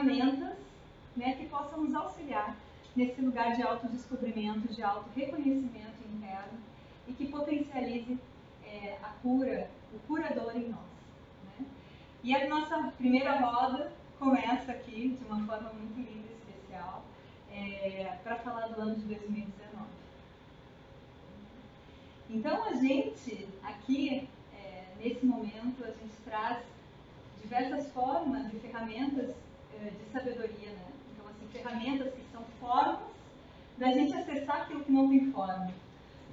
ferramentas né, que possam nos auxiliar nesse lugar de autodescobrimento, de auto-reconhecimento interno e que potencialize é, a cura, o curador em nós. Né? E a nossa primeira roda começa aqui de uma forma muito linda e especial é, para falar do ano de 2019. Então a gente aqui é, nesse momento a gente traz diversas formas e ferramentas de sabedoria, né? Então assim ferramentas que são formas da gente acessar aquilo que não tem forma,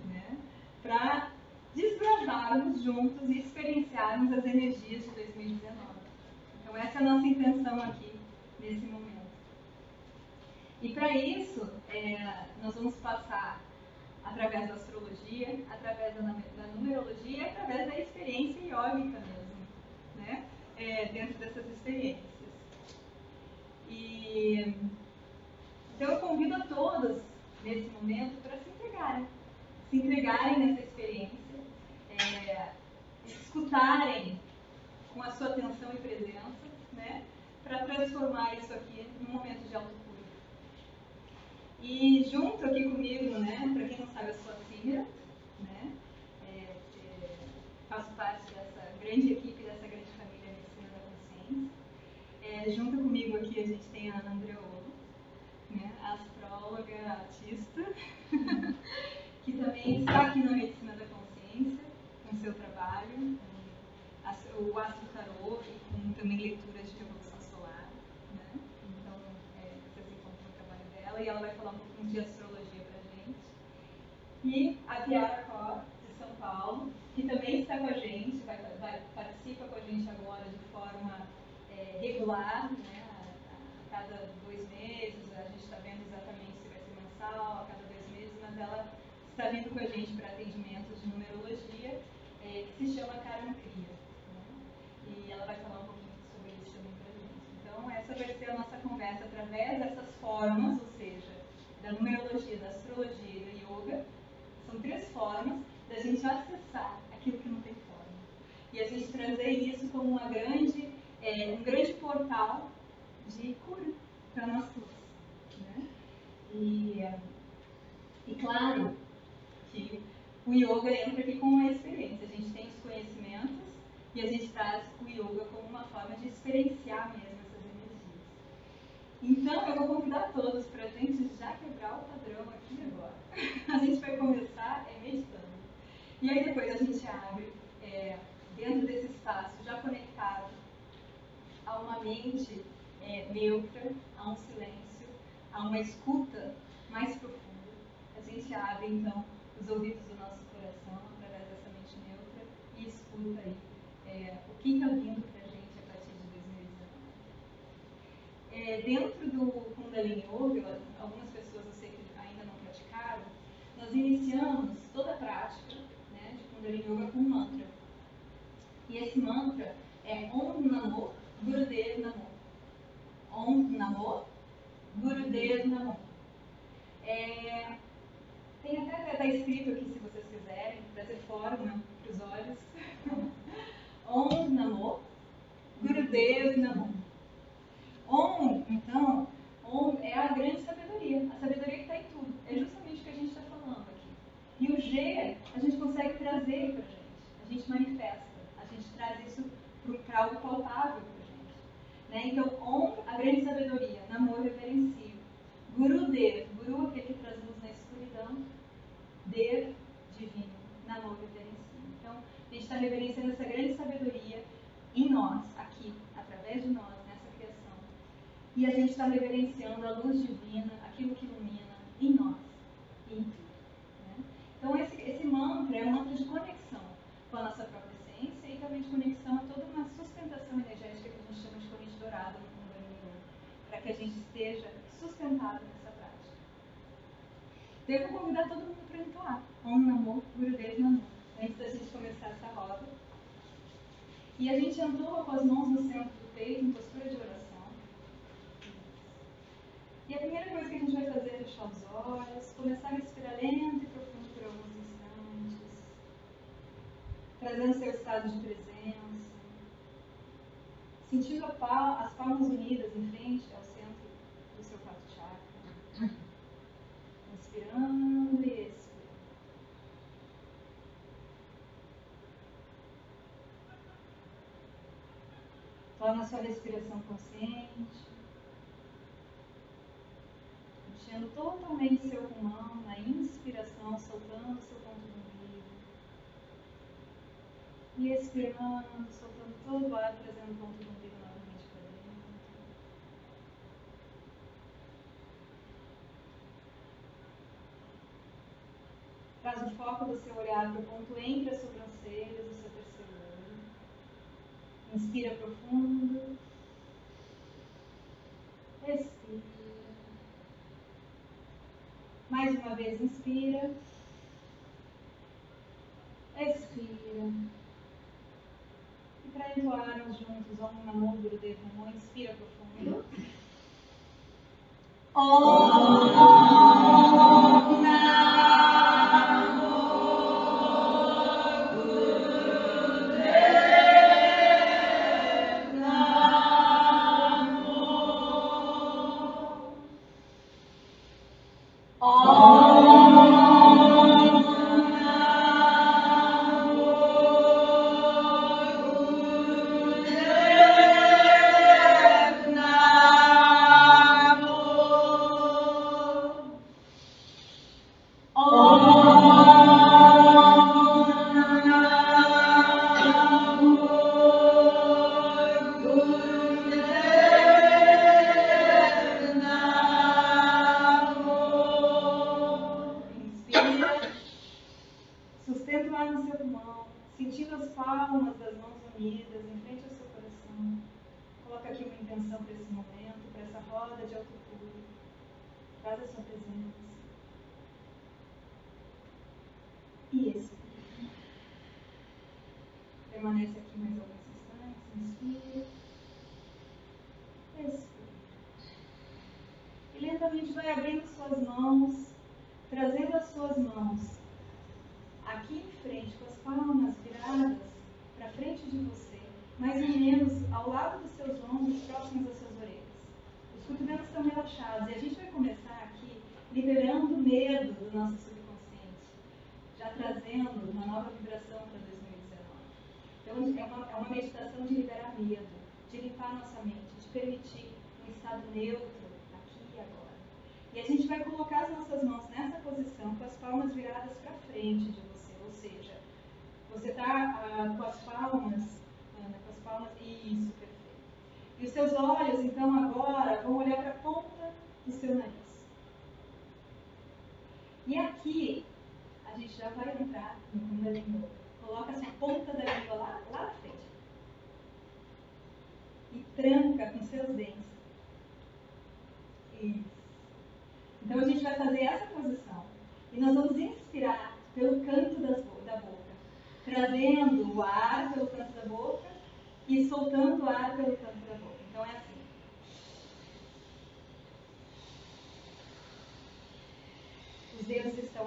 né? Para desbravarmos juntos e experienciarmos as energias de 2019. Então, essa é a nossa intenção aqui, nesse momento. E para isso, é, nós vamos passar através da astrologia, através da, da numerologia, através da experiência iógica mesmo, né? É, dentro dessas experiências. E, então, eu convido a todos, nesse momento, para se entregarem. Se entregarem nessa experiência é, escutarem com a sua atenção e presença, né, para transformar isso aqui num momento de autocura. E junto aqui comigo, né, para quem não sabe, eu sou a Címera, né, é, é, faço parte dessa grande equipe, dessa grande família Medicina da Consciência. É, junto comigo aqui a gente tem a Ana Andreolo, né, astróloga, artista, que também está aqui na Medicina da Consciência com seu trabalho, o Astro Tarô e com também leituras de Revolução Solar. Né? Então, é, vocês encontram o trabalho dela e ela vai falar um pouquinho de astrologia para gente. E a Piara Cor, de São Paulo, que também está com a gente, vai, vai, participa com a gente agora de regular, né? a, cada dois meses, a gente está vendo exatamente se vai ser mensal, a cada dois meses, mas ela está vindo com a gente para atendimentos de numerologia é, que se chama Karen Cria. Né? E ela vai falar um pouquinho sobre isso também para a gente. Então, essa vai ser a nossa conversa através dessas formas, ou seja, da numerologia, da astrologia e do yoga. São três formas da gente acessar aquilo que não tem forma. E a gente trazer isso como uma grande, é, um grande portal de cura para nós todos. Né? E, e claro que o yoga entra aqui com uma experiência. A gente tem os conhecimentos e a gente traz o yoga como uma forma de experienciar mesmo essas energias. Então, eu vou convidar todos para a gente já quebrar o padrão aqui agora. A gente vai começar é, meditando. E aí depois a gente abre, é, dentro desse espaço, já conectado a uma mente é, neutra, a um silêncio, a uma escuta mais profunda. A gente abre, então, os ouvidos do nosso coração através dessa mente neutra e escuta aí é, o que está vindo para a gente a partir de 2019. É, dentro do Kundalini Yoga, algumas pessoas eu sei que ainda não praticaram, nós iniciamos toda a prática né, de Kundalini Yoga com um mantra. E esse mantra é Om Namo Gurudev Namo. Om Namo Gurudev Namo. É, tem até está escrito aqui, se vocês quiserem, trazer forma para os olhos. Om Namo, Gurudev Namo. Om, então, Om é a grande sabedoria, a sabedoria que está em tudo. É justamente o que a gente está falando aqui. E o G a gente consegue trazer para gente, a gente manifesta, a gente traz isso para algo palpável. Né? Então, Om, a grande sabedoria, Namor reverencio. Guru é aquele que traz luz na escuridão, poder divino na mão reverencia. Então, a gente está reverenciando essa grande sabedoria em nós, aqui, através de nós, nessa criação. E a gente está reverenciando a luz divina, aquilo que ilumina em nós em tudo. Né? Então, esse, esse mantra é um mantra de conexão que a gente esteja sustentado nessa prática. Devo convidar todo mundo para entoar Om Namo Gurudev Namo, antes da gente começar essa roda. E a gente entoa com as mãos no centro do peito, em postura de oração. E a primeira coisa que a gente vai fazer é fechar os olhos, começar a respirar lento e profundo por alguns instantes, trazendo seu estado de presença, sentindo pal as palmas unidas em frente aos Andres. Torna a sua respiração consciente. Enchendo totalmente seu pulmão na inspiração, soltando seu ponto do umbigo. E expirando, soltando todo o ar, trazendo o ponto Traz o foco do seu olhar para o ponto entre as sobrancelhas o seu terceiro olho. Inspira profundo. Respira. Mais uma vez, inspira. Expira. E para entoarmos juntos Om Namo do Namo, inspira profundo. Om Namo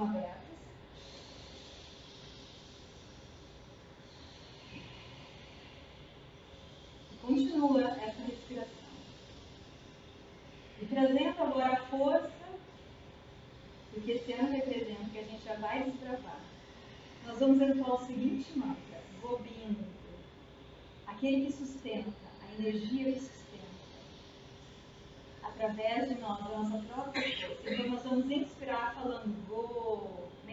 abertas. E continua essa respiração. E trazendo agora a força, porque esse ano representa que a gente já vai destravar. Nós vamos entrar o seguinte mantra, Gobindo, aquele que sustenta, a energia que sustenta através de nós, da nossa própria força. Então, nós vamos inspirar falando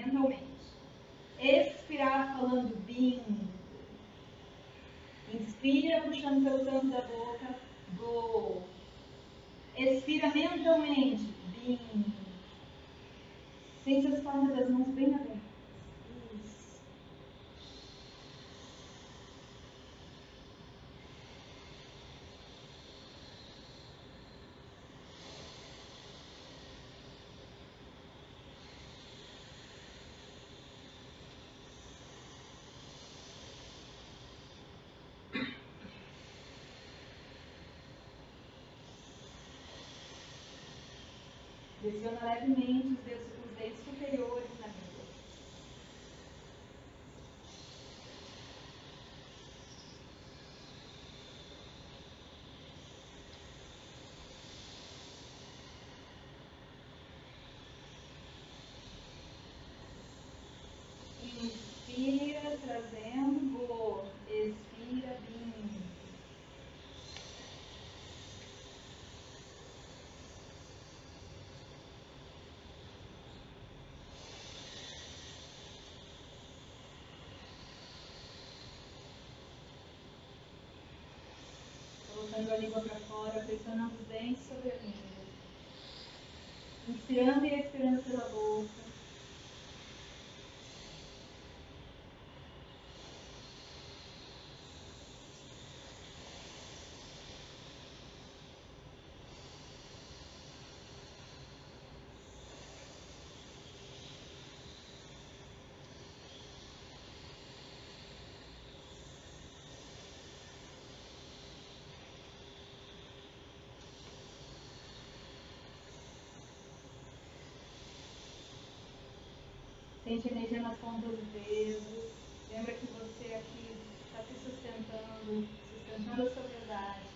mentalmente. Expirar falando bingo. Inspira puxando pelo canto da boca. Go. Expira mentalmente. Bingo. Sente as palmas das mãos bem abertas. Pressiona levemente os dedos os dedos superiores na língua. Inspira, trazendo. Colocando a língua para fora, pressionando dentes sobre a língua. Inspirando e expirando pela boca. Sente energia nas pontas dos dedos. Lembra que você aqui está se sustentando, sustentando a sua verdade.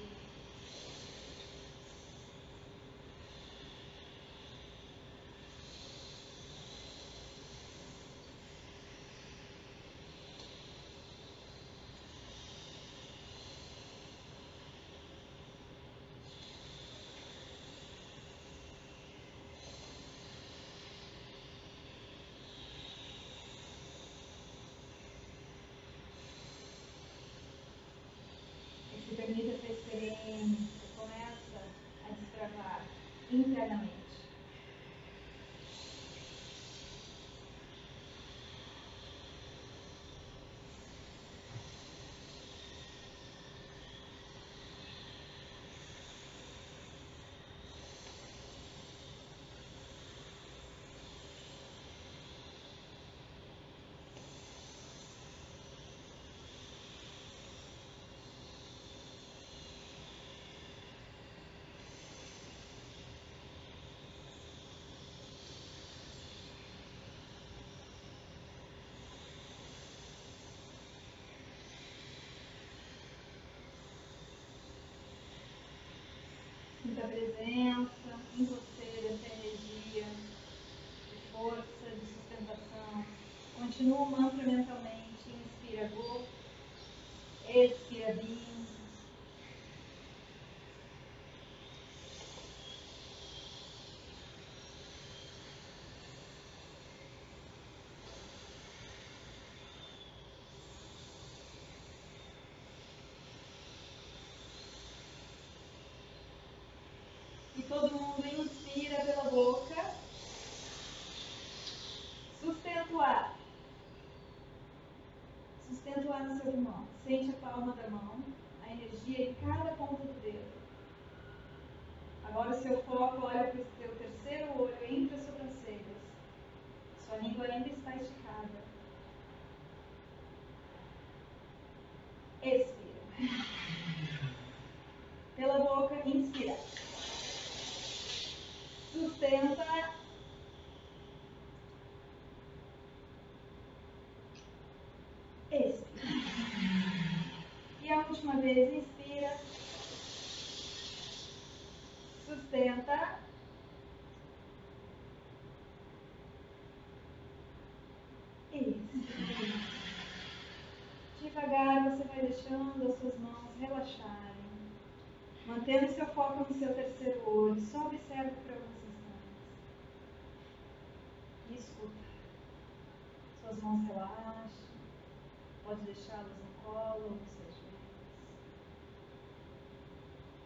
Permite essa experiência, começa a destravar internamente. Presença em você dessa energia de força, de sustentação. Continua o mantra mentalmente. Inspira Go, expira Bim. E todo mundo inspira pela boca. Sustenta o ar. Sustenta o ar no seu pulmão. Sente a palma da mão, a energia em cada ponta do dedo. Agora o seu foco olha para o seu terceiro olho entre as sobrancelhas. Sua língua ainda está esticada. Expira. Pela boca, inspira. Sustenta. Expira. E a última vez, inspira. Sustenta. Expira. Devagar você vai deixando as suas mãos relaxarem. Mantendo seu foco no seu terceiro olho, só observe por alguns instantes. E escuta. Suas mãos relaxam. Pode deixá-las no colo ou nos seus joelhos.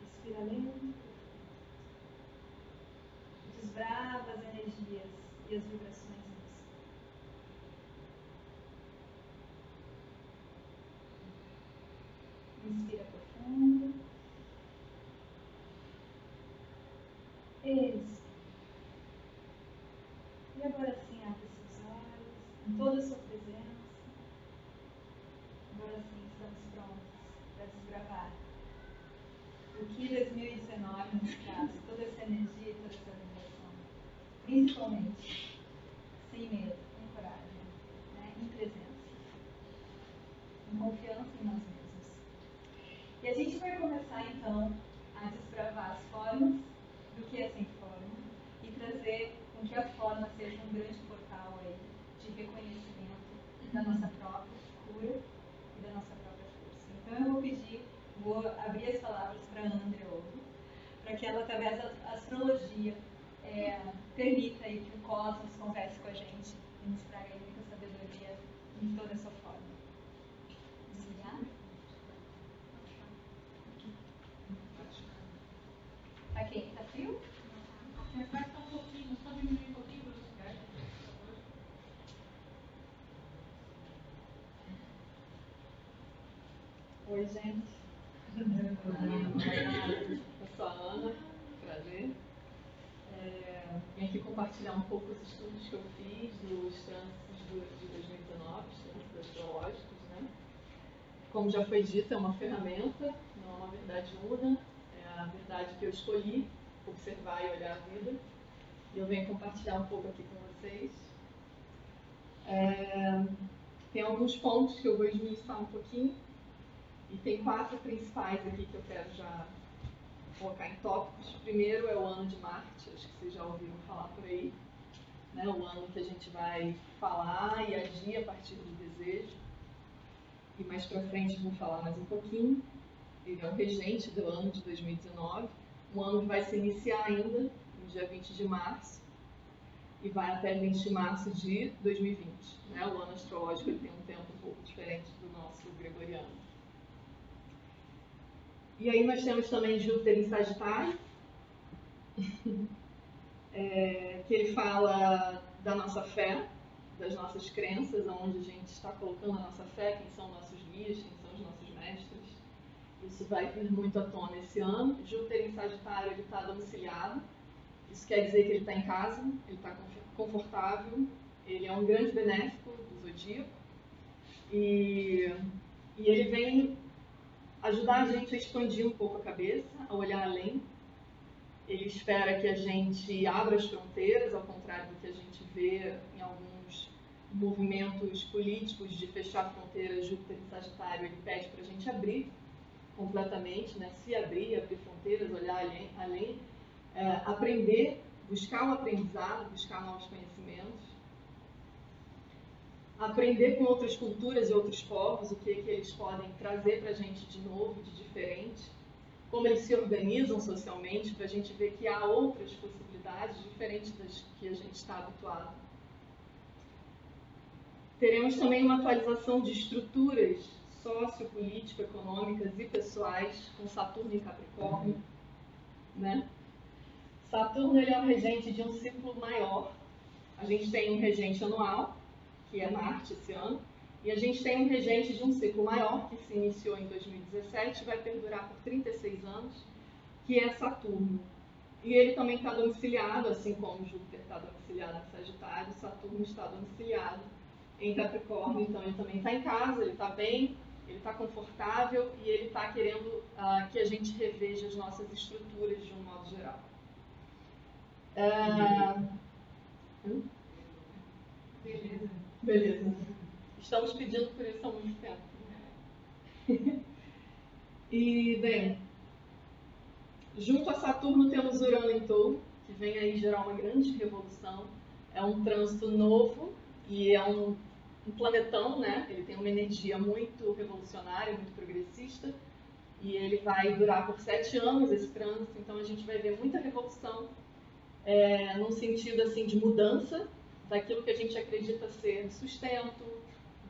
Respira lento. Desbrava as energias e as vibrações em você. Inspira profundo. Expira. E agora sim, abre seus olhos, em toda a sua presença. Agora sim, estamos prontos para desbravar o que 2019 nos traz, toda essa energia e toda essa vibração. Principalmente, sem medo, com coragem, né? em presença, em confiança em nós mesmos. E a gente vai começar então a desbravar as formas do que é sem forma e trazer com que a forma seja um grande portal aí de reconhecimento da nossa própria cura cura e da nossa própria força. Então eu vou pedir, vou abrir as palavras para a Andreogo, para que ela, através da astrologia, é, permita aí que o cosmos converse com a gente e nos traga aí muita sabedoria em toda essa forma. Desligar? Aqui, tá frio? Reflexão um pouquinho, só diminuir um pouquinho a velocidade, por favor. Oi, gente. Eu sou a Ana, prazer. É, vim aqui compartilhar um pouco os estudos que eu fiz dos trânsitos de 2019, os trânsitos astrológicos, né? Como já foi dito, é uma ferramenta, não é uma verdade una, é a verdade que eu escolhi observar e olhar a vida. E eu venho compartilhar um pouco aqui com vocês. É, tem alguns pontos que eu vou esmiuçar um pouquinho. E tem quatro principais aqui que eu quero já colocar em tópicos. Primeiro é o ano de Marte, acho que vocês já ouviram falar por aí. Né? O ano que a gente vai falar e agir a partir do desejo. E mais pra frente vou falar mais um pouquinho. Ele é o regente do ano de 2019 um ano que vai se iniciar ainda, no dia 20 de março, e vai até 20 de março de 2020. Né? O ano astrológico ele tem um tempo um pouco diferente do nosso gregoriano. E aí nós temos também Júpiter em Sagitário, é, que ele fala da nossa fé, das nossas crenças, aonde a gente está colocando a nossa fé, quem são nossos guias, quem são os nossos mestres. Isso vai vir muito à tona esse ano. Júpiter em Sagitário ele está domiciliado. Isso quer dizer que ele está em casa, ele está confortável, ele é um grande benéfico do zodíaco e, e ele vem ajudar a gente a expandir um pouco a cabeça, a olhar além. Ele espera que a gente abra as fronteiras, ao contrário do que a gente vê em alguns movimentos políticos de fechar fronteiras. Júpiter em Sagitário ele pede para a gente abrir completamente, né? se abrir, abrir fronteiras, olhar além, é, aprender, buscar um aprendizado, buscar novos conhecimentos, aprender com outras culturas e outros povos o que, que eles podem trazer para a gente de novo, de diferente, como eles se organizam socialmente, para a gente ver que há outras possibilidades diferentes das que a gente está habituado. Teremos também uma atualização de estruturas sociopolítico, econômicas e pessoais com Saturno em Capricórnio, né? Saturno ele é o regente de um ciclo maior. A gente tem um regente anual, que é Marte esse ano, e a gente tem um regente de um ciclo maior, que se iniciou em 2017 e vai perdurar por 36 anos, que é Saturno. E ele também está domiciliado, assim como Júpiter está domiciliado em Sagitário, Saturno está domiciliado em Capricórnio, então ele também está em casa, ele está bem, ele está confortável e ele está querendo uh, que a gente reveja as nossas estruturas de um modo geral. Uh... Beleza. Beleza. Estamos pedindo por isso há muito tempo. e, bem, junto a Saturno temos Urano em touro, que vem aí gerar uma grande revolução. É um trânsito novo e é um um planetão, né? Ele tem uma energia muito revolucionária, muito progressista, e ele vai durar por sete anos esse trânsito, então a gente vai ver muita revolução é, num sentido assim de mudança daquilo que a gente acredita ser sustento,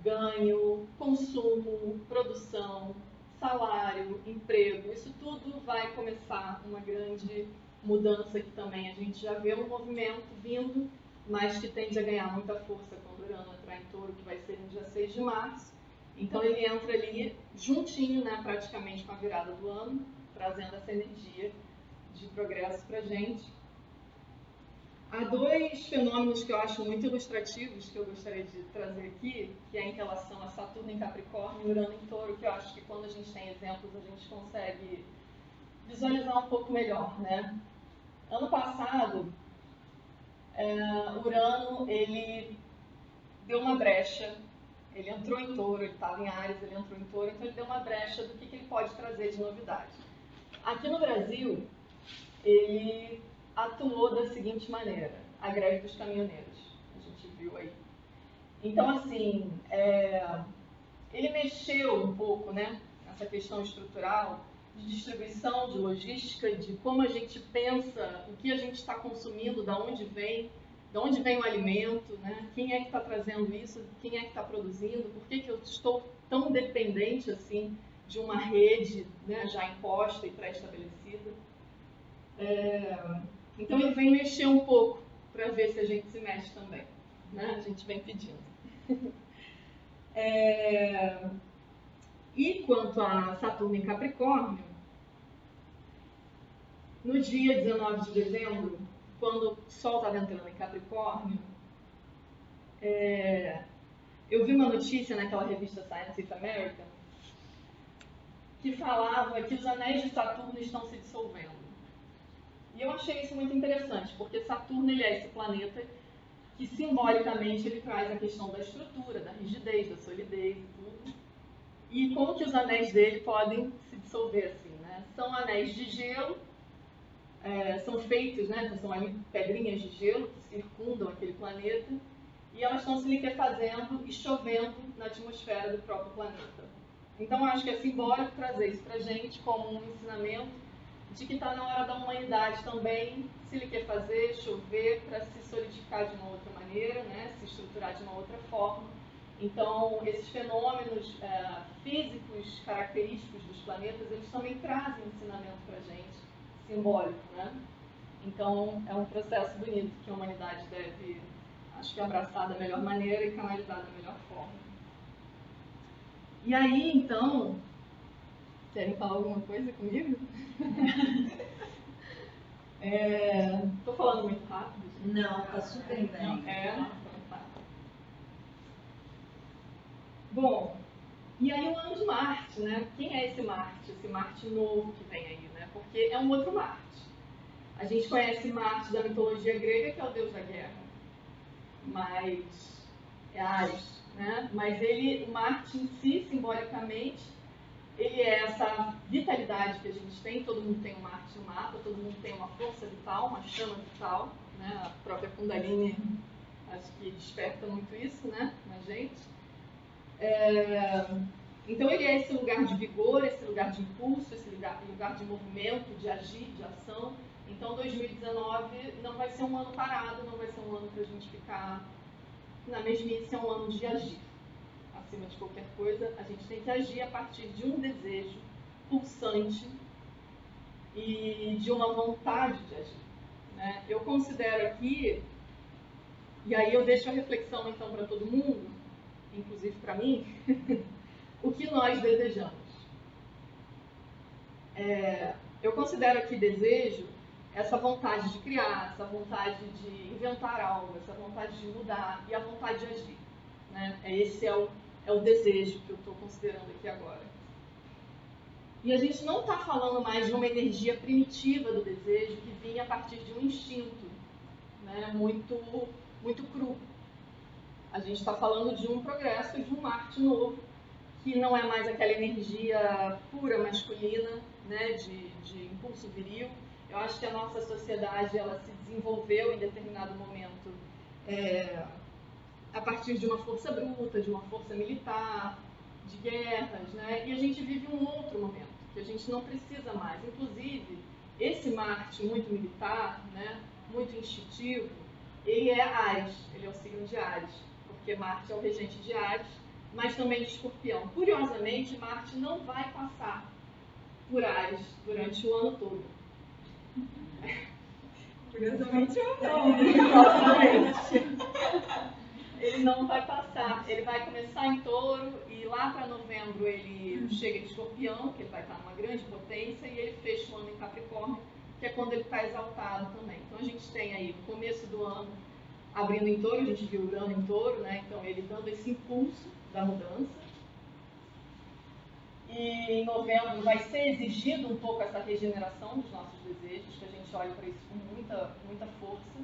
ganho, consumo, produção, salário, emprego. Isso tudo vai começar uma grande mudança que também a gente já vê um movimento vindo, mas que tende a ganhar muita força Urano entrar em touro, que vai ser no dia 6 de março. Então ele entra ali juntinho, né, praticamente com a virada do ano, trazendo essa energia de progresso para gente. Há dois fenômenos que eu acho muito ilustrativos que eu gostaria de trazer aqui, que é em relação a Saturno em Capricórnio e Urano em Touro, que eu acho que quando a gente tem exemplos a gente consegue visualizar um pouco melhor, né? Ano passado, é, Urano ele deu uma brecha. Ele entrou em touro, ele estava em Ares, ele entrou em touro, então ele deu uma brecha do que, que ele pode trazer de novidade. Aqui no Brasil, ele atuou da seguinte maneira: a greve dos caminhoneiros. A gente viu aí. Então, assim, é, ele mexeu um pouco, né, nessa questão estrutural de distribuição, de logística, de como a gente pensa, o que a gente está consumindo, da onde vem, de onde vem o alimento, né? quem é que está trazendo isso, quem é que está produzindo, por que, que eu estou tão dependente assim de uma rede né, já imposta e pré-estabelecida. É, então ele vem mexer um pouco para ver se a gente se mexe também. Né? A gente vem pedindo. É, e quanto a Saturno em Capricórnio, no dia 19 de dezembro, quando o Sol estava entrando em Capricórnio, é, eu vi uma notícia naquela revista Scientific American que falava que os anéis de Saturno estão se dissolvendo. E eu achei isso muito interessante, porque Saturno ele é esse planeta que simbolicamente ele traz a questão da estrutura, da rigidez, da solidez e tudo. E como que os anéis dele podem se dissolver assim, né? São anéis de gelo é, são feitos, né, então são pedrinhas de gelo que circundam aquele planeta, e elas estão se liquefazendo e chovendo na atmosfera do próprio planeta. Então, acho que é simbólico trazer isso para gente como um ensinamento de que está na hora da humanidade também se liquefazer, chover, para se solidificar de uma outra maneira, né, se estruturar de uma outra forma. Então, esses fenômenos é, físicos característicos dos planetas, eles também trazem ensinamento para a gente simbólico, né? Então, é um processo bonito que a humanidade deve, acho que, abraçar da melhor maneira e canalizar da melhor forma. E aí, então, querem falar alguma coisa comigo? Estou é, falando muito rápido? Não, tá super bem. É? Então tá. Bom, e aí o ano de Marte, né? Quem é esse Marte? Esse Marte novo que vem aí, né? Porque é um outro Marte. A gente conhece Marte da mitologia grega, que é o deus da guerra. Mas é Ares, né? Mas ele, o Marte em si, simbolicamente, ele é essa vitalidade que a gente tem, todo mundo tem um Marte no mapa, todo mundo tem uma força vital, uma chama vital, né? A própria Kundalini acho que desperta muito isso, né, na gente. É, então ele é esse lugar de vigor, esse lugar de impulso, esse lugar, lugar de movimento, de agir, de ação. Então 2019 não vai ser um ano parado, não vai ser um ano para a gente ficar na mesmice, é um ano de agir. Acima de qualquer coisa, a gente tem que agir a partir de um desejo pulsante e de uma vontade de agir. Né? Eu considero aqui, e aí eu deixo a reflexão então para todo mundo, inclusive para mim, o que nós desejamos. É, eu considero aqui desejo essa vontade de criar, essa vontade de inventar algo, essa vontade de mudar e a vontade de agir. Né? É, esse é o, é o desejo que eu estou considerando aqui agora. E a gente não está falando mais de uma energia primitiva do desejo que vinha a partir de um instinto né? muito, muito cru. A gente está falando de um progresso, de um Marte novo, que não é mais aquela energia pura masculina, né, de, de impulso viril. Eu acho que a nossa sociedade ela se desenvolveu em determinado momento é, a partir de uma força bruta, de uma força militar, de guerras, né? E a gente vive um outro momento que a gente não precisa mais. Inclusive, esse Marte muito militar, né, muito instintivo, ele é Ares, ele é o signo de Ares porque Marte é o regente de Ares, mas também de Escorpião. Curiosamente, Marte não vai passar por Ares durante o ano todo. Curiosamente ou não? Curiosamente. Ele não vai passar. Ele vai começar em touro e lá para novembro ele chega em escorpião, que ele vai estar numa grande potência, e ele fecha o ano em Capricórnio, que é quando ele está exaltado também. Então a gente tem aí no começo do ano abrindo em touro, a gente viu Urano em touro, né? então ele dando esse impulso da mudança. E em novembro vai ser exigido um pouco essa regeneração dos nossos desejos, que a gente olha para isso com muita, muita força.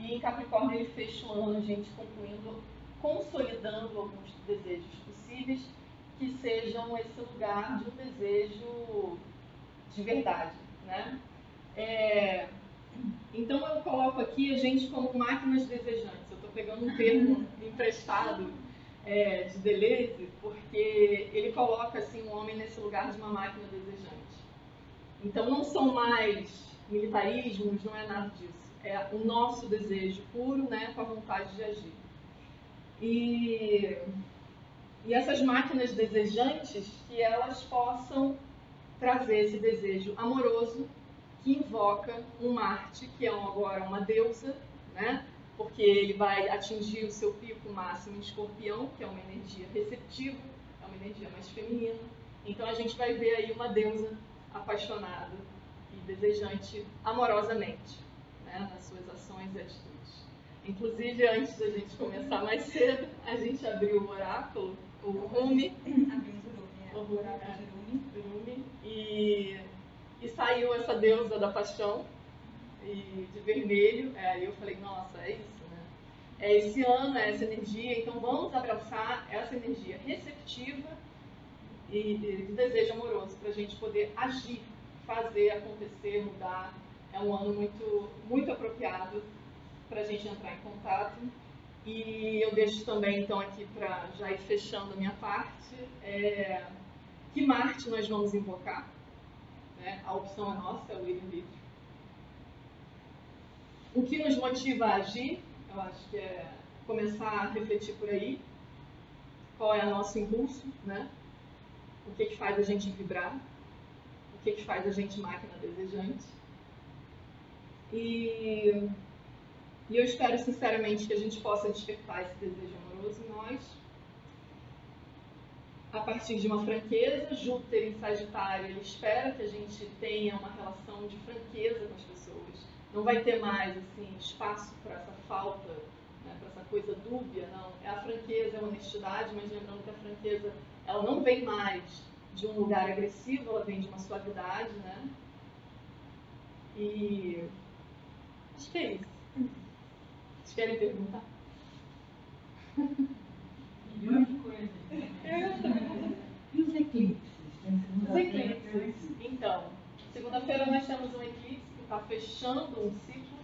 E em Capricórnio ele fecha o ano, a gente concluindo, consolidando alguns desejos possíveis que sejam esse lugar de um desejo de verdade. Né? É, então eu coloco aqui a gente como máquinas desejantes. Eu estou pegando um termo emprestado é, de Deleuze, porque ele coloca assim o homem nesse lugar de uma máquina desejante. Então não são mais militarismos, não é nada disso. É o nosso desejo puro, né, com a vontade de agir. E, e essas máquinas desejantes, que elas possam trazer esse desejo amoroso que invoca um Marte, que é agora uma deusa, né? porque ele vai atingir o seu pico máximo em escorpião, que é uma energia receptiva, é uma energia mais feminina. Então a gente vai ver aí uma deusa apaixonada e desejante amorosamente né? nas suas ações e atitudes. Inclusive, antes da gente começar mais cedo, a gente abriu o oráculo, o Rumi. Abrimos o Rumi, é. O oráculo de Rumi. Rumi, e, e saiu essa deusa da paixão e de vermelho. É, aí eu falei, nossa, é isso, né? É esse ano, é essa energia, então vamos abraçar essa energia receptiva e de desejo amoroso para a gente poder agir, fazer acontecer, mudar. É um ano muito, muito apropriado para a gente entrar em contato. E eu deixo também, então, aqui para já ir fechando a minha parte, é, que Marte nós vamos invocar. Né? A opção é nossa, é o livre-livre. O que nos motiva a agir, eu acho que é começar a refletir por aí. Qual é o nosso impulso, né? O que, que faz a gente vibrar? O que, que faz a gente máquina desejante? E e eu espero sinceramente que a gente possa despertar esse desejo amoroso em nós. A partir de uma franqueza, Júpiter em Sagitário, ele espera que a gente tenha uma relação de franqueza com as pessoas. Não vai ter mais assim espaço para essa falta, né, para essa coisa dúbia, não. É a franqueza, é a honestidade, mas lembrando que a franqueza, ela não vem mais de um lugar agressivo, ela vem de uma suavidade, né? E acho que é isso. Vocês querem perguntar? Milhões de coisas. E os eclipses? Os eclipses. Então, segunda-feira nós temos um eclipse que está fechando um ciclo.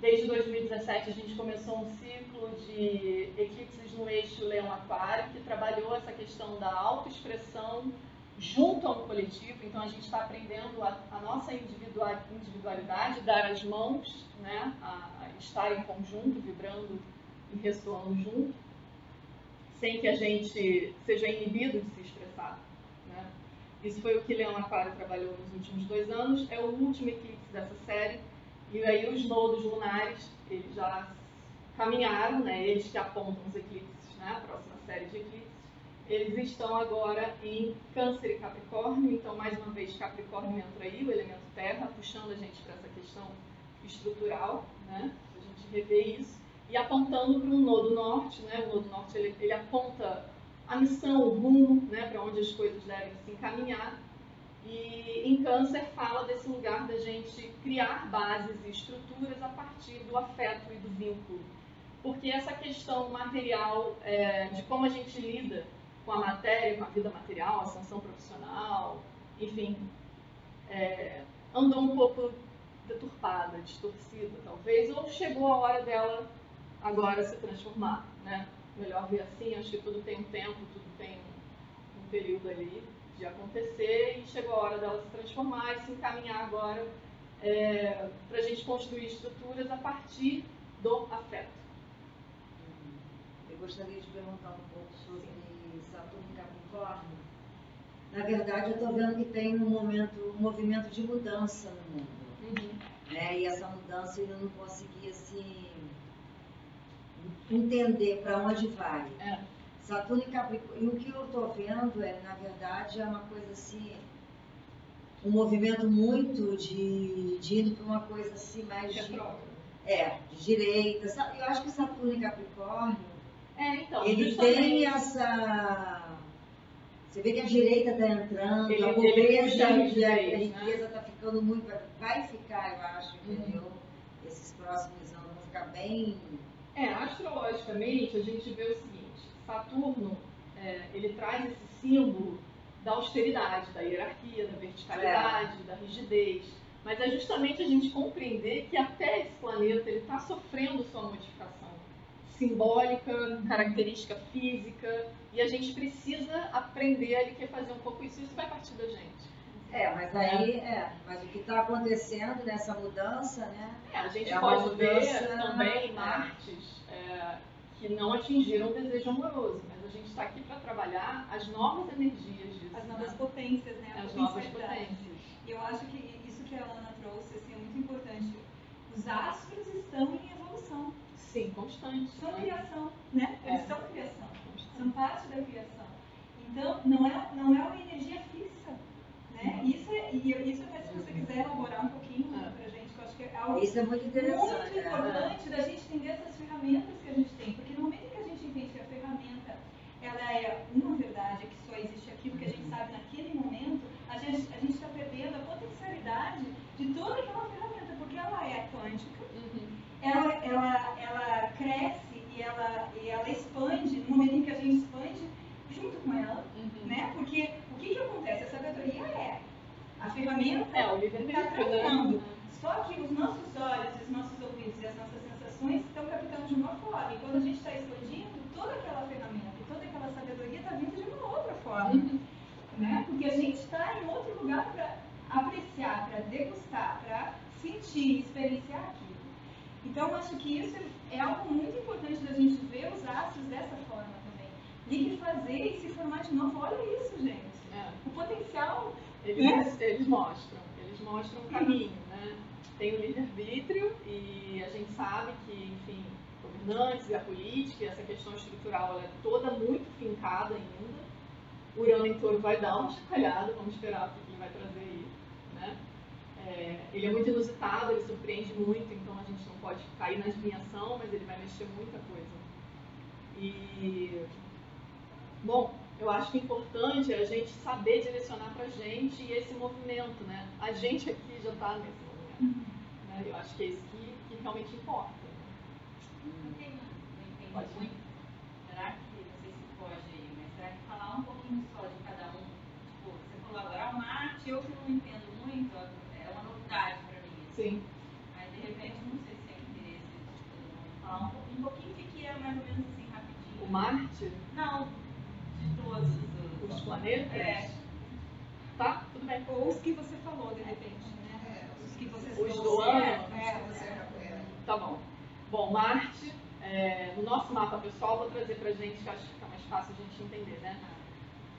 Desde 2017 a gente começou um ciclo de eclipses no eixo Leão-Aquário, que trabalhou essa questão da autoexpressão junto a um coletivo. Então a gente está aprendendo a, a nossa individua- individualidade, dar as mãos, né, a, a estar em conjunto, vibrando e ressoando junto, sem que a gente seja inibido de se expressar. Né? Isso foi o que Leão Aquário trabalhou nos últimos dois anos. É o último eclipse dessa série. E aí os nodos lunares, eles já caminharam, né? eles que apontam os eclipses, né? a próxima série de eclipses. Eles estão agora em Câncer e Capricórnio, então mais uma vez Capricórnio entra aí, o elemento terra, puxando a gente para essa questão estrutural, né? a gente rever isso, e apontando para um nodo norte, né? o nodo norte ele, ele aponta a missão, o rumo, né? para onde as coisas devem se encaminhar, e em Câncer fala desse lugar da gente criar bases e estruturas a partir do afeto e do vínculo. Porque essa questão material, é, de como a gente lida com a matéria, com a vida material, a ascensão profissional, enfim, é, andou um pouco deturpada, distorcida, talvez, ou chegou a hora dela agora se transformar, né? Melhor ver assim, acho que tudo tem um tempo, tudo tem um, um período ali de acontecer e chegou a hora dela se transformar e se encaminhar agora é, para a gente construir estruturas a partir do afeto. Eu gostaria de perguntar um pouco Na verdade, eu estou vendo que tem um momento, um movimento de mudança no mundo. Né? E essa mudança eu ainda não consegui assim, entender para onde vai. É. Saturno e Capricórnio. E o que eu estou vendo é, na verdade, é uma coisa assim, um movimento muito de, de indo para uma coisa assim mais de, Retrógrado. é, de direita. Eu acho que Saturno e Capricórnio, É, então, ele justamente- tem essa. Você vê que a direita está entrando, Ele- a pobreza puxa a riqueza está ficando muito. Vai ficar, eu acho, Uhum. entendeu? Esses próximos anos vão ficar bem. É, astrologicamente a gente vê o seguinte, Saturno, é, ele traz esse símbolo da austeridade, da hierarquia, da verticalidade, da rigidez. Mas é justamente a gente compreender que até esse planeta ele está sofrendo sua modificação simbólica, característica física, e a gente precisa aprender a quer fazer um pouco isso, isso vai partir da gente. É, mas aí, é, mas o que está acontecendo nessa mudança, né? É, a gente É pode ver mudança- também Martes é, que não atingiram o desejo amoroso, mas a gente está aqui para trabalhar as novas energias disso. As novas né? potências, né? A As novas potências. E eu acho que isso que a Ana trouxe assim, é muito importante. Os astros estão em. Sim, constante. São né? criação, né? Eles É. são criação. São parte da criação. Então, não é, não é uma energia fixa. Né? Isso é, e isso até se você quiser elaborar um pouquinho É. pra gente, que eu acho que é algo Isso é muito muito é. importante da gente entender essas ferramentas que a gente tem. Porque no momento em que a gente entende que a ferramenta ela é uma verdade que só existe aqui, porque a gente sabe naquele momento, a gente a está perdendo a potencialidade de toda aquela ferramenta, porque ela é quântica, Uhum. Ela, ela, ela cresce e ela, e ela expande no momento em que a gente expande junto com ela. Uhum. Né? Porque o que, que acontece? A sabedoria é a ferramenta É, está livre-arbítrio, trocando. né? Só que os nossos olhos, os nossos ouvidos e as nossas sensações estão captando de uma forma. E quando a gente está expandindo, toda aquela ferramenta e toda aquela sabedoria está vindo de uma outra forma. Uhum. Né? Porque a gente está em outro lugar para apreciar, para degustar, para sentir, experienciar. Então, acho que isso é algo muito importante da gente ver os astros dessa forma também. E que fazer e se formar de novo. Olha isso, gente. É. O potencial Eles, eles mostram, eles mostram o caminho, né? Tem o livre-arbítrio e a gente sabe que, enfim, governantes e a política, essa questão estrutural, é toda muito fincada ainda. O Urano em Touro vai dar uma chacoalhada, vamos esperar o que ele vai trazer? É, ele é muito inusitado, ele surpreende muito, então a gente não pode cair na adivinhação, mas ele vai mexer muita coisa. E, bom, eu acho que o importante é a gente saber direcionar pra gente e esse movimento, né? A gente aqui já está nesse movimento. Né? Eu acho que é isso que, que realmente importa. Não tem- não entendi Pode. muito. Será que, não sei se pode aí, mas será que falar um pouquinho só de cada um? Tipo, você falou agora, o Marte, eu que não entendo muito, ó, é uma novidade pra mim. assim. Sim. Mas de repente, não sei se é interesse de todo mundo falar um pouquinho, um pouquinho o que é mais ou menos assim, rapidinho. O Marte, Não, de todos os. os planetas. É. Tá, tudo bem. Ou os que você falou, de repente, né? Os que você Os do ano? É, é. Tá bom. Bom, Marte, é, no nosso mapa pessoal, vou trazer pra gente, que acho que fica mais fácil a gente entender, né?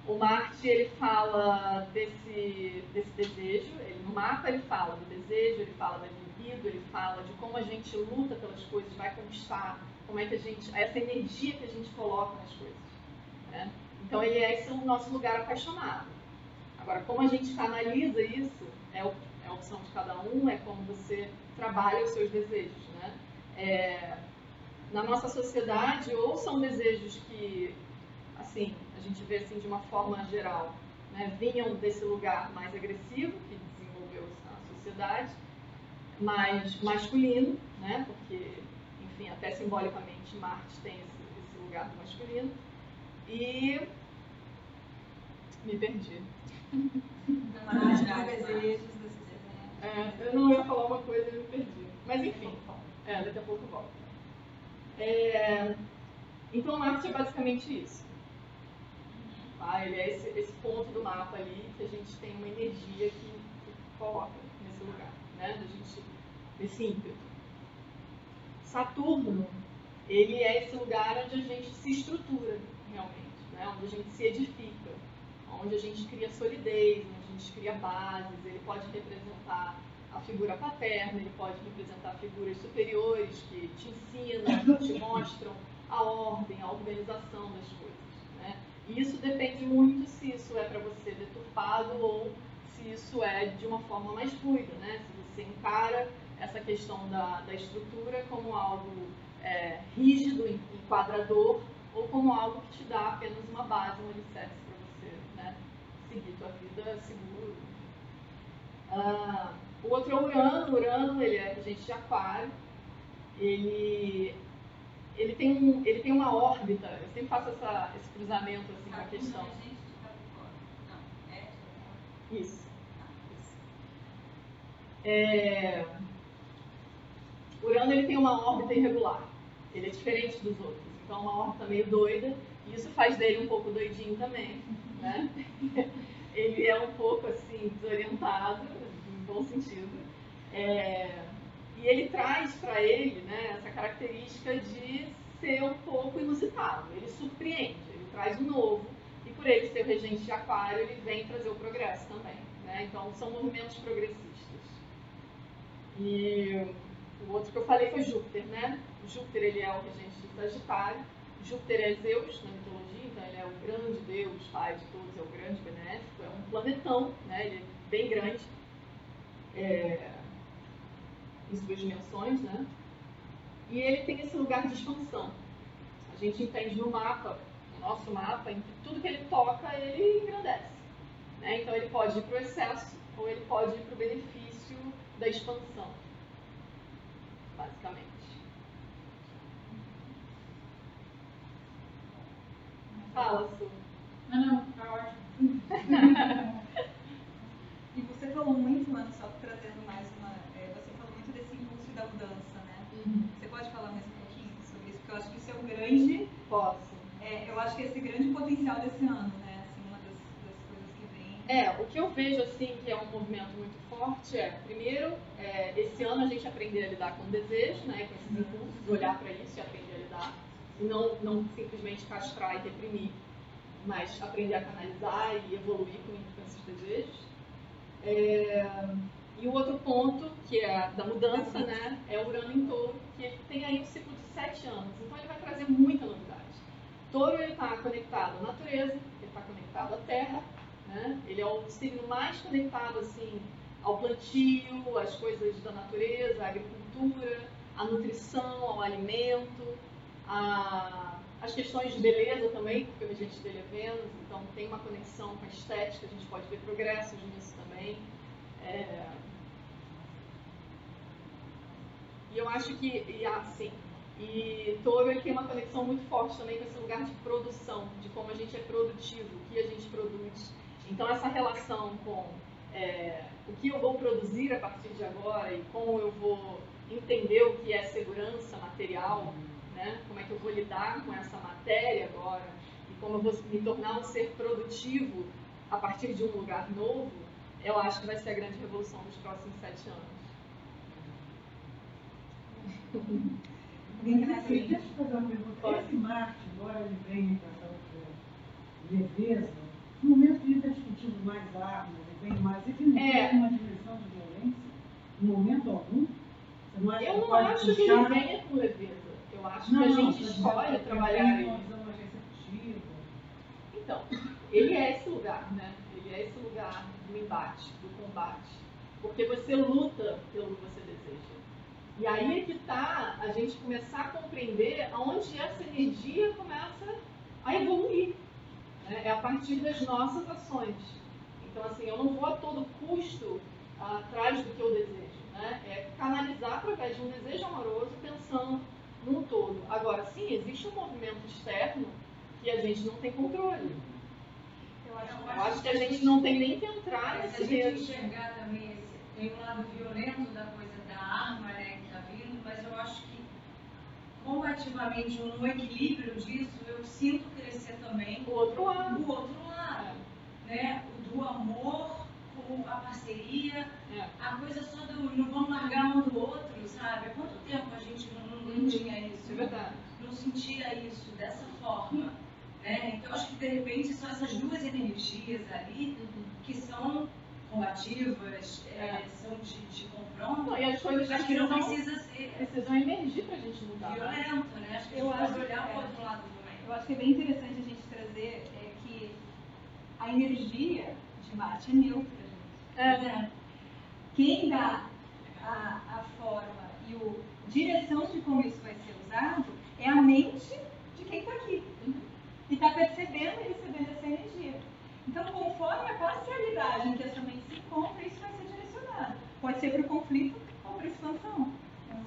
O Marte, ele fala desse, desse desejo, ele, no mapa ele fala do desejo, ele fala da libido, ele fala de como a gente luta pelas coisas, vai conquistar, como é que a gente, essa energia que a gente coloca nas coisas, né? Então ele é esse o nosso lugar apaixonado. Agora, como a gente canaliza isso, é, é a opção de cada um, é como você trabalha os seus desejos, né? É, na nossa sociedade, ou são desejos que, assim, a gente vê assim de uma forma geral, né, vinham desse lugar mais agressivo que desenvolveu a sociedade, mais masculino, né, porque, enfim, até simbolicamente Marte tem esse, esse lugar do masculino, e me perdi. Mas, desejos, desejos. É, eu não ia falar uma coisa e me perdi. Mas enfim, é, daqui a pouco volto. É, então Marte é basicamente isso. Tá? Ele é esse, esse ponto do mapa ali que a gente tem uma energia que, que coloca nesse lugar, né? Da gente, nesse ímpeto. Saturno, ele é esse lugar onde a gente se estrutura realmente, né? onde a gente se edifica, onde a gente cria solidez, onde a gente cria bases. Ele pode representar a figura paterna, ele pode representar figuras superiores que te ensinam, que te mostram a ordem, a organização das coisas. E isso depende muito se isso é para você deturpado ou se isso é de uma forma mais fluida, né? se você encara essa questão da, da estrutura como algo é, rígido, enquadrador, ou como algo que te dá apenas uma base, um alicerce para você né? seguir tua vida seguro. Ah, o outro é o Urano. Urano, ele é regente de aquário. Ele, ele, tem um, ele tem uma órbita. Eu sempre faço essa, esse cruzamento assim, com a questão. Isso. É, Urano ele tem uma órbita irregular. Ele é diferente dos outros. Então é uma horta meio doida, e isso faz dele um pouco doidinho também, né? Ele é um pouco assim, desorientado, em bom sentido. É, e ele traz para ele né, essa característica de ser um pouco inusitado. Ele surpreende, ele traz o novo. E por ele ser o regente de aquário, ele vem trazer o progresso também. Né? Então são movimentos progressistas. E o outro que eu falei foi Júpiter, né? Júpiter ele é o regente de Sagitário. Júpiter é Zeus na mitologia, então ele é o grande Deus, pai de todos, é o grande benéfico, é um planetão, né? Ele é bem grande. É, em suas dimensões, né? E ele tem esse lugar de expansão. A gente entende no mapa, no nosso mapa, em que tudo que ele toca, ele engrandece. Né? Então ele pode ir para o excesso ou ele pode ir para o benefício da expansão, basicamente. Fala, Su. Não, não, tá ótimo. E você falou muito, Ana, só trazendo mais uma. é, você falou muito desse impulso da mudança, né? Você pode falar mais um pouquinho sobre isso? Porque eu acho que isso é um grande. Posso. é, eu acho que esse grande potencial desse ano, né? Assim, uma das, das coisas que vem. É, o que eu vejo assim que é um movimento muito forte é, primeiro, é, esse ano a gente aprender a lidar com o desejo, né, com esses impulsos, olhar para isso e aprender a lidar, e não, não simplesmente castrar e reprimir, mas aprender a canalizar e evoluir com, com esses desejos. É, e o outro ponto, que é da mudança, né, é o Urano em Touro, que tem aí um ciclo de sete anos, então ele vai trazer muita novidade. Touro está conectado à natureza, ele está conectado à terra, né? Ele é o signo mais conectado assim ao plantio, às coisas da natureza, à agricultura, à nutrição, ao alimento, a, as questões de beleza também, porque o regente dele é Vênus, então tem uma conexão com a estética, a gente pode ver progressos nisso também. É, E eu acho que, e assim, e touro ele tem uma conexão muito forte também com esse lugar de produção, de como a gente é produtivo, o que a gente produz. Então essa relação com é, o que eu vou produzir a partir de agora e como eu vou entender o que é segurança material, né? como é que eu vou lidar com essa matéria agora e como eu vou me tornar um ser produtivo a partir de um lugar novo, eu acho que vai ser a grande revolução dos próximos sete anos. Mais Deixa eu fazer uma pergunta. Esse Marte, embora ele venha com essa leveza, no momento que ele está discutindo mais armas, ele vem mais, ele não É. tem uma dimensão de violência, em momento algum? Você não acha Eu que não acho que puxar? ele venha com leveza. Eu acho Não, que a gente escolhe trabalhar vem com uma agência ativa. Então, ele é esse lugar, né? Ele é esse lugar do embate, do combate. Porque você luta pelo que você. E aí é que tá a gente começar a compreender aonde essa energia começa a evoluir. né? É a partir das nossas ações. Então, assim, eu não vou a todo custo atrás do que eu desejo. Né? É canalizar através de um desejo amoroso pensando num todo. Agora, sim, existe um movimento externo que a gente não tem controle. Eu acho Eu Eu acho que a gente não tem nem que entrar Mas nesse a gente enxergar também, esse, tem um lado violento da coisa da arma, né, que tá vindo, mas eu acho que combativamente, no equilíbrio disso, eu sinto crescer também O outro lado. o outro lado, né, o do amor, com a parceria, É. a coisa só do não vamos largar um do outro, sabe? Há quanto tempo a gente não, não, não tinha isso? É verdade. não sentia isso dessa forma. Né? Então, acho que de repente são essas duas energias ali que são combativas, é, É. são de, de Não, e as coisas Acho que não precisam, precisa ser precisam emergir pra gente mudar. né? violento, né? Acho que a Eu pode acho olhar que o é. outro lado também. Eu acho que é bem interessante a gente trazer é, que a energia de Marte é neutra, gente. É. Né? Quem dá a, a forma e o direção de como isso vai ser usado é a mente de quem está aqui. E está percebendo e recebendo essa energia. Então, conforme a parcialidade em que essa mente se encontra, isso direcionado. Pode ser para o conflito ou para a expansão.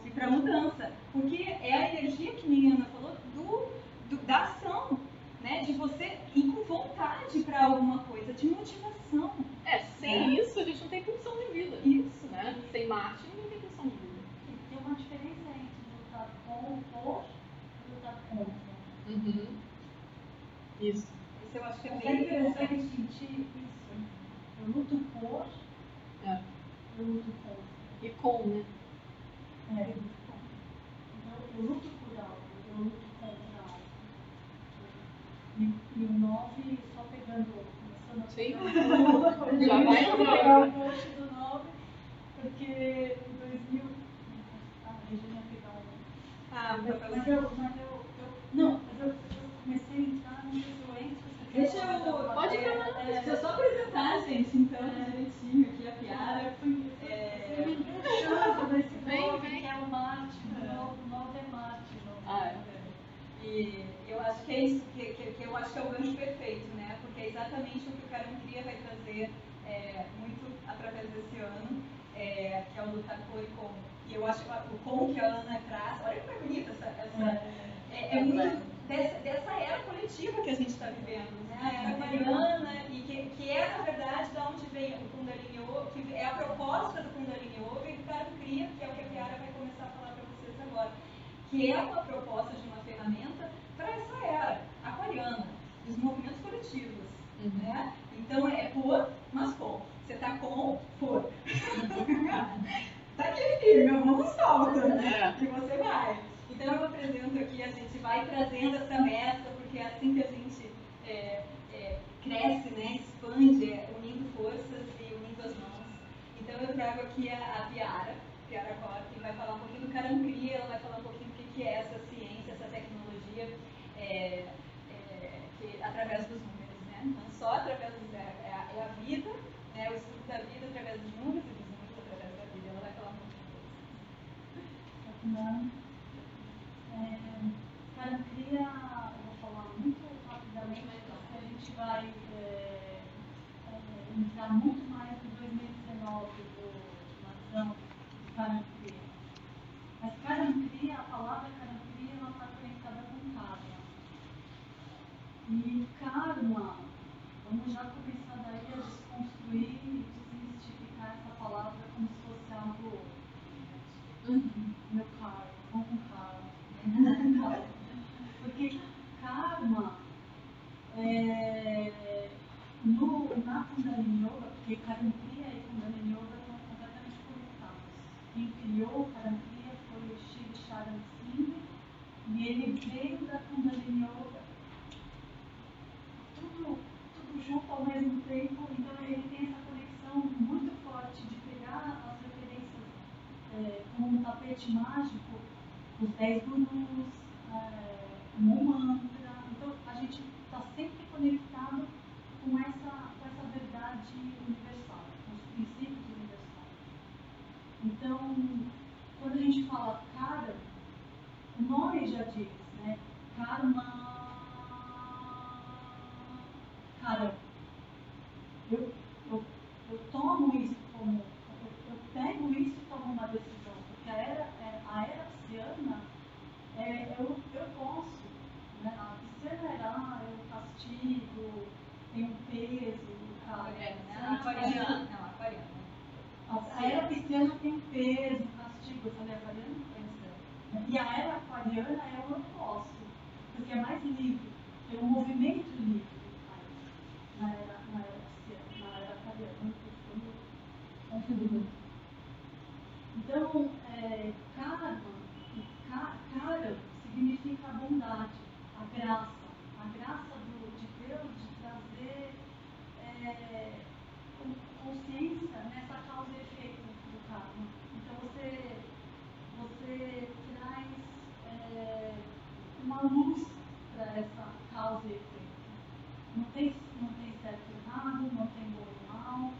E para a mudança. Porque é a energia que minha Ana falou do, do- da ação. Né? De você ir com vontade para alguma coisa, de motivação. É, sem isso a gente não tem função de vida. Isso. Né? Sem Marte ninguém tem função de vida. Tem uma diferença entre lutar com o oposto Uhum. Isso. Isso eu acho que é Você bem interessante. sentir isso? Eu luto por, É. eu luto com. Os dez gurus, é, um mantra. Então a gente está sempre conectado com essa, com essa verdade universal, com os princípios universais. Então, quando a gente fala cara, o nome já diz, né? Karma. Cara, eu, eu, eu tomo isso como. Eu, eu pego isso e tomo uma decisão, porque a era, é, a era pisciana, é, eu, eu posso. Né? A pisciana era, ah, eu castigo, tem um peso, cara. Aquariana, né? Aquariana. Não, aquariana. A, a era pisciana tem peso, castigo. Eu falei aquariana? E a era aquariana é o oposto, porque é mais livre, tem um movimento livre na era, na era pisciana, na era aquariana. Confundo. Então, é, karma, ka, kara significa a bondade, a graça, a graça do, de Deus de trazer é, com- consciência nessa causa e efeito do karma. Então você, você traz é, uma luz para essa causa e efeito. Não tem, não tem certo e errado, não tem bom e mal.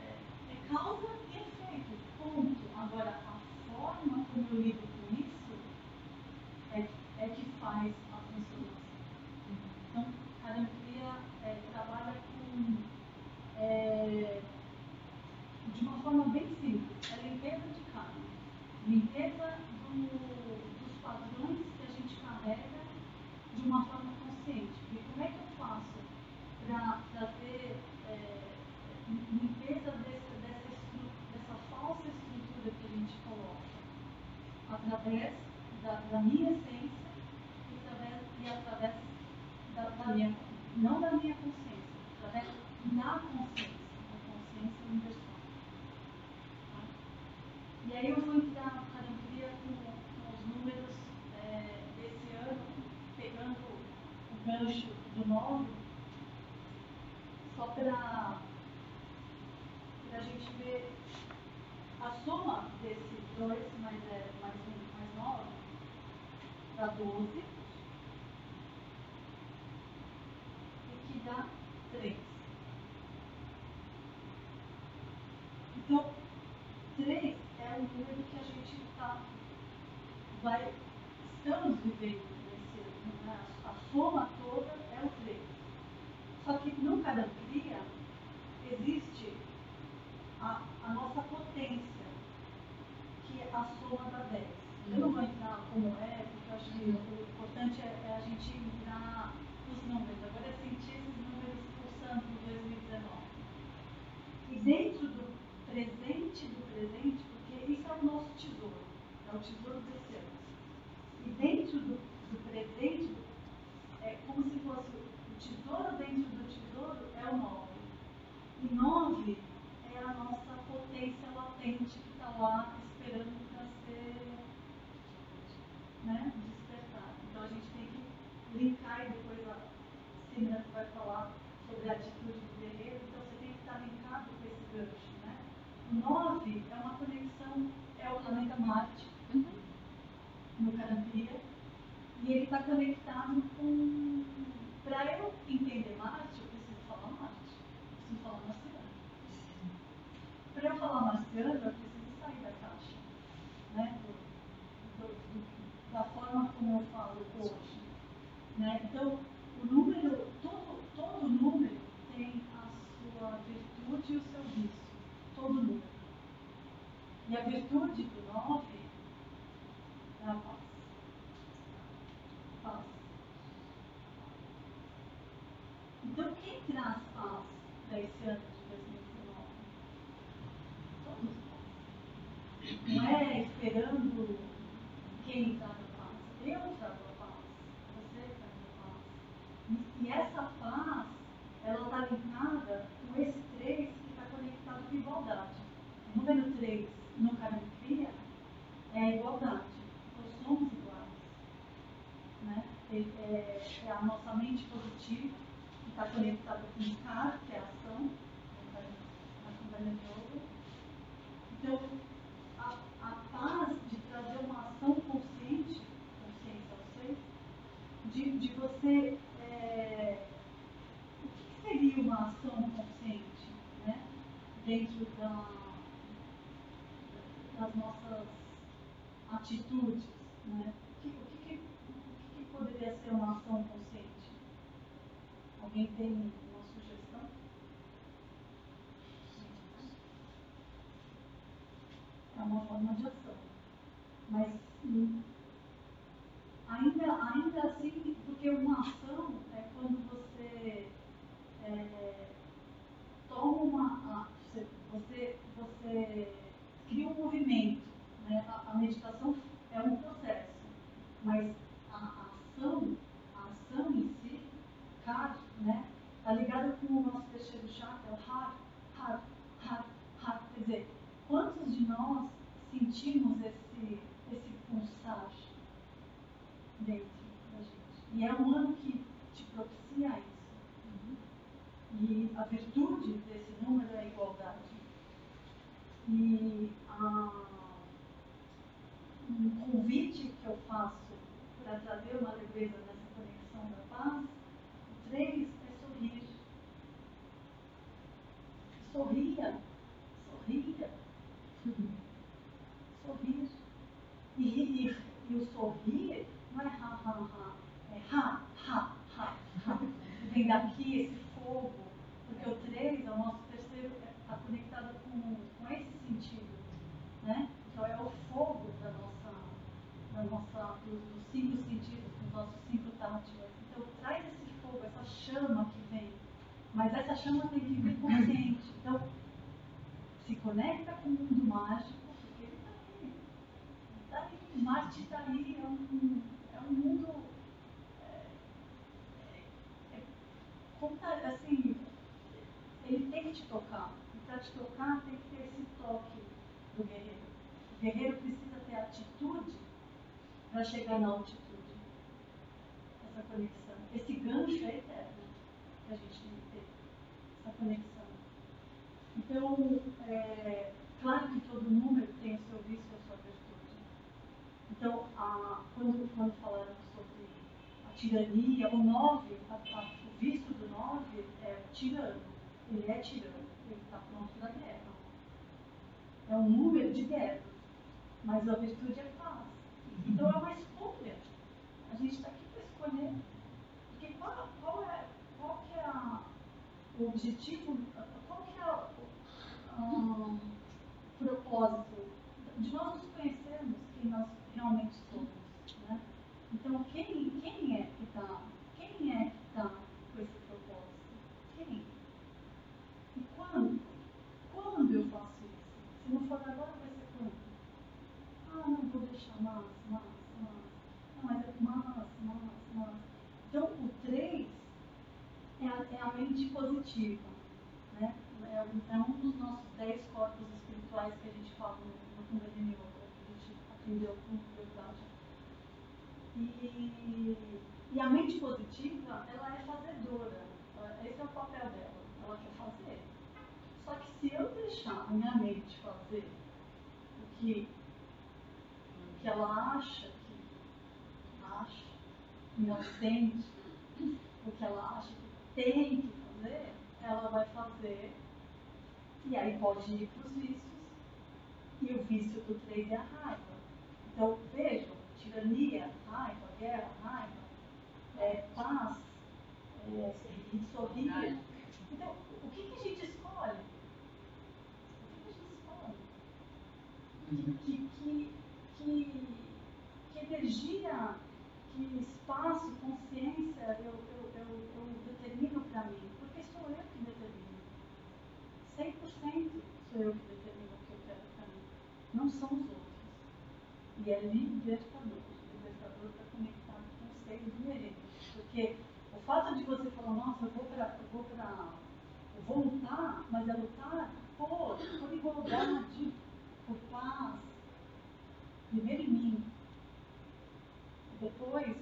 É, é causa e efeito, ponto. Agora, a forma como eu lido com isso é, é que faz a transformação. Então, Carancria é, trabalha com, é, de uma forma bem é limpeza de karma. Limpeza vai, estamos vivendo nesse, na, a soma avec E a virtude desse número é a igualdade. E a, um convite que eu faço para trazer uma leveza nessa conexão da paz, o 3 é sorrir. Sorria, sorria, sorrir. E, e, e o sorrir não é ha, ha, ha, é ha, ha, ha. ha. Vem daqui esse cinco sentidos, com os nossos cinco táticos. Então, traz esse fogo, essa chama que vem. Mas essa chama tem que vir consciente. Então, se conecta com o mundo mágico, porque ele está ali. Está ali, Marte está ali, é um, é um mundo. É, é, é assim, ele tem que te tocar. E para te tocar, tem que ter esse toque do guerreiro. O guerreiro precisa ter atitude para chegar na altitude. Essa conexão, esse gancho é eterno que a gente tem que ter, essa conexão. Então, é, claro que todo número tem o seu vício e a sua virtude. Então, a, quando, quando falamos sobre a tirania, o 9, o vício do 9 é tirano. Ele é tirano, ele está pronto para guerra. É um número de guerra mas a virtude é fácil então é uma escolha. A gente está aqui para escolher. Porque qual, qual, é, qual que é a, o objetivo, qual que é o propósito de nós nos conhecermos quem nós realmente somos. Né? Então, quem, quem é que está quem é que está com esse propósito? Quem? E quando? Quando eu faço isso? Se não for agora, vai ser quando? Ah, não vou deixar mais, mais, mais. Não, mas é mais, mais, mais. Então, o 3 é a, é a mente positiva. Né? É, é um dos nossos 10 corpos espirituais que a gente fala no, no Kundalini Yoga, que a gente aprendeu com o e, e a mente positiva, ela é fazedora. Esse é o papel dela. Ela quer fazer. Só que se eu deixar a minha mente fazer o que, o que ela acha que acha, inocente, o que ela acha que tem que fazer, ela vai fazer. E aí pode ir para os vícios. E o vício do 3 é a raiva. Então, vejam, tirania, raiva, guerra, raiva, é, paz, é, sorrir. Então, o que, que a gente escolhe? O que, que a gente escolhe? Que, que, que, que, energia, que espaço, consciência eu determino para mim? Porque sou eu que determino. 100% sou eu que determino o que eu quero para mim. Não são os outros. E é libertador. O libertador está conectado com o ser merenda. Porque o fato de você falar, nossa, eu vou para. Eu vou para. Eu vou lutar, mas é lutar por, por igualdade, por paz. Primeiro em mim. Depois,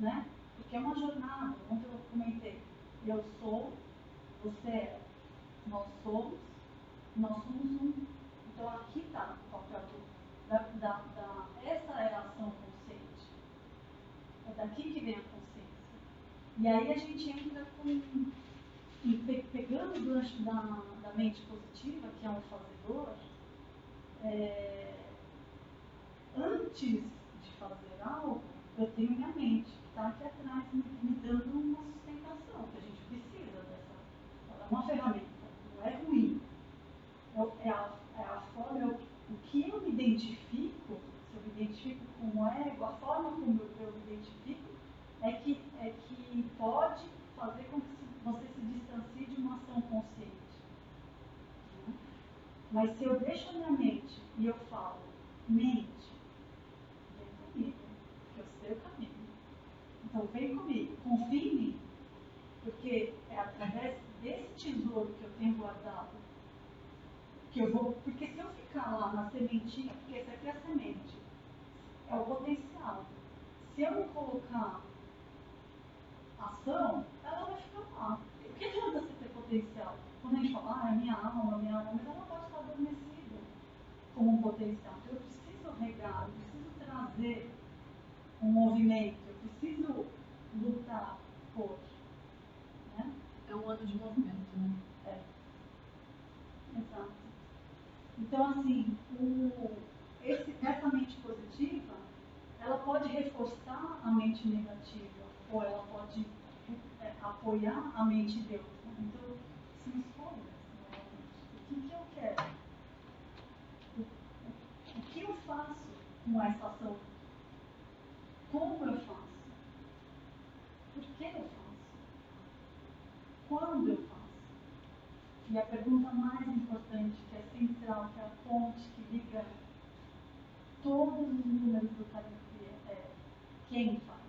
né? Porque é uma jornada, onde eu comentei. Eu sou, você é, nós somos, nós somos um. Então aqui está o papel do da, da, da, essa a ação consciente. É daqui que vem a consciência. E aí a gente entra com. Pegando o gancho da, da mente positiva, que é um fazedor, é, antes de fazer algo, eu tenho minha mente, que está aqui atrás, me, me, dando uma sustentação, que a gente precisa dessa. É uma ferramenta, não é ruim. É, é, a, é a forma, é o o que eu me identifico, se eu me identifico como ego, a forma como eu me identifico, é que, é que pode fazer com que você se distancie de uma ação consciente. Né? Mas se eu deixo a minha mente e eu falo, mente, vem comigo, que eu sei o caminho. Então vem comigo, confie em mim, porque é através desse tesouro que eu tenho guardado que eu vou, porque se eu ficar lá na sementinha, porque essa aqui é a semente, é o potencial. Se eu não colocar ação, ela vai ficar lá. O que adianta você ter potencial? Quando a gente fala, ah, é minha alma, minha alma, mas ela pode estar adormecida como um potencial. Então eu preciso regar, eu preciso trazer um movimento, eu preciso lutar por. Né? É um ano de movimento, né? É. Exato. Então, assim, o, esse, essa mente positiva, ela pode reforçar a mente negativa, ou ela pode é, apoiar a mente. Né? Então, são escolhas. O que, que eu quero? O, o, o que eu faço com essa ação? Como eu faço? Por que eu faço? Quando eu faço? E a pergunta mais importante, central, que é a ponte que liga todos os números do Califia, é quem faz?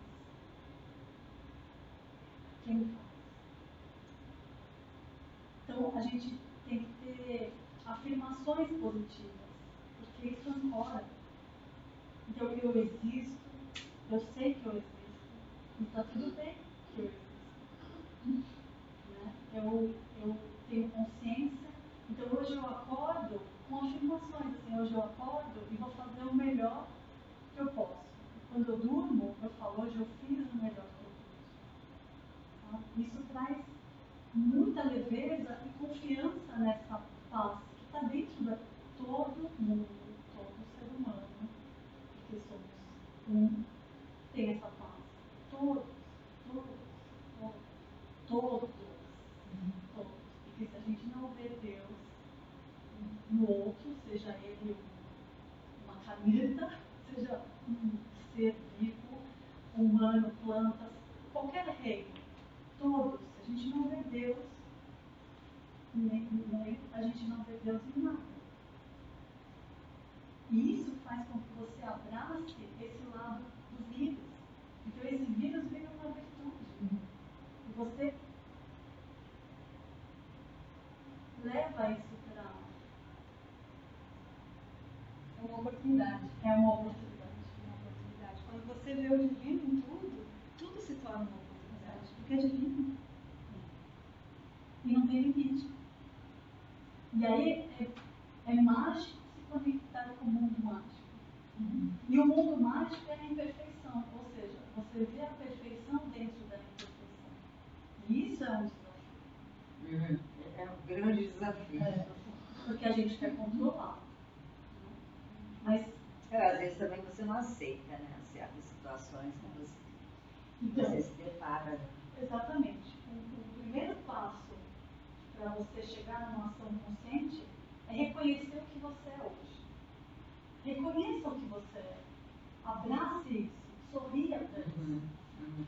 Quem faz? Então, a gente tem que ter afirmações positivas, porque isso ancora. Então, eu existo, eu sei que eu existo, e está tudo bem que eu existo. Né? Eu, eu tenho consciência. Então hoje eu acordo com afirmações, assim, hoje eu acordo e vou fazer o melhor que eu posso. Quando eu durmo, eu falo, hoje eu fiz o melhor que eu posso Tá? Isso traz muita leveza e confiança nessa paz que está dentro de todo mundo, todo ser humano, porque somos um, tem essa paz. Todos, todos, todos, todos outro, seja ele uma caneta, seja um ser vivo, humano, plantas, qualquer reino, todos, a gente não vê Deus, nem, nem, a gente não vê Deus em nada. E isso faz com que você abrace esse lado do vírus. Então esse vírus vira uma virtude. E você leva isso para. É uma oportunidade. É uma oportunidade. Uma oportunidade. Quando você vê o divino em tudo, tudo se torna uma oportunidade. Porque é divino. E não tem limite. E aí é, é mágico se conectar com o mundo mágico. E o mundo mágico é a imperfeição, ou seja, você vê a perfeição dentro da imperfeição. E isso é um desafio. Uhum. É um grande desafio. É, porque a gente quer controlar. Mas, É, às vezes também você não aceita, né? Certas situações que você, então, você se depara. exatamente. O, o primeiro passo para você chegar numa ação consciente é reconhecer o que você é hoje. Reconheça o que você é. Abrace isso. Sorria para isso. Uhum. Uhum.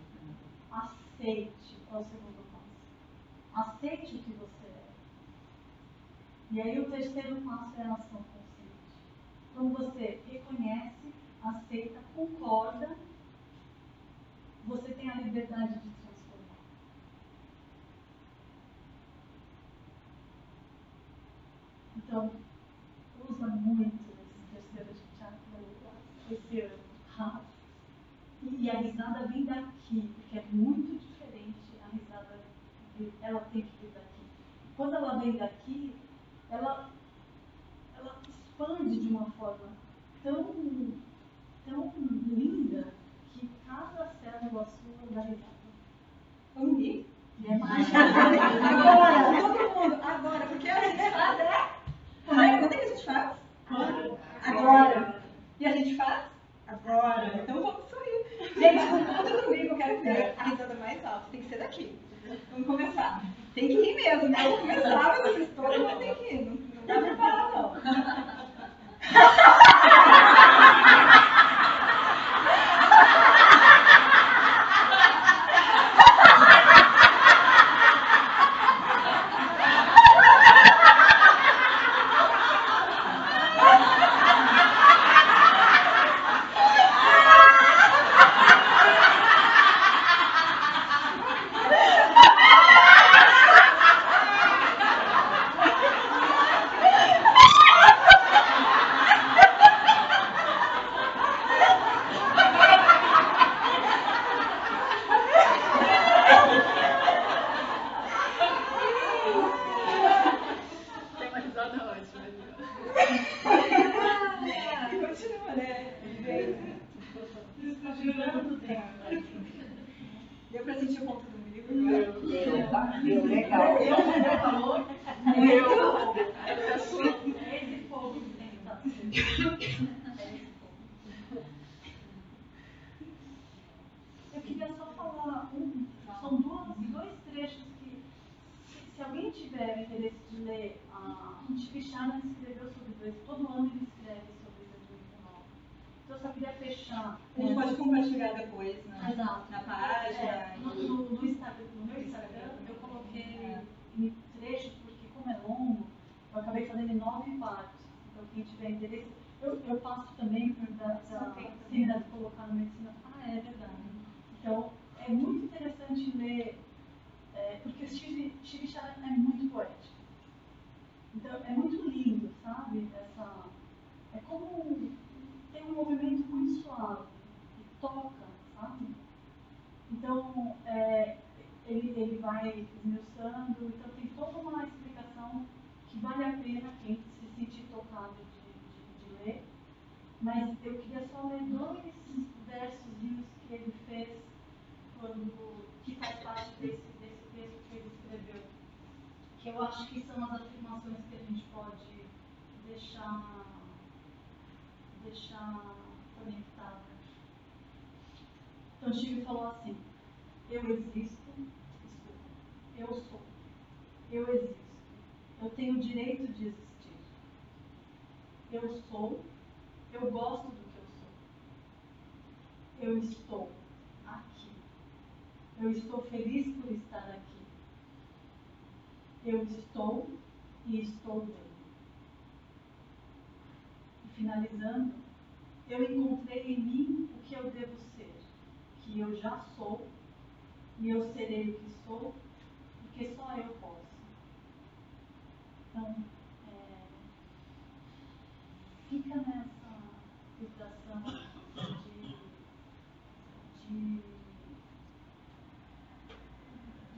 Aceite é o segundo passo. Aceite o que você é. E aí o terceiro passo é a ação consciente. Quando você reconhece, aceita, concorda, você tem a liberdade de transformar. Então, usa muito esse terceiro chakra esse ano. E a risada vem daqui, porque é muito diferente a risada, ela tem que vir daqui. Quando ela vem daqui, ela expande de uma forma tão, tão linda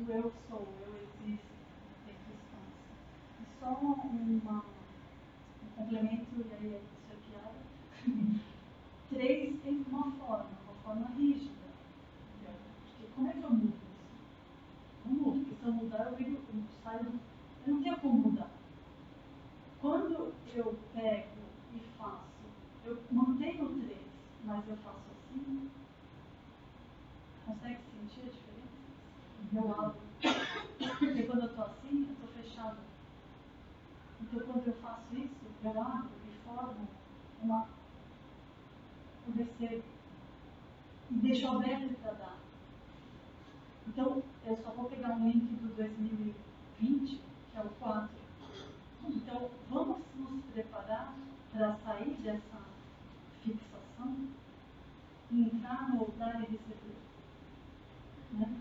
eu sou, eu existo, tem substância. E só uma, um complemento, e aí é isso é piada. Três tem uma forma, uma forma rígida. entendeu? Porque como é que eu mudo isso? Não mudo, porque se eu mudar eu, ligo, eu saio, eu não tenho como mudar. Quando eu pego e faço, eu mantenho o três, mas eu faço assim, consegue sentir a diferença? Eu abro. Porque quando eu estou assim, eu estou fechada. Então quando eu faço isso, eu abro e formo uma, um recebo. E deixo aberto para dar. Então, eu só vou pegar um link do 2020, que é o 4. Então, vamos nos preparar para sair dessa fixação e entrar no altar e receber. Né?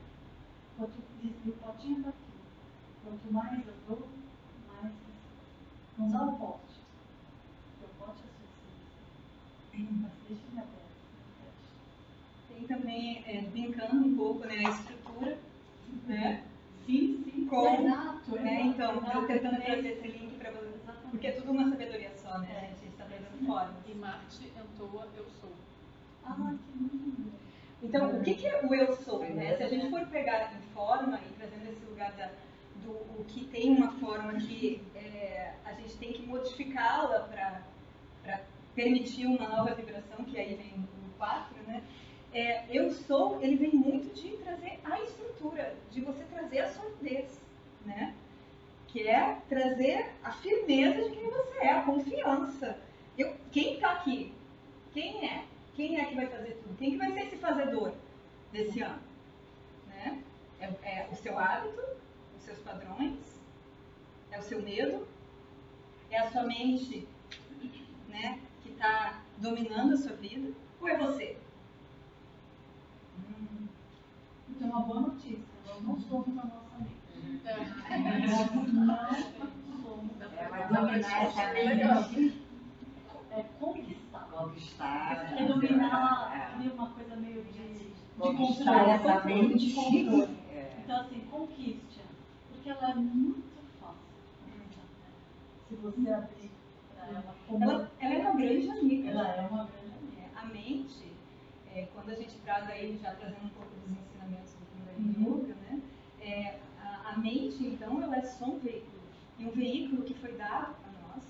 Quanto, e o potinho está aqui. Quanto mais eu dou, mais recebo. Não dá o pote. Porque o pote é suficiente. Mas deixa ele aberto. Tem também, é, brincando um pouco, né, a estrutura, né? Sim, sim. Como? Exato, É, exato, então, exato. eu tentando trazer esse link para você. Exatamente. Porque é tudo uma sabedoria só, né? A formas. E Marte entoa eu sou. Ah, que lindo. Então, o que, que é o eu sou? Né? Se a gente for pegar em forma e trazendo esse lugar da, do o que tem uma forma que é, a gente tem que modificá-la para permitir uma nova vibração, que aí vem o 4, né? É, eu sou, ele vem muito de trazer a estrutura, de você trazer a solidez, né? Que é trazer a firmeza de quem você é, a confiança. Eu, quem está aqui? Quem é? Quem é que vai fazer tudo? Quem que vai ser esse fazedor desse ano? Né? É, é o seu hábito, os seus padrões, é o seu medo, é a sua mente né, que está dominando a sua vida, ou é você? Hum, Então, uma boa notícia. Nós não somos a nossa mente. É. Nós não somos. É, mas dominar essa mente, É conquistar. conquistar. É dominar É. uma coisa meio de, de Conquistar controle. essa mente. de controle. É. Então, assim, conquiste. Porque ela é muito fácil. Se você abrir para ela como. Ela, ela é uma grande amiga. Ela é uma grande amiga. É, a mente, é, quando a gente traz aí, já trazendo um pouco dos ensinamentos do Kundalini Uhum. Yoga, né? É, a, a mente, então, ela é só um veículo. E um veículo que foi dado a nós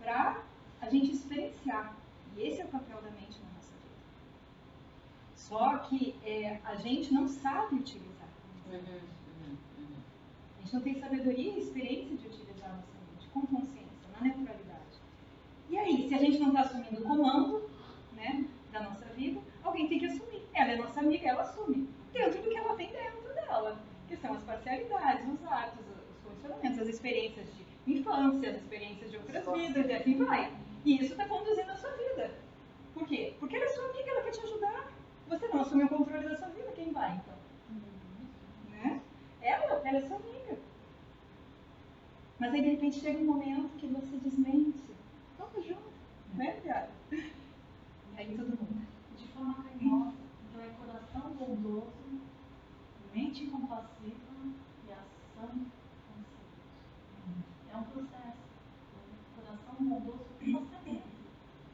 para a gente experienciar. E esse é o papel da mente na nossa vida. Só que é, a gente não sabe utilizar. Uhum, uhum, uhum. A gente não tem sabedoria e experiência de utilizar a nossa mente com consciência, na neutralidade. E aí, se a gente não está assumindo o comando né, da nossa vida, alguém tem que assumir. Ela é nossa amiga, ela assume. Dentro do que ela tem dentro dela, que são as parcialidades, os atos, os condicionamentos, as experiências de infância, as experiências de outras vidas, e assim vai. E isso está conduzindo a sua vida. Por quê? Porque ela é sua amiga, ela quer te ajudar. Você não assume o controle da sua vida, quem vai então? Né? Ela, ela é sua amiga. Mas aí de repente chega um momento que você desmente. Vamos junto, né, Tiago? E aí todo mundo. De forma carinhosa. Então, é coração bondoso, mente compassiva e ação consciente. É um processo. Coração bondoso com você mesmo.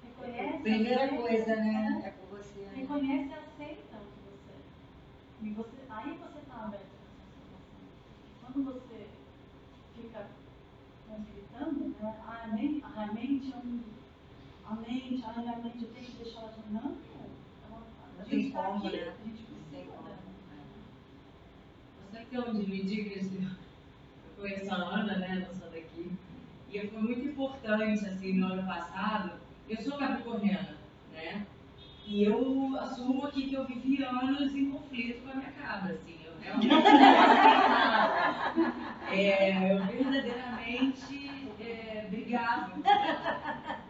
Reconhece. Primeira coisa, né? É com você. né? Reconhece e aceita o que você é. E você, aí você está aberto para essa transformação. Quando você fica conflitando, né? Ah, a mente, a mente é um. A mente, a mente, eu tenho que deixar ela de. Não, a gente está aqui, né? a gente precisa. Eu sei que eu dividi esse. Eu conheço a Ana, né? Sou daqui. E foi muito importante, assim, no ano passado. Eu sou capricorniana, né? E eu assumo aqui que eu vivi anos em conflito com a minha cabra, assim. Eu realmente é, eu verdadeiramente é, brigava.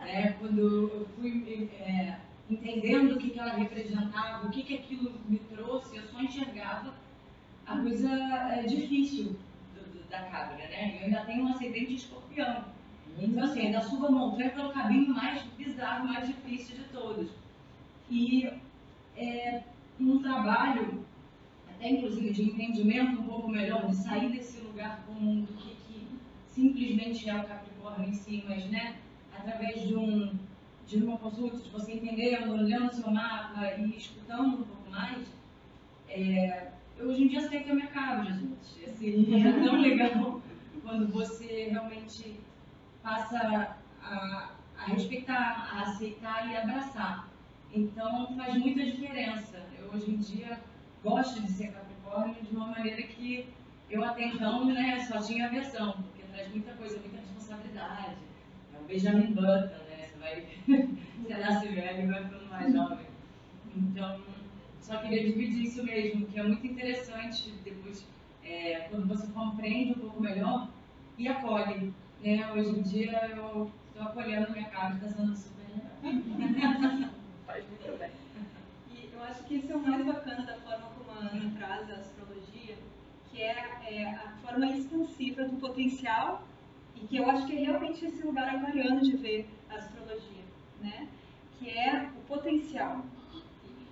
Né? Quando eu fui é, entendendo o que, que ela representava, o que, que aquilo me trouxe, eu só enxergava a coisa é, difícil do, do, da cabra, né? Eu ainda tenho um acidente de escorpião. Então, assim, ainda subo a montanha pelo caminho mais bizarro, mais difícil de todos. E é, um trabalho, até inclusive de entendimento um pouco melhor, de sair desse lugar comum do que, que simplesmente é o Capricórnio em si, mas né, através de, um, de uma consulta, de você entendendo, olhando o seu mapa e escutando um pouco mais, é, eu hoje em dia sei que eu me acabo, gente. Assim, é tão legal quando você realmente passa a, a respeitar, a aceitar e abraçar. Então faz muita diferença. Eu hoje em dia gosto de ser Capricórnio de uma maneira que eu até então né, só tinha aversão, porque traz muita coisa, muita responsabilidade. É o Benjamin Button, né? Você vai. você nasce velho e vai ficando mais jovem. Então, só queria dividir isso mesmo, que é muito interessante depois, é, quando você compreende um pouco melhor e acolhe. Né? Hoje em dia eu estou acolhendo minha casa, está sendo super legal. Faz muito bem. E eu acho que isso é o mais bacana da forma como a Ana traz a astrologia, que é, é a forma expansiva do potencial e que eu acho que é realmente esse lugar aquariano de ver a astrologia, né? Que é o potencial.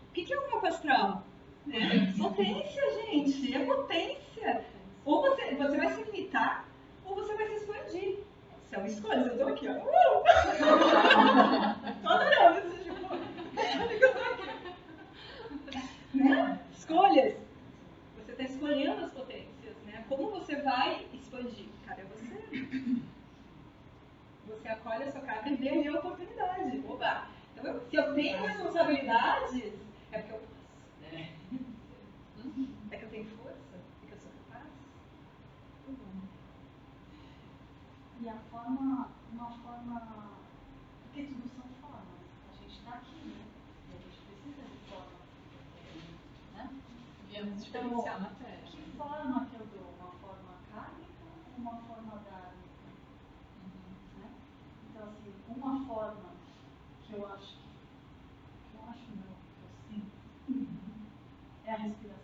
O que é o mapa astral? É potência, gente, é potência. Ou você, você vai se limitar, ou você vai se expandir. São escolhas, eu tô aqui, ó. Uh! tô adorando esse tipo. Né? Escolhas. Você está escolhendo as potências, né? Como você vai expandir? Cara, é você. Você acolhe a sua cabra e vê ali a oportunidade. Oba! Então, eu, se eu tenho responsabilidades, é porque eu posso. né? É que eu tenho força? É que eu sou capaz? Tudo bom. E a forma, uma forma. Porque tudo são formas. A gente está aqui, né? E a gente precisa de forma. Né? Viemos experienciar a matéria. Que forma que eu dou? Uma forma kármica ou uma forma dármica? Né? Então, assim, uma forma que eu acho que. que eu acho não, que eu sinto, é a respiração.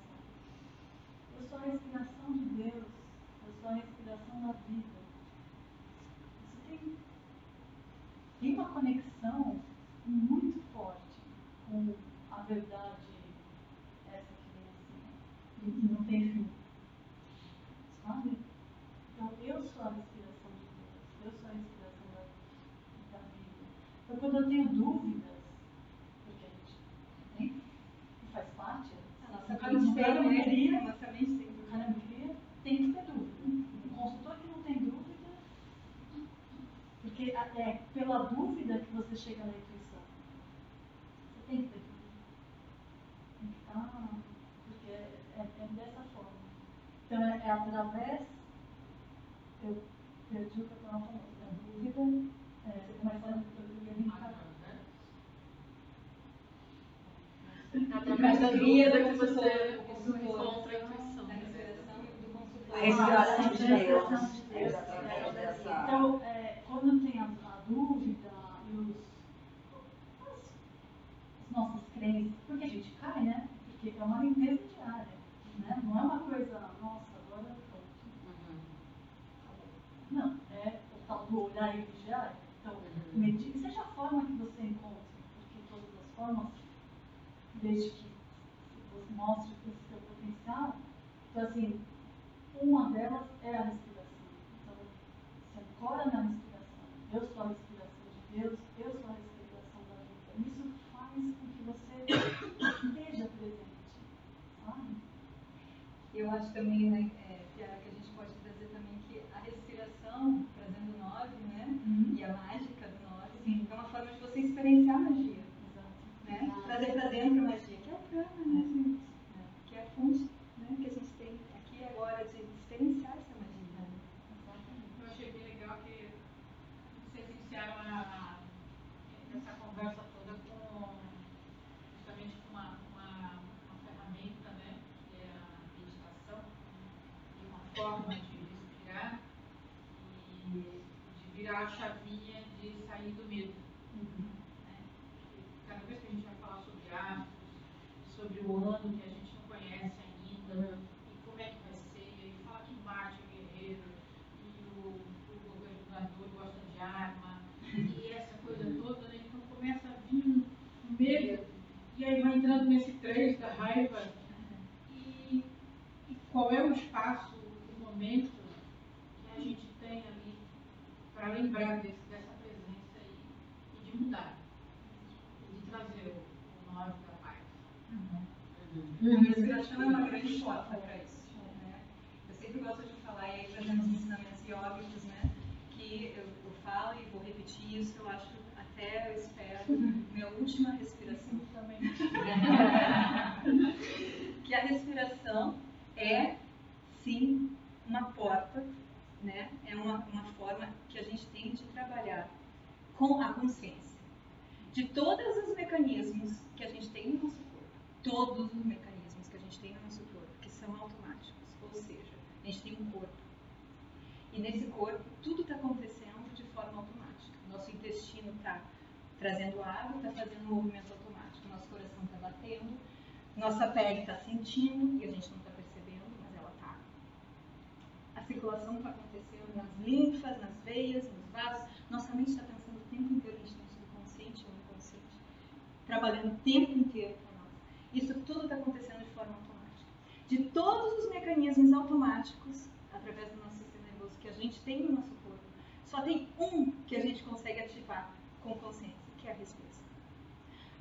Eu sou a respiração de Deus, eu sou a respiração da vida. Isso tem, tem uma conexão muito forte com a verdade, essa que vem assim, e que não tem fim. Sabe? Então, eu sou a respiração de Deus, eu sou a respiração da, da vida. Então, quando eu tenho dúvidas, porque a gente tem, faz parte, A nossa o cara mente tem, queria, né? A nossa mente tem. o cara me cria, tem que ter dúvida. O consultor que não tem dúvida, porque é pela dúvida que você chega na intuição. Você tem que ter dúvida. Tem que estar. Porque é, é, é dessa forma. Então é, é através. Eu perdi o que eu estava falando. A dúvida. É, mas eu, eu ia brincar. Através da dúvida que você encontra a intuição. Da respiração do consultor. A respiração de a Deus. Então, é, quando tem a, a dúvida e os, as, as nossas crenças, porque a gente cai, né? Porque é uma limpeza diária, né? Não é uma coisa, nossa, agora pronto. acabou. Não, o do olhar e vigiar. Então, medite, seja a forma que você encontre, porque todas as formas, desde que você mostre esse seu potencial, então assim, uma delas é a respiração. Então, se ancora na respiração. Eu sou a respiração de Deus, eu sou a respiração da vida. Isso faz com que você esteja presente, sabe? Eu acho também, né, é, Piara, que a gente pode trazer também que a respiração, trazendo o nove, né, e a mágica do nove, Sim. é uma experienciar a magia, né? Trazer para dentro a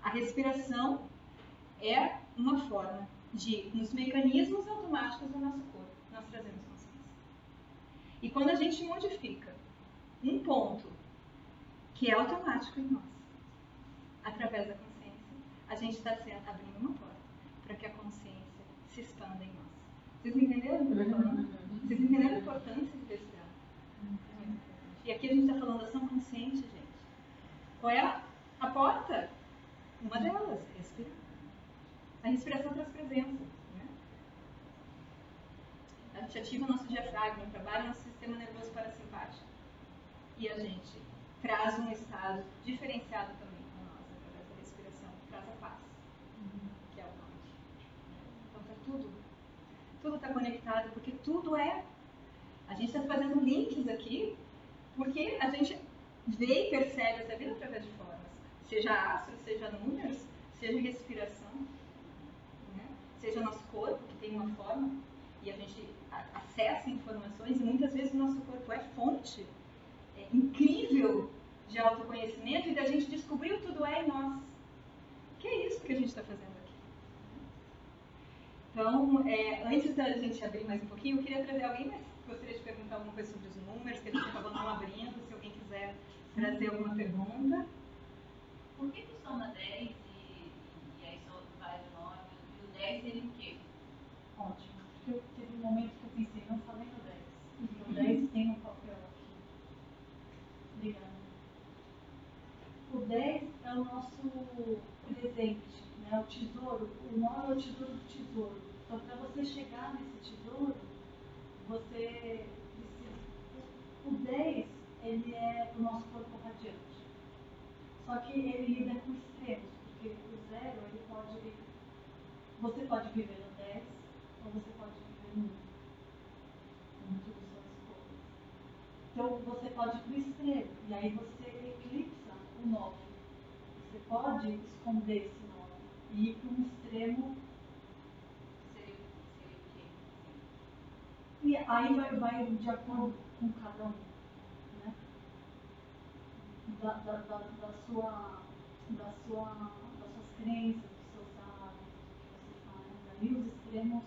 A respiração é uma forma de, nos mecanismos automáticos do nosso corpo, nós trazemos consciência. E quando a gente modifica um ponto que é automático em nós, através da consciência, a gente está abrindo uma porta para que a consciência se expanda em nós. Vocês entenderam o que eu estou falando? Vocês entenderam a importância de respirar? E aqui a gente está falando ação consciente, gente. Qual é a porta? Uma delas, respirar. A respiração traz presença. Né? A gente ativa o nosso diafragma, trabalha o nosso sistema nervoso parasimpático. E a gente traz um estado diferenciado também para nós, através da respiração. Traz a paz, que é o norte. Então está tudo. Tudo está conectado, porque tudo é. A gente está fazendo links aqui, porque a gente vê e percebe essa vida através de formas. Seja astros, seja números, seja respiração, né? seja nosso corpo, que tem uma forma, e a gente acessa informações, e muitas vezes o nosso corpo é fonte é incrível de autoconhecimento e da gente descobrir o tudo é em nós. Que é isso que a gente está fazendo aqui. Então, é, antes da gente abrir mais um pouquinho, eu queria trazer alguém mais gostaria de perguntar alguma coisa sobre os números, que a gente acabou não abrindo, se alguém quiser trazer alguma pergunta. Por que, que soma 10 e, e aí só vai o 9 e o 10 seria o quê? Ótimo. Porque eu, teve um momento que eu pensei, não falei no 10. Porque o 10 tem um papel aqui. Obrigada. O 10 é o nosso presente, né? o tesouro. O 9 é o tesouro do tesouro. Então, para você chegar nesse tesouro, você precisa. O 10, ele é o nosso corpo radiante. Só que ele lida com extremos, porque o zero, ele pode. Você pode viver no 10 ou você pode viver no 1. Como tudo são escolhas. Então você pode ir para o extremo, e aí você eclipsa o 9. Você pode esconder esse 9 e ir para um extremo Seria, seria o quê? E aí vai, vai de acordo com cada um? Da, da, da, da sua, da sua, das suas crenças, dos seus hábitos, que você faz. Aí os extremos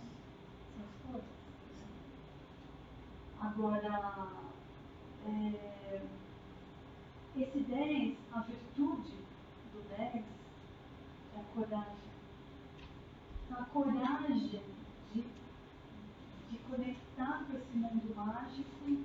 são as coisas. Agora, é, esse 10, a virtude do 10 é a coragem. A coragem de de conectar com esse mundo mágico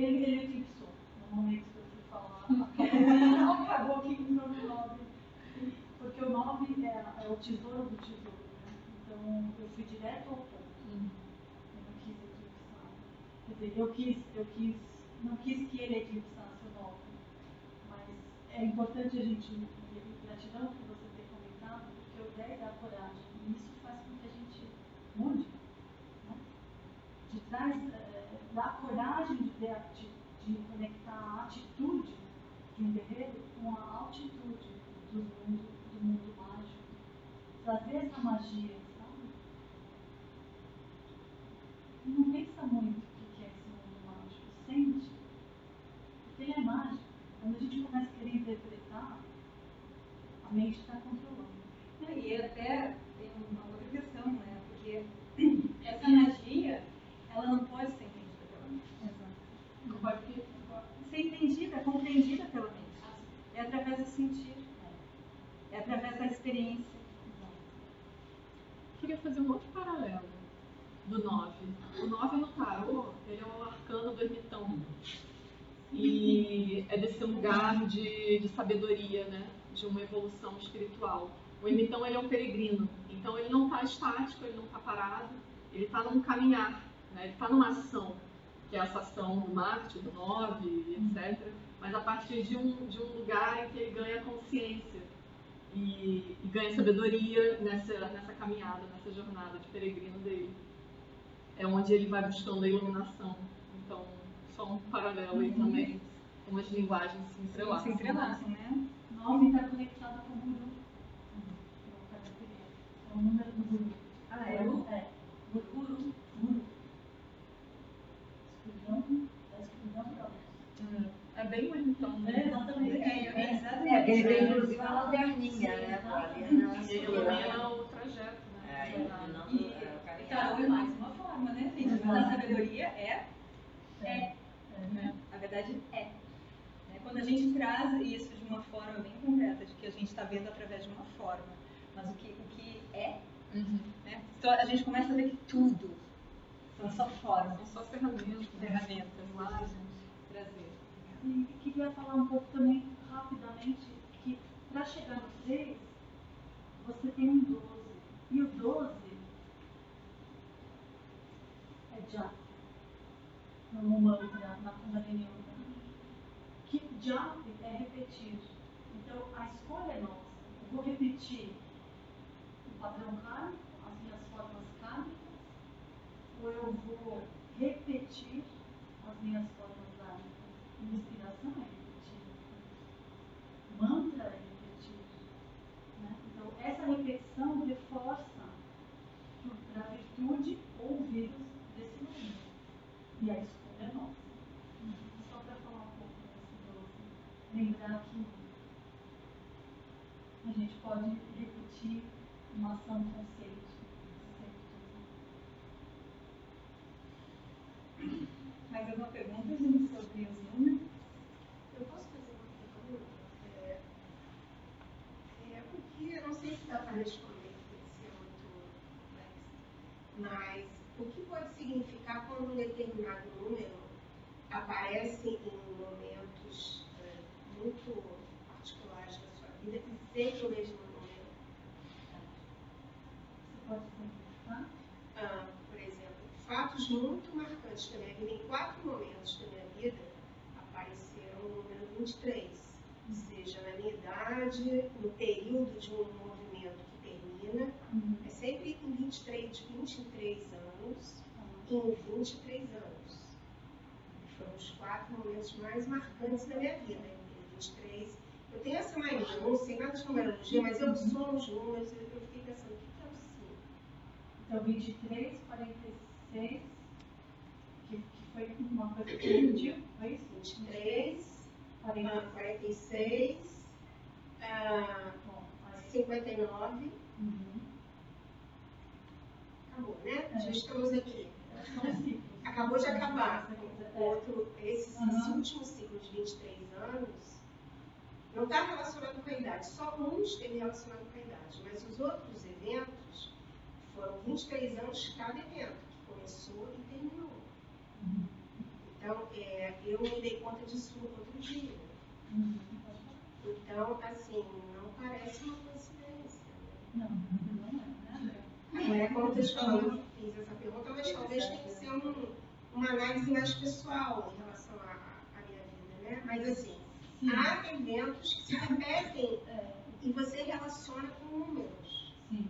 Ele, ele eclipsou. No momento que eu fui falar, acabou, acabou que entrou no 9. Porque o 9 é, é o tesouro do tesouro. Né? Então eu fui direto ao ponto. Eu não quis eclipsar. Quer dizer, eu quis, eu quis, não quis que ele eclipsasse o 9. Mas é importante a gente, e gratidão por você ter comentado, porque o 10 é a coragem. E isso faz com que a gente mude. Né? De trás, eh, da coragem de, de, de conectar a atitude de um guerreiro com a altitude do mundo, do mundo mágico. Trazer essa magia, sabe? Não pensa muito o que é esse mundo mágico. Sente. Porque ele é mágico. Quando a gente começa a querer interpretar, a mente está controlando. Não, E até tem uma outra questão, né? Porque essa magia, ela não pode ser entendida pela mente. Não vai porque Ser entendida, compreendida pela mente. É através do sentir. É através da experiência. queria fazer um outro paralelo do 9. O 9 no tarô, ele é o arcano do ermitão. E é desse lugar de, de sabedoria, né? De uma evolução espiritual. O ermitão, ele é um peregrino. Então, ele não está estático, ele não está parado. Ele está num caminhar, né? Ele está numa ação. Que é essa ação do Marte, do 9, etc. Mas a partir de um, de um lugar em que ele ganha consciência e, e ganha sabedoria nessa, nessa caminhada, nessa jornada de peregrino dele. É onde ele vai buscando a iluminação. Então, só um paralelo aí também, como as linguagens se entrelaçam. Se entrelaçam, né? 9 está conectado com o guru. É o número do guru. Ah, é o? É. Guru. Guru. Escuridão. Da escuridão para luz. É bem o ermitão, É, né? exatamente. É, É, exatamente. É, ele tem inclusive a lanterninha, né? ele escuridão. ilumina o trajeto, né? É, a E é, o caminho. tarô é mais uma forma, né, gente? Mas a sabedoria é, é. né? na verdade, é. Né? Quando a gente traz isso de uma forma bem concreta, de que a gente está vendo através de uma forma, mas o que, o que é, Uhum. né? Então a gente começa a ver que tudo são só formas, São só ferramentas. ferramentas, imagens. E queria falar um pouco também, rapidamente, que para chegar no 3, você tem um 12. E o 12 é já. No mantra, na Kundalini Yoga. Que já é repetir. Então, a escolha é nossa. Eu vou repetir o padrão kármico, as minhas formas kármicas, ou eu vou repetir as minhas formas kármicas. Inspiração é repetir. Mantra é repetir. né? Então, essa repetição reforça a virtude ou o vírus desse momento. E a escolha é nossa. Só para falar um pouco desse doce. Lembrar que a gente pode repetir uma ação consciente. sempre. Mais alguma pergunta, gente, sobre os números? Eu posso fazer uma pergunta? É, é porque, eu não sei se dá para responder, tem que ser muito complexo, mas o que pode significar quando um determinado número aparece em momentos é, muito particulares da sua vida e sempre o mesmo número? Você pode simplificar? Ah, por exemplo, fatos muito marcantes da minha vida, em quatro momentos da minha vida, apareceram o número 23. Seja na minha idade, no período de um movimento que termina, é sempre em 23, de 23 anos, em 23 anos. Foram os quatro momentos mais marcantes da minha vida. Em 23, eu tenho essa mania, eu não sei nada de numerologia, mas eu somo os números, eu, eu fiquei pensando, o que é o 5? Então, 23, 46, que, que foi uma coisa que você pediu, foi isso? 23, 40. ah, 46, ah, Bom, aí, 59, uhum. acabou, né? É. Já estamos aqui. Acabou de acabar. Outro, esse, esse último ciclo de 23 anos, Não está relacionado com a idade, só um esteve relacionado com a idade, mas os outros eventos foram 23 anos cada evento, que começou e terminou. Então, é, eu me dei conta disso outro dia. Então, assim, não parece uma coincidência. Né? Não, não é. né? Não é eu fiz essa pergunta, mas talvez tenha que ser um, uma análise mais pessoal em relação à, minha vida, né? Mas assim, Sim. há eventos que se repetem É, e você relaciona com números. sim.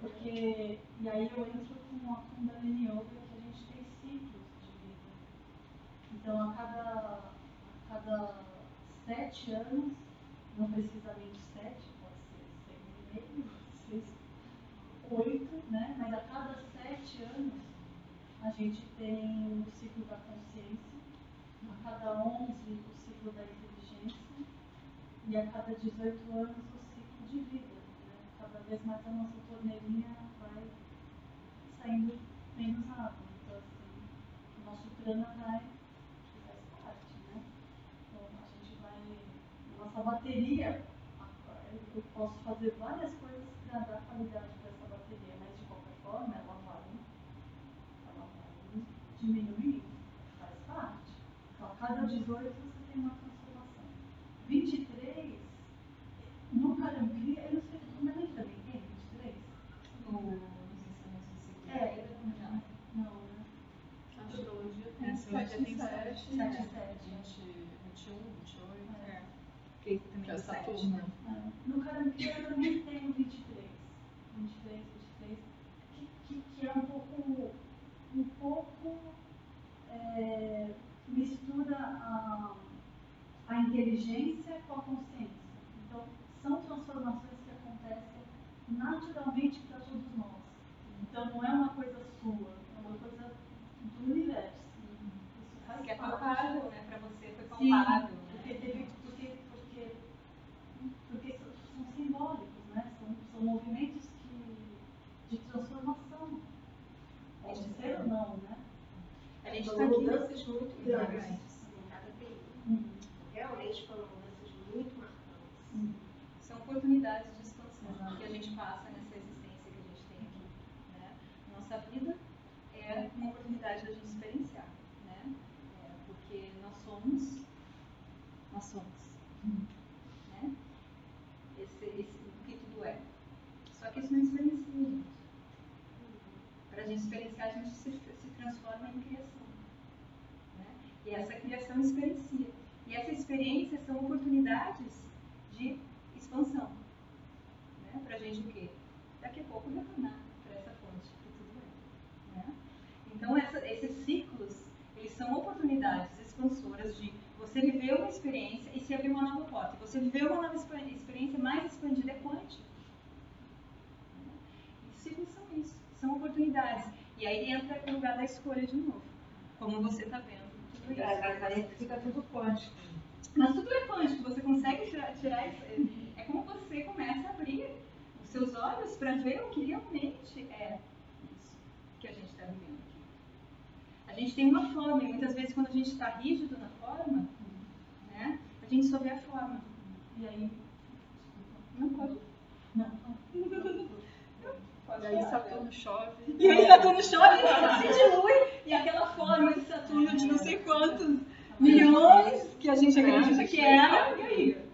Porque, e aí eu entro com a Kundalini Yoga que a gente tem ciclos de vida. Então, a cada, a cada sete anos, não precisamente sete, pode ser seis e meio, oito, né? Mas a cada sete anos, a gente tem o ciclo da consciência, a cada onze, o ciclo da inteligência, e a cada 18 anos, o ciclo de vida. Né? Cada vez mais a nossa torneirinha vai saindo menos água. Então, assim, o nosso prana vai, faz parte, né? Então, a gente vai. Nossa bateria, a- eu posso fazer várias coisas para dar qualidade para essa bateria, mas de qualquer forma, ela vai, ela vai diminuir, faz parte. Então, a cada 18 você tem uma transformação. 23, no Carancria, eu não sei, o Carancria também tem 23? No, nos ensinamentos do ciclo É, de vida, não, não, né? Astrologia É, tem astrologia 7 tem em 7, 7 em 7. 21, 28. É. Que também Que é é sete, Saturno. né? É. No eu também tenho 23. 23, 23, que, que, que é um pouco, um pouco é, mistura a, a inteligência com a consciência. Então, são transformações que acontecem naturalmente para todos nós. Então, não é uma coisa sua, é uma coisa do universo. Isso faz Que é palpável, né? Pra você foi palpável, porque, né? teve, porque, porque, porque são, são simbólicos, né? São, são movimentos que, de transformação. Pode ser ou não, né? A gente Foram tá aqui. mudanças muito grandes em cada período. Uhum. Realmente foram mudanças muito marcantes. Uhum. São oportunidades de expansão Exato. que a gente passa nessa existência que a gente tem aqui. Né? Nossa vida é uma oportunidade da gente experienciar. Né? É, porque nós somos, nós somos. Uhum. Né? Esse, esse, o que tudo é. Só que isso não experiencia, gente. Para a gente experienciar, a gente se, se transforma em criação. Né? E criação experiencia. E essa experiência são oportunidades de expansão. Né? Para a gente o quê? Daqui a pouco retornar para essa fonte que tudo é. Né? Então, essa- esses ciclos, eles são oportunidades expansoras de você viver uma experiência e se abrir uma nova porta. Você viver uma nova experiência mais expandida é quântica. Né? E ciclos são isso, são oportunidades. E aí entra o lugar da escolha de novo. Como você está vendo. Tudo isso. Aí fica tudo quântico. Mas tudo é quântico, você consegue tirar, tirar isso. É como você começa a abrir os seus olhos para ver o que realmente é isso que a gente está vivendo aqui. A gente tem uma forma, e muitas vezes quando a gente está rígido na forma, né, a gente só vê a forma. E aí, Não pode. não, pode E aí. Saturno chove. E aí Saturno chove, se dilui, e aquela forma de Saturno de não sei quantos milhões que a gente acredita que era, e aí?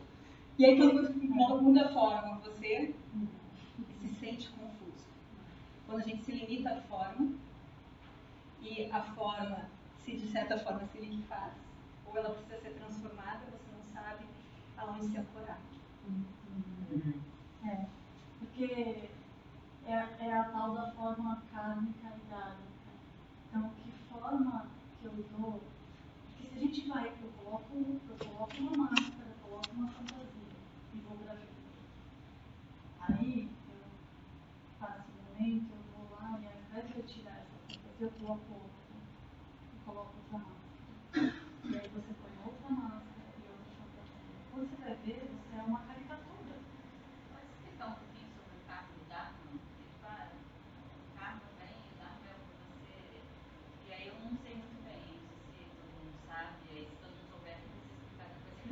E aí quando muda a forma, você se sente confuso. Quando a gente se limita à forma, e a forma, se de certa forma se liquefaz, ou ela precisa ser transformada, você não sabe aonde se ancorar. É, porque é, é a tal da forma kármica dada. Então, que forma que eu dou? Porque se a gente vai, eu coloco, eu coloco uma máscara, eu coloco uma fantasia e vou pra vida. Aí, eu passo um momento, eu vou lá e ao invés de eu tirar essa fantasia, eu coloco outra. Eu coloco outra máscara. E aí você põe outra máscara e outra fantasia. Quando você vai ver, você é uma caricatura. Pode explicar um pouquinho sobre o carro do Dharma? Porque, para, o karma vem, o Dharma é o que você. E aí eu não sei muito bem, não sei se todo mundo sabe, e aí se todo mundo souber, eu vou explicar depois.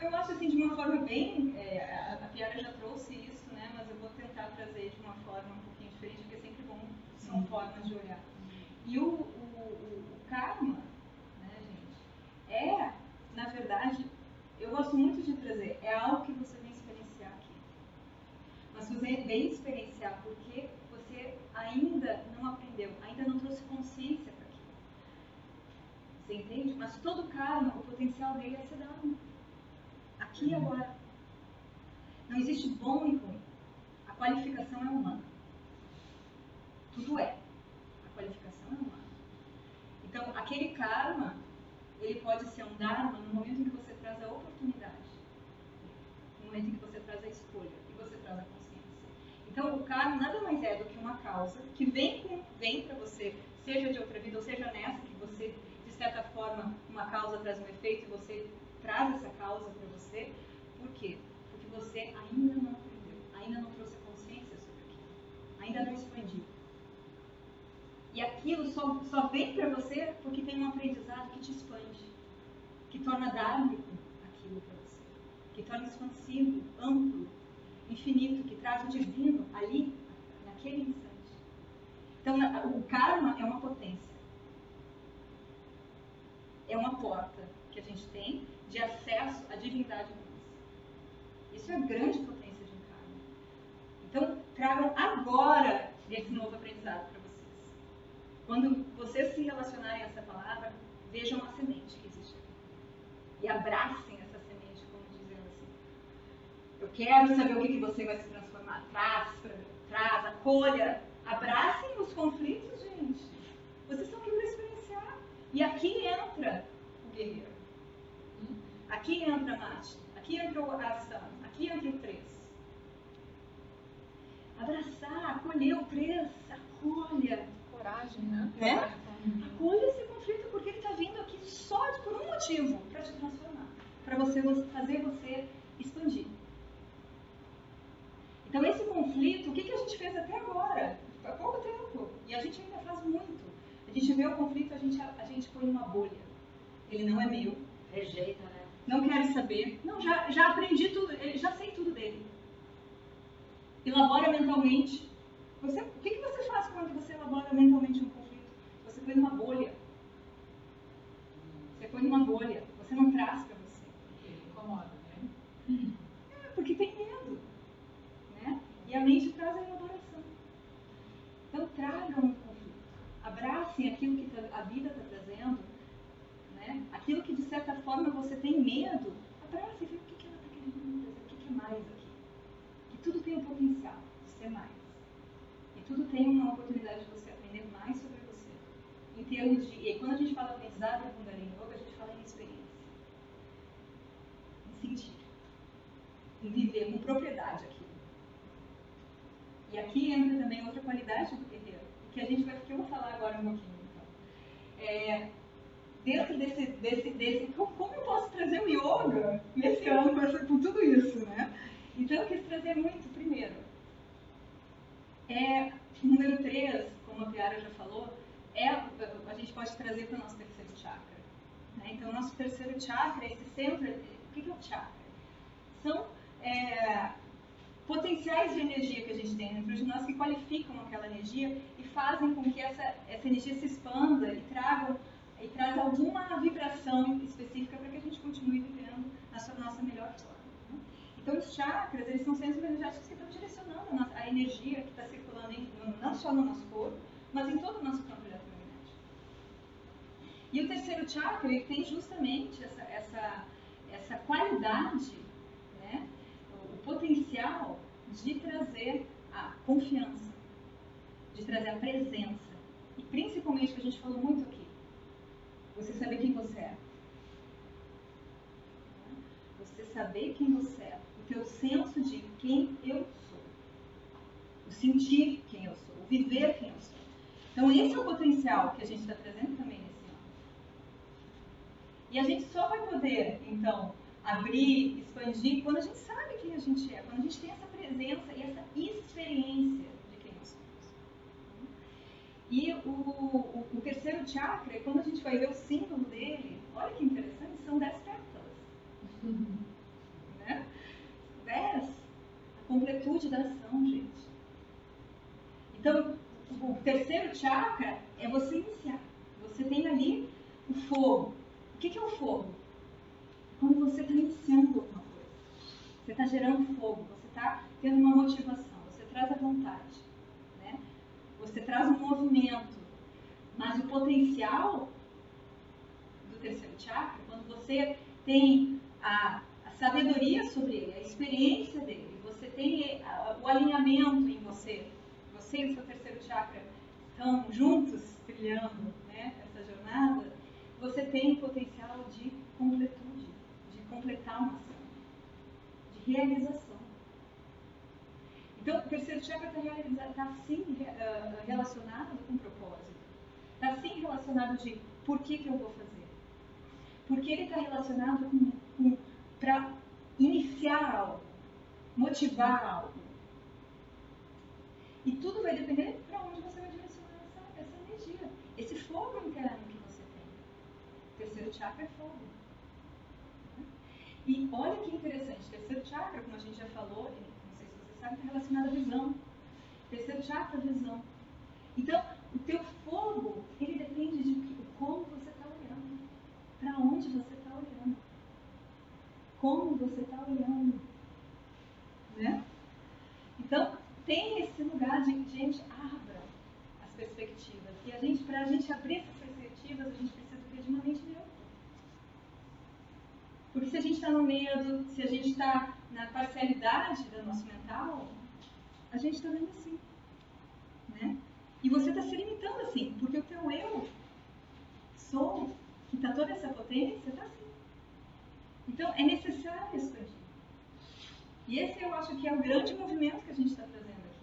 eu acho assim, de uma forma bem. é, a, a Piara já trouxe isso, né? Mas eu vou tentar trazer de uma forma um pouquinho diferente, porque é sempre bom, são formas de olhar. E o, o, o, o karma, né, gente, é, na verdade, eu gosto muito de trazer, é algo que você vem experienciar aqui. Mas você vem experienciar porque você ainda não aprendeu, ainda não trouxe consciência para aquilo. Você entende? Mas todo karma, o potencial dele é ser dado. Aqui e agora. Não existe bom e ruim. A qualificação é humana. Tudo é. A qualificação é humana. Então, aquele karma, ele pode ser um dharma no momento em que você traz a oportunidade. No momento em que você traz a escolha e você traz a consciência. Então, o karma nada mais é do que uma causa que vem, vem para você, seja de outra vida ou seja nessa, que você, de certa forma, uma causa traz um efeito e você traz essa causa para você. Por quê? Porque você ainda não aprendeu, ainda não trouxe consciência sobre aquilo, ainda não expandiu. E aquilo só, só vem para você porque tem um aprendizado que te expande, que torna dármico aquilo para você, que torna expansivo, amplo, infinito, que traz o divino ali, naquele instante. Então, o karma é uma potência. É uma porta que a gente tem de acesso à divindade nossa. Isso é grande potência de karma. Então, tragam agora esse novo aprendizado para vocês. Quando vocês se relacionarem a essa palavra, vejam a semente que existe aqui. E abracem essa semente, como dizendo assim. Eu quero saber o que, que você vai se transformar. Traz, pra mim, traz, acolha. Abracem os conflitos, gente. Vocês estão aqui para experienciar. E aqui entra o guerreiro. Aqui entra a Mate. Aqui entra a ação. Aqui entra o três. Abraçar, acolher o três. Acolha. Coragem, né? É? Acolha esse conflito porque ele está vindo aqui só por um motivo, para te transformar, para você fazer você expandir. Então esse conflito, o que, que a gente fez até agora? Há pouco tempo. E a gente ainda faz muito. A gente vê o conflito, a gente, a gente põe numa bolha. Ele não é meu. Rejeita, né? Não quero saber. Não, já, já aprendi tudo, eu já sei tudo dele. Elabora mentalmente. Você, o que, que você faz quando você elabora mentalmente um conflito? Você põe numa bolha. Você põe numa bolha. Você não traz para você. Ele incomoda, né? É, porque tem medo. Né? E a mente traz a elaboração. Então tragam o conflito. Abracem aquilo que tá- a vida está trazendo. Aquilo que de certa forma você tem medo. Abrace e vê o que, ela está querendo trazer. O que, é mais aqui. Que tudo tem um potencial de ser mais. E tudo tem uma oportunidade de você aprender mais sobre você. Em termos de. E quando a gente fala aprendizado em Kundalini Yoga, a gente fala em experiência. Em sentir. Em viver com propriedade aquilo. E aqui entra também outra qualidade do guerreiro, que a gente vai, que eu vou falar agora um pouquinho. Então. É, dentro desse, desse, desse como, eu posso trazer o yoga nesse ano com, essa, com tudo isso, né? Então eu quis trazer muito, primeiro, é, número 3, como a Piara já falou, é, a gente pode trazer para o nosso terceiro chakra. Né? Então, o nosso terceiro chakra, esse centro, o que que é o chakra? São é, potenciais de energia que a gente tem dentro de nós que qualificam aquela energia e fazem com que essa, essa energia se expanda e traga e traz alguma vibração específica para que a gente continue vivendo na sua, nossa melhor forma. né? Então, os chakras, eles são centros energéticos que estão direcionando a, nossa- a energia que está circulando em- não só no nosso corpo, mas em todo o nosso campo eletromagnético. E o terceiro chakra, ele tem justamente essa, essa, essa qualidade, né, o potencial de trazer a confiança, de trazer a presença. E principalmente, que a gente falou muito aqui, você saber quem você é. Você saber quem você é. O teu senso de quem eu sou. O sentir quem eu sou. O viver quem eu sou. Então, esse é o potencial que a gente está trazendo também nesse ano. E a gente só vai poder, então, abrir, expandir quando a gente sabe quem a gente é. Quando a gente tem essa presença e essa experiência e o, o, o terceiro chakra, e quando a gente vai ver o símbolo dele, olha que interessante, são dez pétalas. né? Dez. A completude da ação, gente. Então, o terceiro chakra é você iniciar. Você tem ali o fogo. O que é o fogo? Quando você está iniciando alguma coisa. Você está gerando fogo, você está tendo uma motivação, você traz a vontade. Você traz um movimento. Mas o potencial do terceiro chakra, quando você tem a, a sabedoria sobre ele, a experiência dele, você tem a, o alinhamento em você, você e o seu terceiro chakra estão juntos, trilhando né, essa jornada, você tem o potencial de completude, de completar uma ação, de realização. Então, o terceiro chakra está tá, sim uh, relacionado com propósito. Está sim relacionado de por que, que eu vou fazer. Porque ele está relacionado com, com para iniciar algo, motivar algo. E tudo vai depender para onde você vai direcionar essa, essa energia, esse fogo interno que você tem. O terceiro chakra é fogo. E olha que interessante, terceiro chakra, como a gente já falou, você sabe, está relacionado à visão. Terceiro chakra, visão. Então, o teu fogo, ele depende de como você está olhando. Para onde você está olhando. Como você está olhando. Né? Então, tem esse lugar de, gente, abra as perspectivas. E a gente, para a gente abrir essas perspectivas, a gente precisa ter de uma mente neutra. Porque se a gente está no medo, se a gente está na parcialidade do nosso mental, a gente está vendo assim. Né? E você está se limitando assim, porque o teu eu, sou, que está toda essa potência, está assim. Então é necessário expandir. E esse eu acho que é o grande movimento que a gente está trazendo aqui.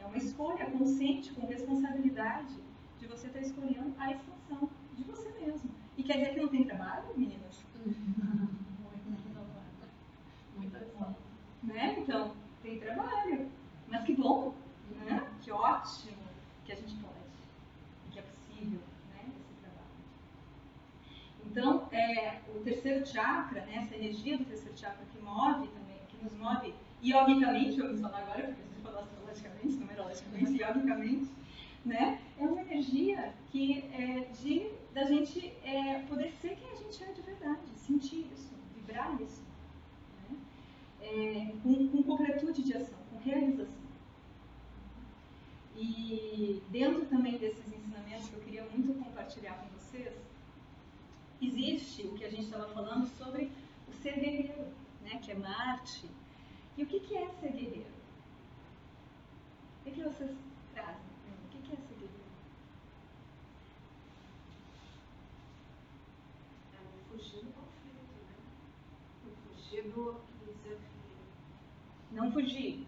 É uma escolha consciente, com responsabilidade, de você estar tá escolhendo a expansão de você mesmo. E quer dizer que não tem trabalho, meninas? Muita razão. Né? Então, tem trabalho. Mas que bom, né? Que ótimo que a gente pode, que é possível, né? Esse trabalho. Então, é, o terceiro chakra, né? Essa energia do terceiro chakra que move também, que nos move yogicamente, vamos falar agora, porque a gente falou astrologicamente, numerologicamente, yogicamente, né? É uma energia que é de da gente é, poder ser quem a gente é de verdade, sentir isso, vibrar isso, né? é, com, com completude de ação, com realização. E dentro também desses ensinamentos que eu queria muito compartilhar com vocês, existe o que a gente estava falando sobre o ser guerreiro, né, que é Marte. E o que, que é ser guerreiro? O que, que vocês trazem? O que, que é ser guerreiro? É fugir do conflito, né? Não fugir do desafio. Não fugir.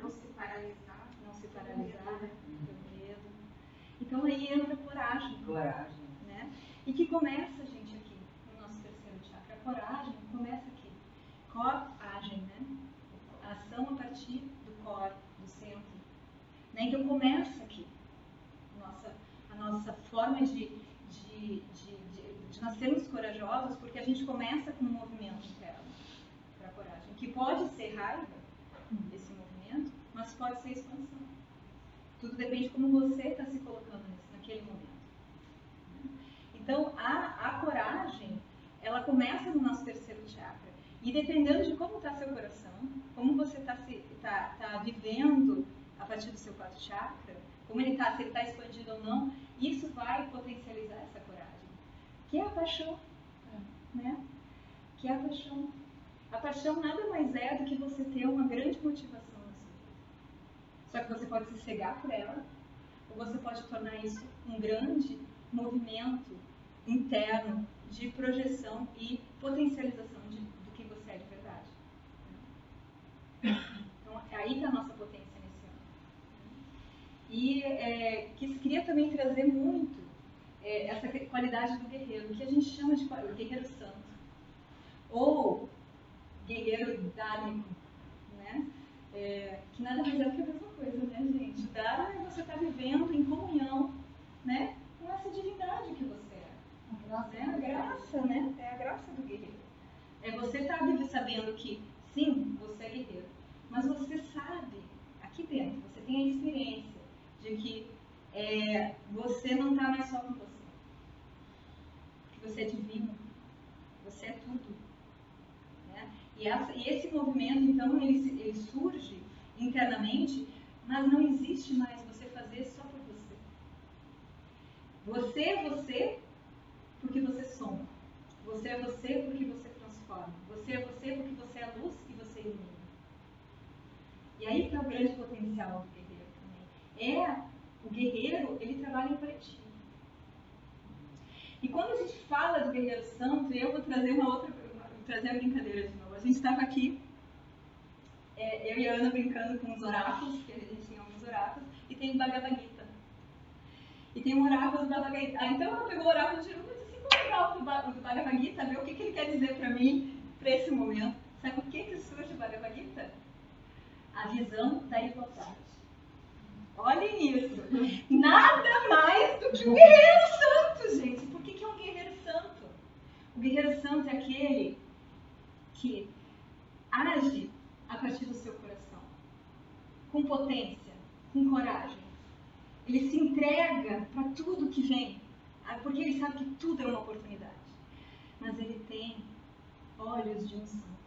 Não se paralisar. Não se paralisar pelo medo. Então aí entra a coragem. Né? E que começa, gente, aqui, no nosso terceiro chakra. A coragem começa aqui. Coragem, né? A ação a partir do core, do centro. Né? Então começa aqui. Nossa, a nossa forma de, de, de, de, de corajosos, porque a gente começa com um movimento interno para a coragem, que pode ser raiva, esse movimento, mas pode ser expansão. Tudo depende de como você está se colocando nesse, naquele momento. Então, a, a coragem, ela começa no nosso terceiro chakra. E dependendo de como está seu coração, como você está tá, tá vivendo a partir do seu quarto chakra, como ele está, se ele está expandido ou não, isso vai potencializar essa coragem. Que é a paixão. Né? Que é a paixão. A paixão nada mais é do que você ter uma grande motivação na sua vida. Só que você pode se cegar por ela, ou você pode tornar isso um grande movimento interno de projeção e potencialização de, do que você é de verdade. Então, aí está a nossa potência nesse ano. E é, que queria também trazer muito é, essa qualidade do guerreiro, que a gente chama de guerreiro santo. Ou guerreiro dármico, né? É, que nada mais é do que a mesma coisa, né, gente? Dar é você estar tá vivendo em comunhão, né? Com essa divindade que você é. A graça, é a graça né? É a graça do guerreiro. É você estar tá sabendo que Sim, você é guerreiro. Mas você sabe, aqui dentro, você tem a experiência de que é, você não está mais só com você. Que você é divino. Você é tudo. Né? E, essa, e, esse movimento, então, ele, ele surge internamente, mas não existe mais você fazer só por você. Você é você porque você soma. Você é você porque você transforma. Você é você porque você é luz e você ilumina. E aí está o grande potencial do guerreiro também. É o guerreiro, ele trabalha em coletivo. E quando a gente fala do guerreiro santo, eu vou trazer uma outra, vou trazer a brincadeira de novo. A gente estava aqui, é, eu e a Ana brincando com os oráculos, porque a gente tinha alguns oráculos, e tem o Bhagavad Gita. E tem um oráculo do Bhagavad Gita. Ah, então ela pegou o oráculo de Jerusalém legal do Bhagavad Gita, ver o que, que ele quer dizer para mim, para esse momento. Sabe o que, que surge o Bhagavad Gita? A visão da igualdade. Olhem isso. Nada mais do que um guerreiro santo, gente. Por que, que é um guerreiro santo? O guerreiro santo é aquele que age a partir do seu coração, com potência, com coragem. Ele se entrega para tudo que vem porque ele sabe que tudo é uma oportunidade. Mas ele tem olhos de um santo.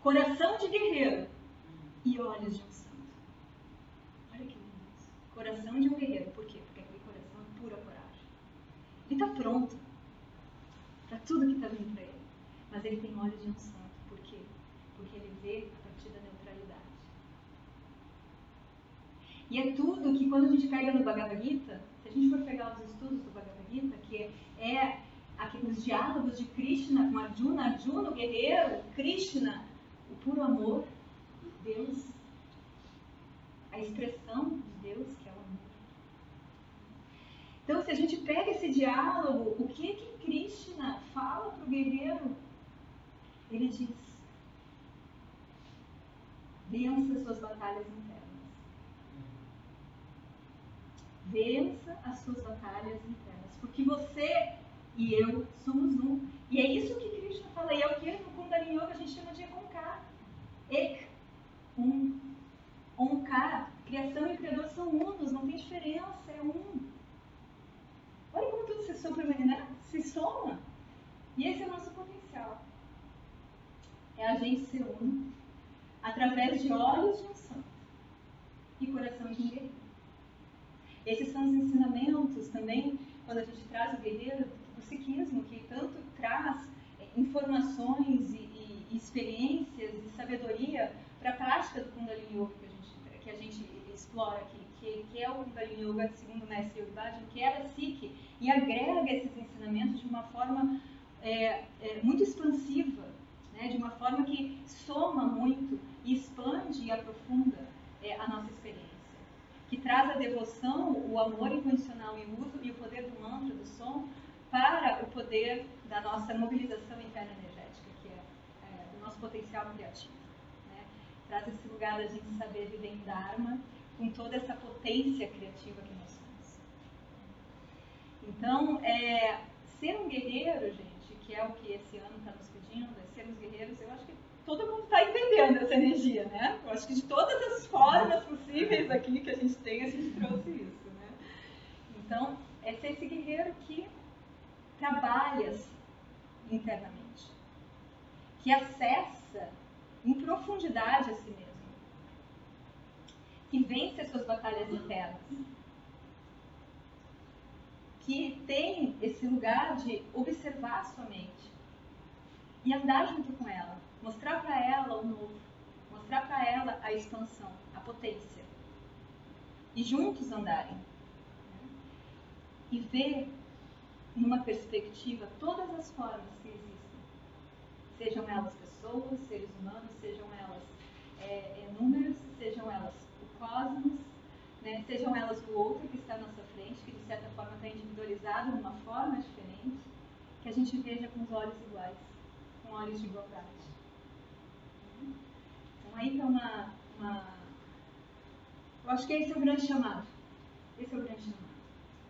Coração de guerreiro e olhos de um santo. Olha que lindo isso. Coração de um guerreiro. Por quê? Porque aquele coração é pura coragem. Ele está pronto para tudo que está vindo para ele. Mas ele tem olhos de um santo. Por quê? Porque ele vê a partir da neutralidade. E é tudo que quando a gente pega no Bhagavad Gita, a gente for pegar os estudos do Bhagavad Gita, que é, é os diálogos de Krishna com Arjuna, Arjuna, o guerreiro, Krishna, o puro amor, Deus, a expressão de Deus, que é o amor. Então, se a gente pega esse diálogo, o que que Krishna fala para o guerreiro? Ele diz: vença suas batalhas internas. Vença as suas batalhas internas, porque você e eu somos um. E é isso que Krishna fala, e é o que no Kundalini Yoga a gente chama de Ekonka. Ek, um. Onkar, criação e criador são unos, não tem diferença, é um. Olha como tudo se soma, né? se soma. E esse é o nosso potencial. É a gente ser um através de olhos de um santo e coração de um guerreiro. Esses são os ensinamentos também, quando a gente traz o guerreiro, o psiquismo, que tanto traz é, informações e, e, experiências e sabedoria para a prática do Kundalini Yoga que a gente, que a gente explora aqui, que, que é o Kundalini Yoga, segundo o mestre Yogi Bhajan, que era Sikh, e agrega esses ensinamentos de uma forma é, é, muito expansiva, né, de uma forma que soma muito e expande e aprofunda é, a nossa experiência que traz a devoção, o amor incondicional e uso e o poder do mantra, do som, para o poder da nossa mobilização interna energética, que é, é o nosso potencial criativo. Né? Traz esse lugar da gente saber viver em Dharma com toda essa potência criativa que nós somos. Então, é, ser um guerreiro, gente, que é o que esse ano está nos pedindo, é sermos guerreiros, eu acho que todo mundo está entendendo essa energia, né? Eu acho que de todas as formas possíveis aqui que a gente tem, a gente trouxe isso, né? Então, é ser esse guerreiro que trabalha internamente, que acessa em profundidade a si mesmo, que vence as suas batalhas internas, que tem esse lugar de observar a sua mente e andar junto com ela mostrar para ela o novo, mostrar para ela a expansão, a potência. E juntos andarem. Né? E ver numa perspectiva todas as formas que existem. Sejam elas pessoas, seres humanos, sejam elas é, é, números, sejam elas o cosmos, né? sejam elas o outro que está à nossa frente, que de certa forma está individualizado de uma forma diferente, que a gente veja com os olhos iguais, com olhos de igualdade está uma, uma. Eu acho que esse é o grande chamado. Esse é o grande chamado.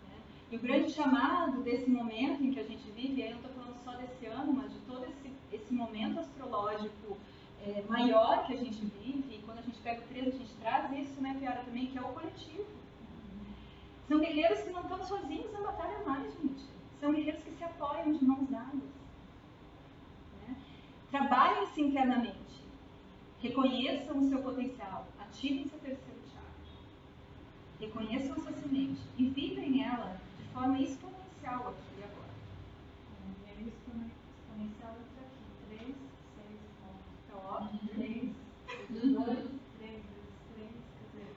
Né? E o grande chamado desse momento em que a gente vive, aí eu estou falando só desse ano, mas de todo esse, esse momento astrológico é, maior que a gente vive, e quando a gente pega o 3, a gente traz isso, né, Piara, também, que é o coletivo. São guerreiros que não estão sozinhos na batalha mais, gente. São guerreiros que se apoiam de mãos dadas. Né? Trabalhem-se internamente. Reconheçam o seu potencial. Ativem seu terceiro chakra. Reconheçam a sua semente e vibrem ela de forma exponencial aqui e agora. É isso exponencial entra aqui. 3, 6, 11. Então, ó, 3, 2, 3 vezes 3, quer dizer,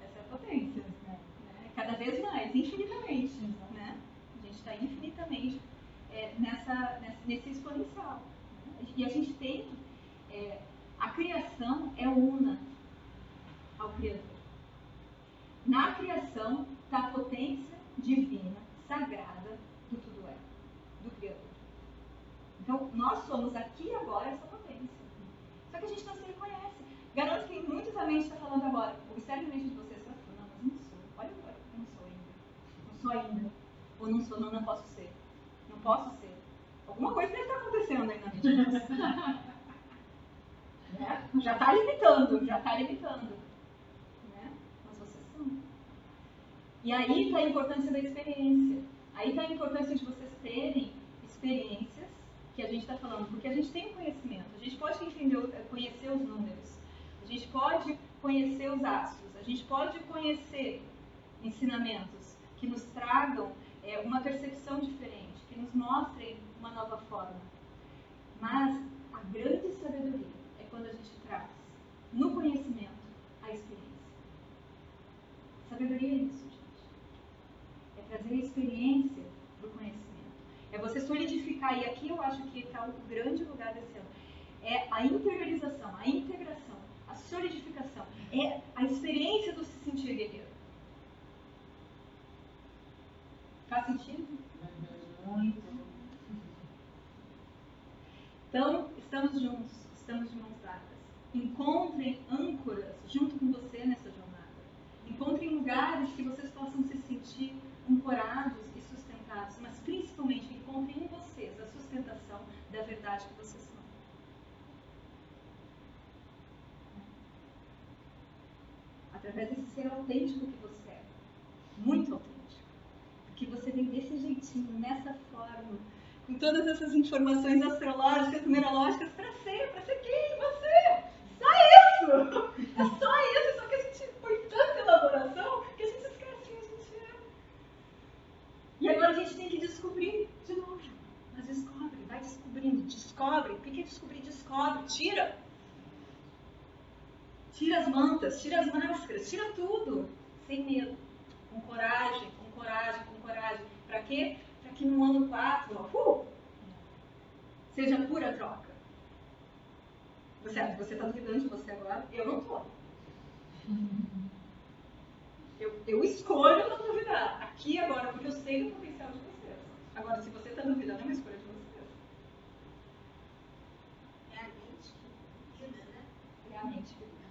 essa é a potência. Né? Cada vez mais, infinitamente. Né? A gente está infinitamente é, nessa, nessa, nesse exponencial. Né? E a gente tem. Criação é una ao Criador. Na criação está a potência divina, sagrada do tudo é, do Criador. Então, nós somos aqui e agora essa potência. Só que a gente não se reconhece. Garanto que muitos a mente está falando agora. Observe a mente de vocês para não, mas não sou. Olha agora, eu não sou ainda. Não sou ainda. Ou não sou, não, não posso ser. Não posso ser. Alguma coisa deve estar acontecendo aí na mente de. Né? Já está limitando, já está limitando. Né? Mas vocês são. E aí está a importância da experiência. Aí está a importância de vocês terem experiências que a gente está falando, porque a gente tem conhecimento, a gente pode entender, conhecer os números, a gente pode conhecer os astros, a gente pode conhecer ensinamentos que nos tragam é, uma percepção diferente, que nos mostrem uma nova forma. Mas a grande sabedoria quando a gente traz no conhecimento a experiência. Sabedoria é isso, gente. É trazer a experiência para o conhecimento. É você solidificar, e aqui eu acho que está o grande lugar desse ano. É a interiorização, a integração, a solidificação. É a experiência do se sentir guerreiro. Faz sentido? Muito. Então, estamos juntos, estamos de mãos Encontrem âncoras junto com você nessa jornada. Encontrem lugares que vocês possam se sentir ancorados e sustentados, mas principalmente encontrem em vocês a sustentação da verdade que vocês são. Através desse ser autêntico que você é. Muito autêntico. Porque você vem desse jeitinho, nessa forma, com todas essas informações astrológicas, numerológicas, para ser, para ser quem? Você! Só isso! É só isso, só que a gente foi tanta elaboração que a gente esquece quem a gente é. E agora a gente tem que descobrir de novo. Mas descobre, vai descobrindo, descobre. O que é descobrir? Descobre, tira. Tira as mantas, tira as máscaras, tira tudo. Sem medo. Com coragem, com coragem, com coragem. Para quê? Para que no ano 4, uh, seja pura troca. Você acha que você está duvidando de você agora? Eu não estou. Eu, eu escolho não duvidar. Aqui agora, porque eu sei do potencial de vocês. Agora, se você está duvidando, é uma escolha de vocês. É a mente que muda, né? É a mente que muda.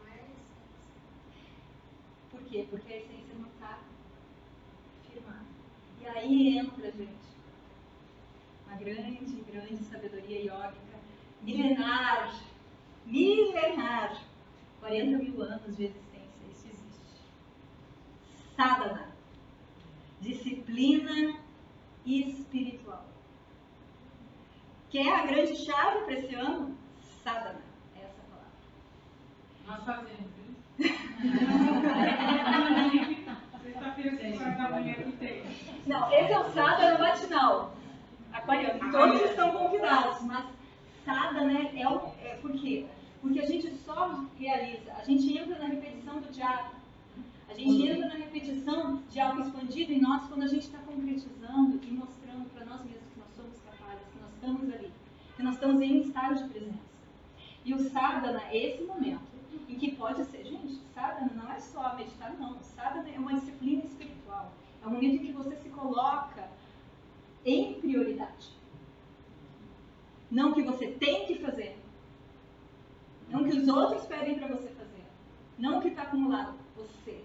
Não é a essência. Por quê? Porque a essência não está firmada. E aí entra, gente, grande, grande sabedoria iógica, milenar, milenar, 40 mil anos de existência, isso existe. Sadhana, disciplina espiritual. Quer a grande chave para esse ano? Sadhana, é essa palavra. Nós fazemos, viu? Sexta-feira, 5 horas da manhã que tem. Não, esse é o sadhana matinal. Aquariano, todos estão convidados, mas sada, né, é, o, é por quê? Porque a gente só realiza, a gente entra na repetição do diabo, a gente entra na repetição de algo expandido em nós quando a gente está concretizando e mostrando para nós mesmos que nós somos capazes, que nós estamos ali, que nós estamos em um estado de presença. E o sadhana é esse momento em que pode ser, gente, sadhana não é só meditar, não. Sadhana é uma disciplina espiritual. É o momento em que você se coloca em prioridade. Não que você tem que fazer. Não que os outros pedem para você fazer. Não que está acumulado. Você.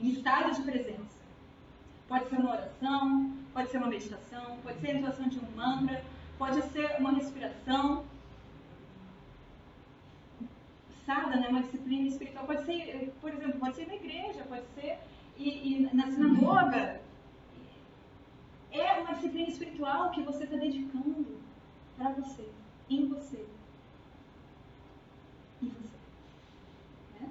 Em estado de presença. Pode ser uma oração, pode ser uma meditação, pode ser a intuação de um mantra, pode ser uma respiração. Sada, né, uma disciplina espiritual, pode ser, por exemplo, pode ser na igreja, pode ser e, e na sinagoga. É uma disciplina espiritual que você está dedicando para você, em você. Em você. Né?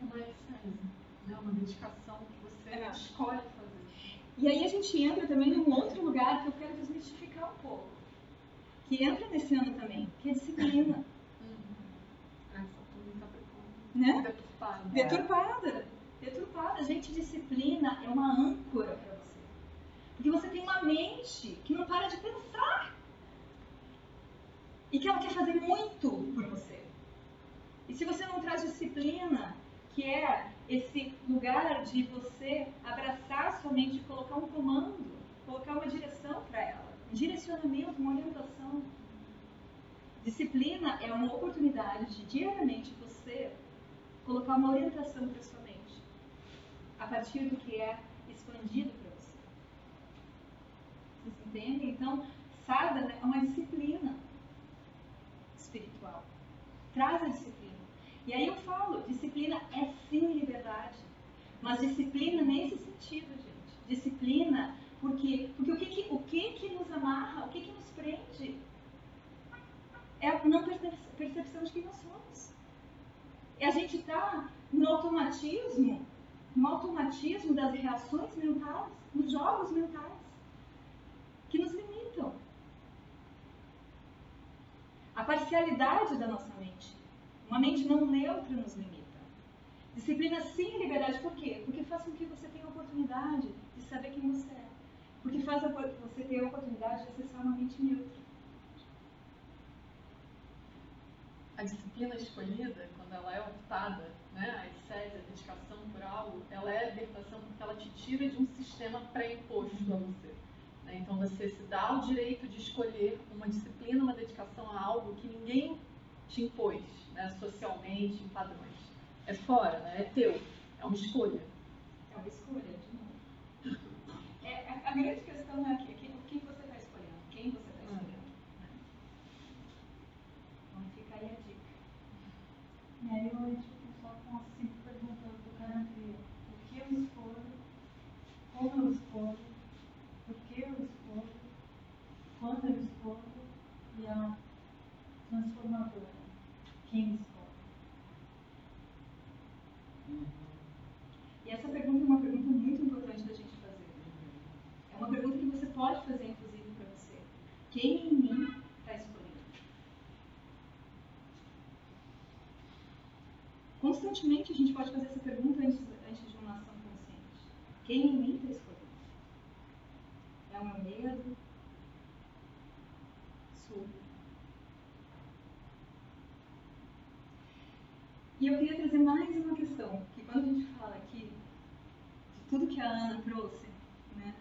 É uma exercise, né? uma dedicação que você É. escolhe fazer. E aí a gente entra também num outro lugar que eu quero desmistificar um pouco. Que entra nesse ano também, que é disciplina. Ah, essa turma Capricórnio. Né? Deturpada. Deturpada. Deturpada. Gente, disciplina é uma âncora para Porque você tem uma mente que não para de pensar. E que ela quer fazer muito por você. E se você não traz disciplina, que é esse lugar de você abraçar a sua mente e colocar um comando, colocar uma direção para ela, um direcionamento, uma orientação. Disciplina é uma oportunidade de diariamente você colocar uma orientação para sua mente, a partir do que é expandido entendem? Então, sadhana é uma disciplina espiritual. Traz a disciplina. E aí eu falo, disciplina é sim liberdade. Mas disciplina nesse sentido, gente. Disciplina, porque, porque o, que, que, o que, que nos amarra, o que, que nos prende? É a não perce- percepção de quem nós somos. É a gente estar no automatismo, no automatismo das reações mentais, nos jogos mentais, que nos limitam. A parcialidade da nossa mente. Uma mente não neutra nos limita. Disciplina sim liberdade, por quê? Porque faz com que você tenha a oportunidade de saber quem você é. Porque faz você ter a oportunidade de acessar uma mente neutra. A disciplina escolhida, quando ela é optada, né, a ascese, a dedicação por algo, ela é libertação porque ela te tira de um sistema pré-imposto a você. Né? Então você se dá o direito de escolher uma disciplina, uma dedicação a algo que ninguém te impôs, né, socialmente, em padrões. É fora, né, é teu, é uma escolha. É uma escolha, de novo. É, a, a grande questão é aqui, que- o que você está escolhendo, quem você está escolhendo. né? Então fica aí a dica. E aí eu entro só com as cinco perguntas do Karantriya. O que eu escolho? Como eu escolho? Por que eu escolho? Quando eu escolho? E a transformadora. Quem escolhe? E essa pergunta é uma pergunta muito importante da gente fazer. É uma pergunta que você pode fazer, inclusive, para você. Quem em mim está escolhendo? Constantemente a gente pode fazer essa pergunta antes, antes de uma ação consciente. Quem em mim está escolhendo? É o meu medo? Sou eu? E eu queria trazer mais uma questão, que quando a gente fala aqui de tudo que a Ana trouxe, né,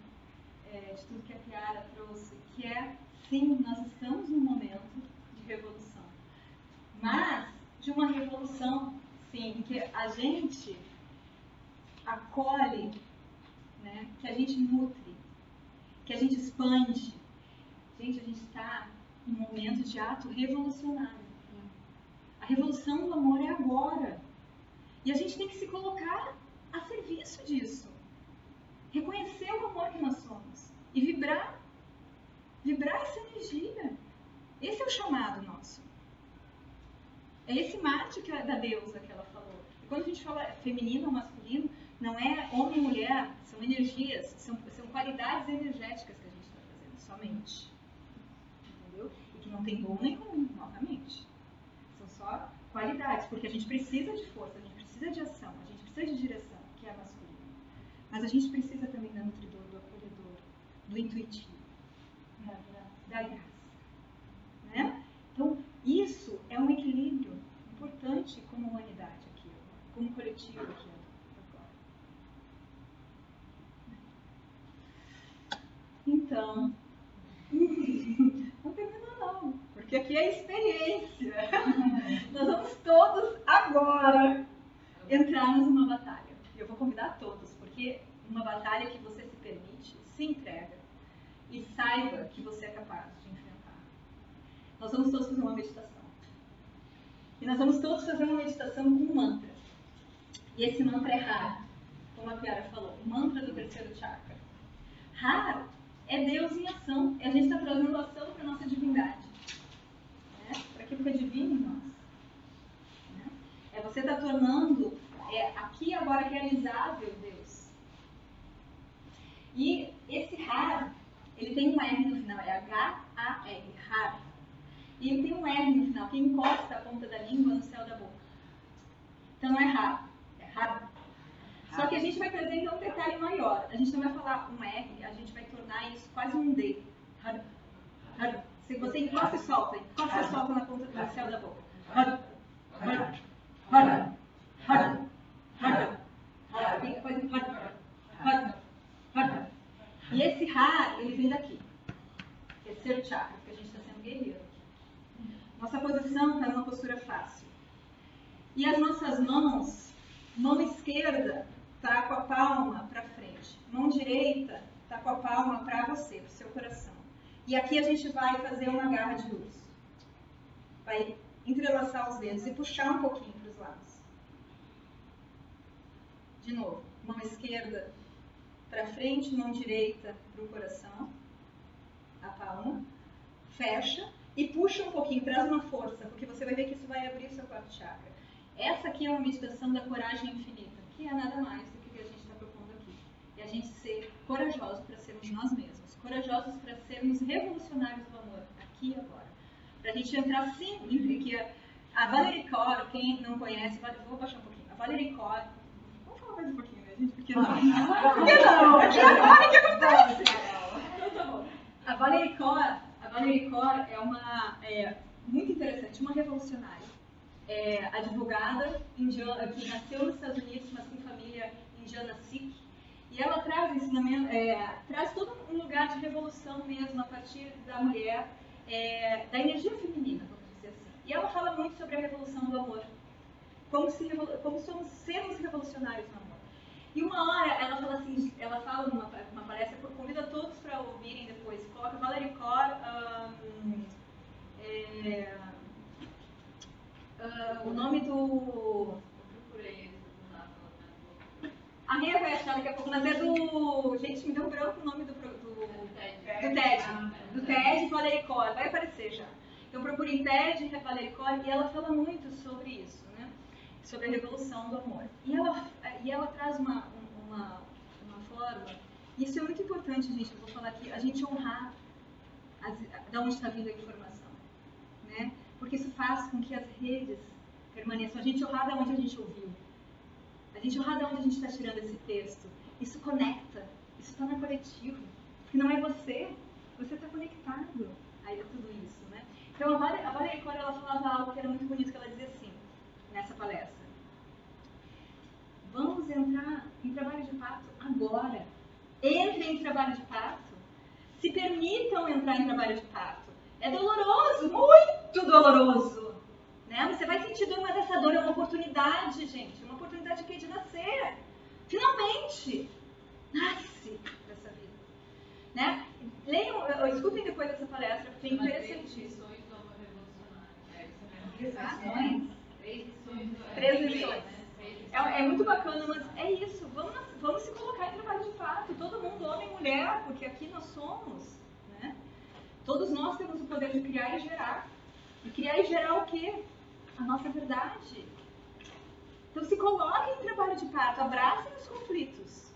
é, de tudo que a Piara trouxe, que é, sim, nós estamos num momento de revolução, mas de uma revolução, sim, que a gente acolhe, né, que a gente nutre, que a gente expande. Gente, a gente está num momento de ato revolucionário. A revolução do amor é agora. E a gente tem que se colocar a serviço disso. Reconhecer o amor que nós somos. E vibrar. Vibrar essa energia. Esse é o chamado nosso. É esse mate que é da deusa que ela falou. E quando a gente fala feminino ou masculino, não é homem e mulher, são energias, são, são qualidades energéticas que a gente está fazendo, somente. Entendeu? E que não tem bom nem ruim, novamente. Qualidades, porque a gente precisa de força, a gente precisa de ação, a gente precisa de direção, que é a masculina. Mas a gente precisa também da nutridor, do acolhedor, do intuitivo, Da graça. da graça. Né? Então, isso é um equilíbrio importante como humanidade aqui, como coletivo aqui agora. Então, porque aqui é experiência. Nós vamos todos agora entrarmos numa batalha. Eu vou convidar todos, porque uma batalha que você se permite, se entrega e saiba que você é capaz de enfrentar. Nós vamos todos fazer uma meditação. E nós vamos todos fazer uma meditação com um mantra. E esse mantra é Har, como a Piara falou, o mantra do terceiro chakra. Har é Deus em ação. E a gente está trazendo ação para a nossa divindade. Aquilo que é divino em nós. Né? É você está tornando é, aqui e agora realizável Deus. E esse Har, ele tem um R no final, é H-A-R, Har. E ele tem um R no final, que encosta a ponta da língua no céu da boca. Então não é Har, é Har. Só que a gente vai trazer então um detalhe maior. A gente não vai falar um R, a gente vai tornar isso quase um D. Har, har. Se você encosta e solta, encosta e solta na ponta do céu da boca. Tem. E esse har, ele vem daqui. Terceiro chakra, porque a gente está sendo guerreiro. Nossa posição está numa postura fácil. E as nossas mãos, mão esquerda está com a palma para frente, mão direita está com a palma para você, para o seu coração. E aqui a gente vai fazer uma garra de luz. Vai entrelaçar os dedos e puxar um pouquinho para os lados. De novo, mão esquerda para frente, mão direita para o coração, a palma, fecha e puxa um pouquinho, traz uma força, porque você vai ver que isso vai abrir o seu quarto chakra. Essa aqui é uma meditação da coragem infinita, que é nada mais do que o que a gente está propondo aqui. É a gente ser corajoso para sermos nós mesmos, corajosos para sermos revolucionários do amor, aqui e agora. Para a gente entrar sim que a, a Valerie Kaur, quem não conhece, vou baixar um pouquinho. A Valerie Kaur, vamos falar mais um pouquinho, né, gente? Porque não. Por que não? Aqui agora que acontece. Então tá bom. A Valerie Kaur, a Valerie Kaur é uma é, muito interessante, uma revolucionária. É, advogada indiana, que nasceu nos Estados Unidos, mas com família indiana Sikh. E ela traz ensinamento, é, traz todo um lugar de revolução mesmo a partir da mulher, é, da energia feminina, vamos dizer assim. E ela fala muito sobre a revolução do amor, como, se, como somos sermos revolucionários no amor. E uma hora ela fala assim, ela fala numa, numa palestra, convida todos para ouvirem depois, coloca Valerie Kaur, um, é, uh, o nome do. A Ria vai achar daqui a pouco, mas é do. Gente, me deu um branco o nome do. do, do TED. Do TED Valerie Kaur, vai aparecer já. Então procurem TED Valerie Kaur e ela fala muito sobre isso, né? Sobre a revolução do amor. E ela, e ela traz uma, uma, uma forma. E isso é muito importante, gente. Eu vou falar aqui. A gente honrar as, da onde está vindo a informação, né? porque isso faz com que as redes permaneçam. A gente honrar de onde a gente ouviu. A gente honrar de onde a gente está tirando esse texto. Isso conecta. Isso no coletivo. Que não é você. Você está conectado a tudo isso. Né? Então, a Valerie, a ela falava algo que era muito bonito, que ela dizia assim, nessa palestra. Vamos entrar em trabalho de parto agora. Entrem em trabalho de parto. Se permitam entrar em trabalho de parto. É doloroso, muito doloroso. Né? Você vai sentir dor, mas essa dor é uma oportunidade, gente. É de nascer. Finalmente, nasce dessa vida. Né? Leiam, escutem depois dessa palestra, porque é interessantíssimo. Exatamente. Três lições. É, é, muito bacana, mas é isso. Vamos, vamos se colocar em trabalho de fato. Todo mundo, homem e mulher, porque aqui nós somos. Né? Todos nós temos o poder de criar e gerar. E criar e gerar o quê? A nossa verdade. Então se coloquem em trabalho de parto, abracem os conflitos.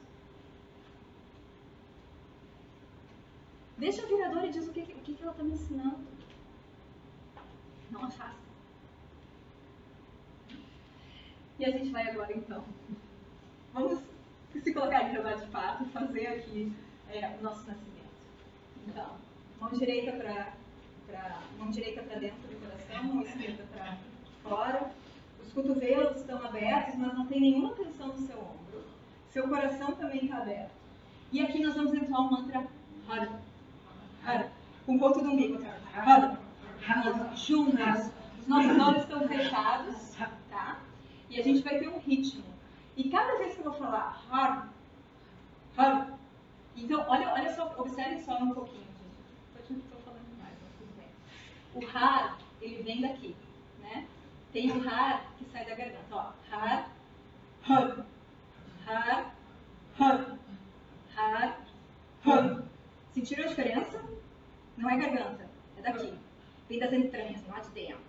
Deixa a viradora e diz o que, o que ela está me ensinando. Não a faça. E a gente vai agora então. Vamos se colocar em trabalho de parto e fazer aqui é, o nosso nascimento. Então, mão direita para mão direita para dentro do coração, mão esquerda para fora. Os cotovelos estão abertos, mas não tem nenhuma tensão no seu ombro. Seu coração também está aberto. E aqui nós vamos entrar o mantra Har. Har. Com ponto do umbigo. Har. Har. Juntos. Os nossos olhos estão fechados, tá? E a gente vai ter um ritmo. E cada vez que eu vou falar Har, Har, Então, olha, olha só, observe só um pouquinho, gente. Estou falando demais, mas tudo bem. O har, ele vem daqui? Tem o har que sai da garganta, ó. Har, har, har, har, har, har. Sentiram a diferença? Não é garganta, é daqui. Vem das entranhas, lá de dentro.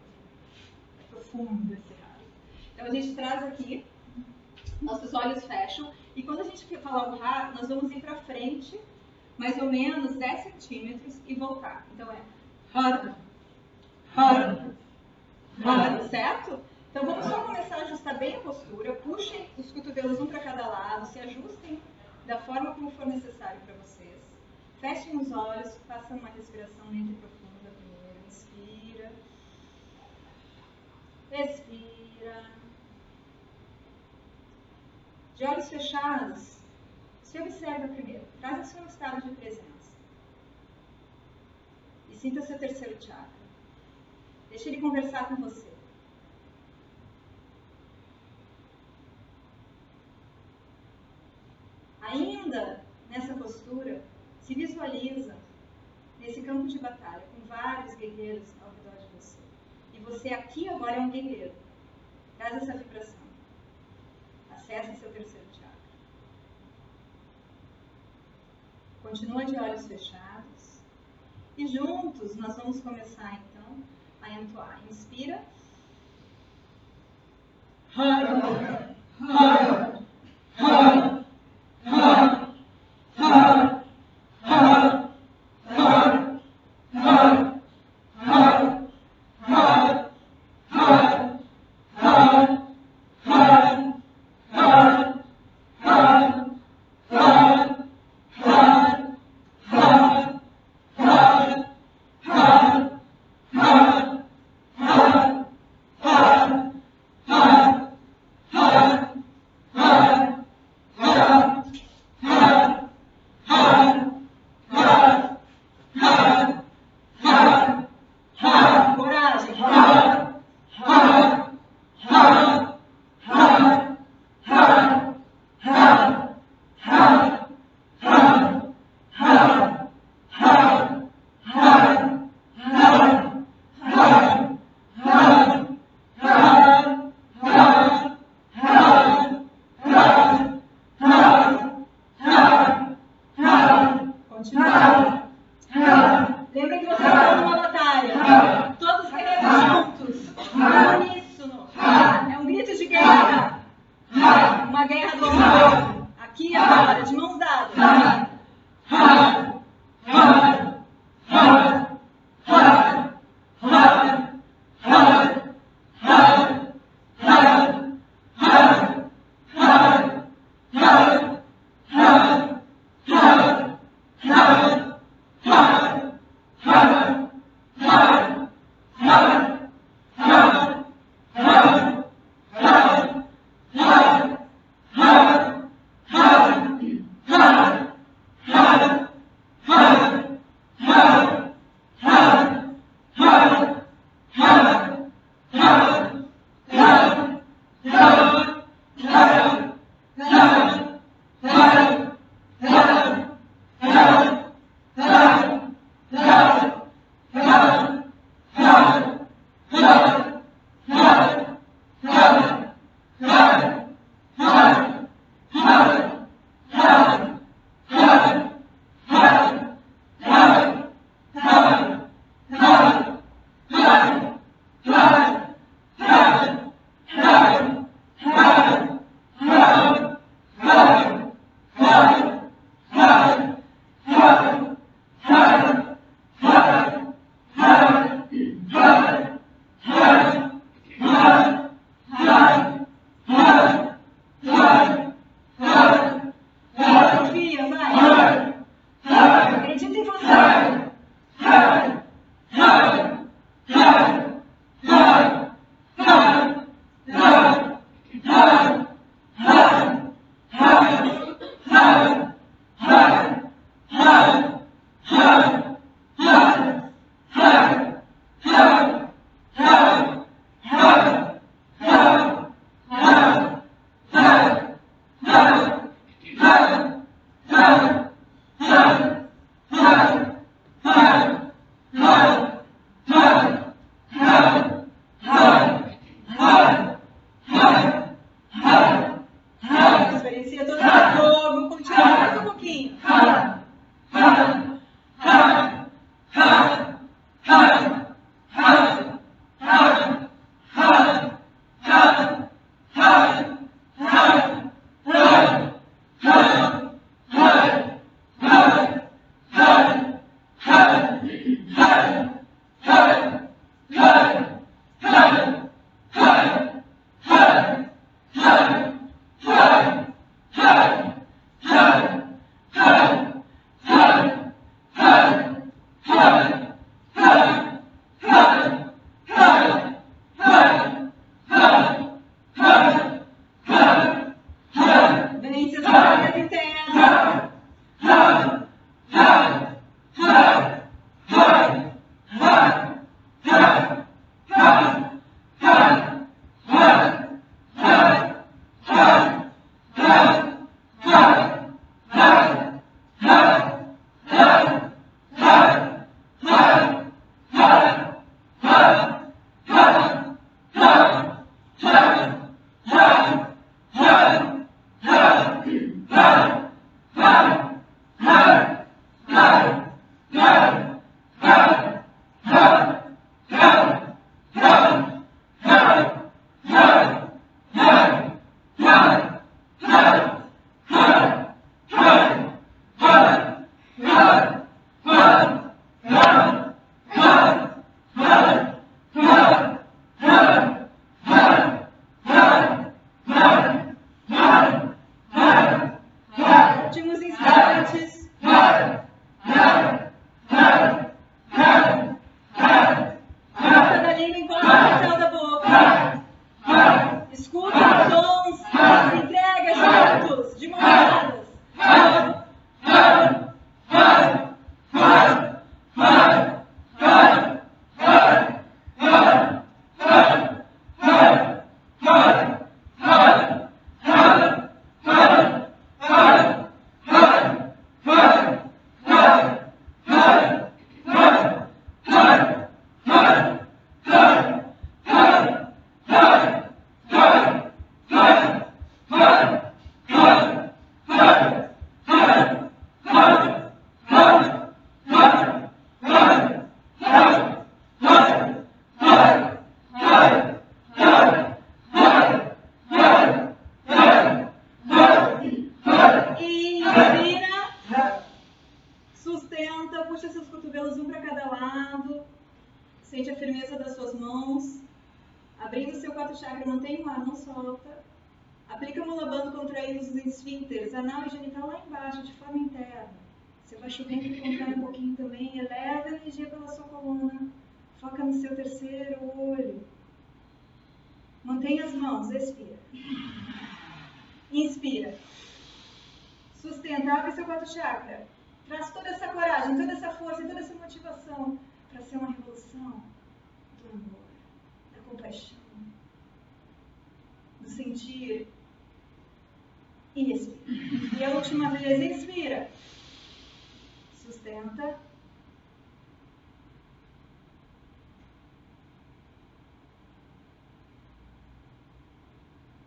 É profundo esse har. Então a gente traz aqui, nossos olhos fecham, e quando a gente falar o har, nós vamos ir para frente, mais ou menos 10 centímetros, e voltar. Então é har, har, har, certo? Então vamos só começar a ajustar bem a postura, puxem os cotovelos um para cada lado, se ajustem da forma como for necessário para vocês. Fechem os olhos, façam uma respiração lenta e profunda primeiro. Inspira. Expira. De olhos fechados, se observa primeiro. Traz o seu estado de presença. E sinta seu terceiro chakra. Deixe ele conversar com você. Ainda nessa postura, se visualiza nesse campo de batalha, com vários guerreiros ao redor de você. E você aqui agora é um guerreiro. Traz essa vibração. Acesse seu terceiro chakra. Continua de olhos fechados. E juntos nós vamos começar então a entoar. Inspira. Har, har, har, har, har.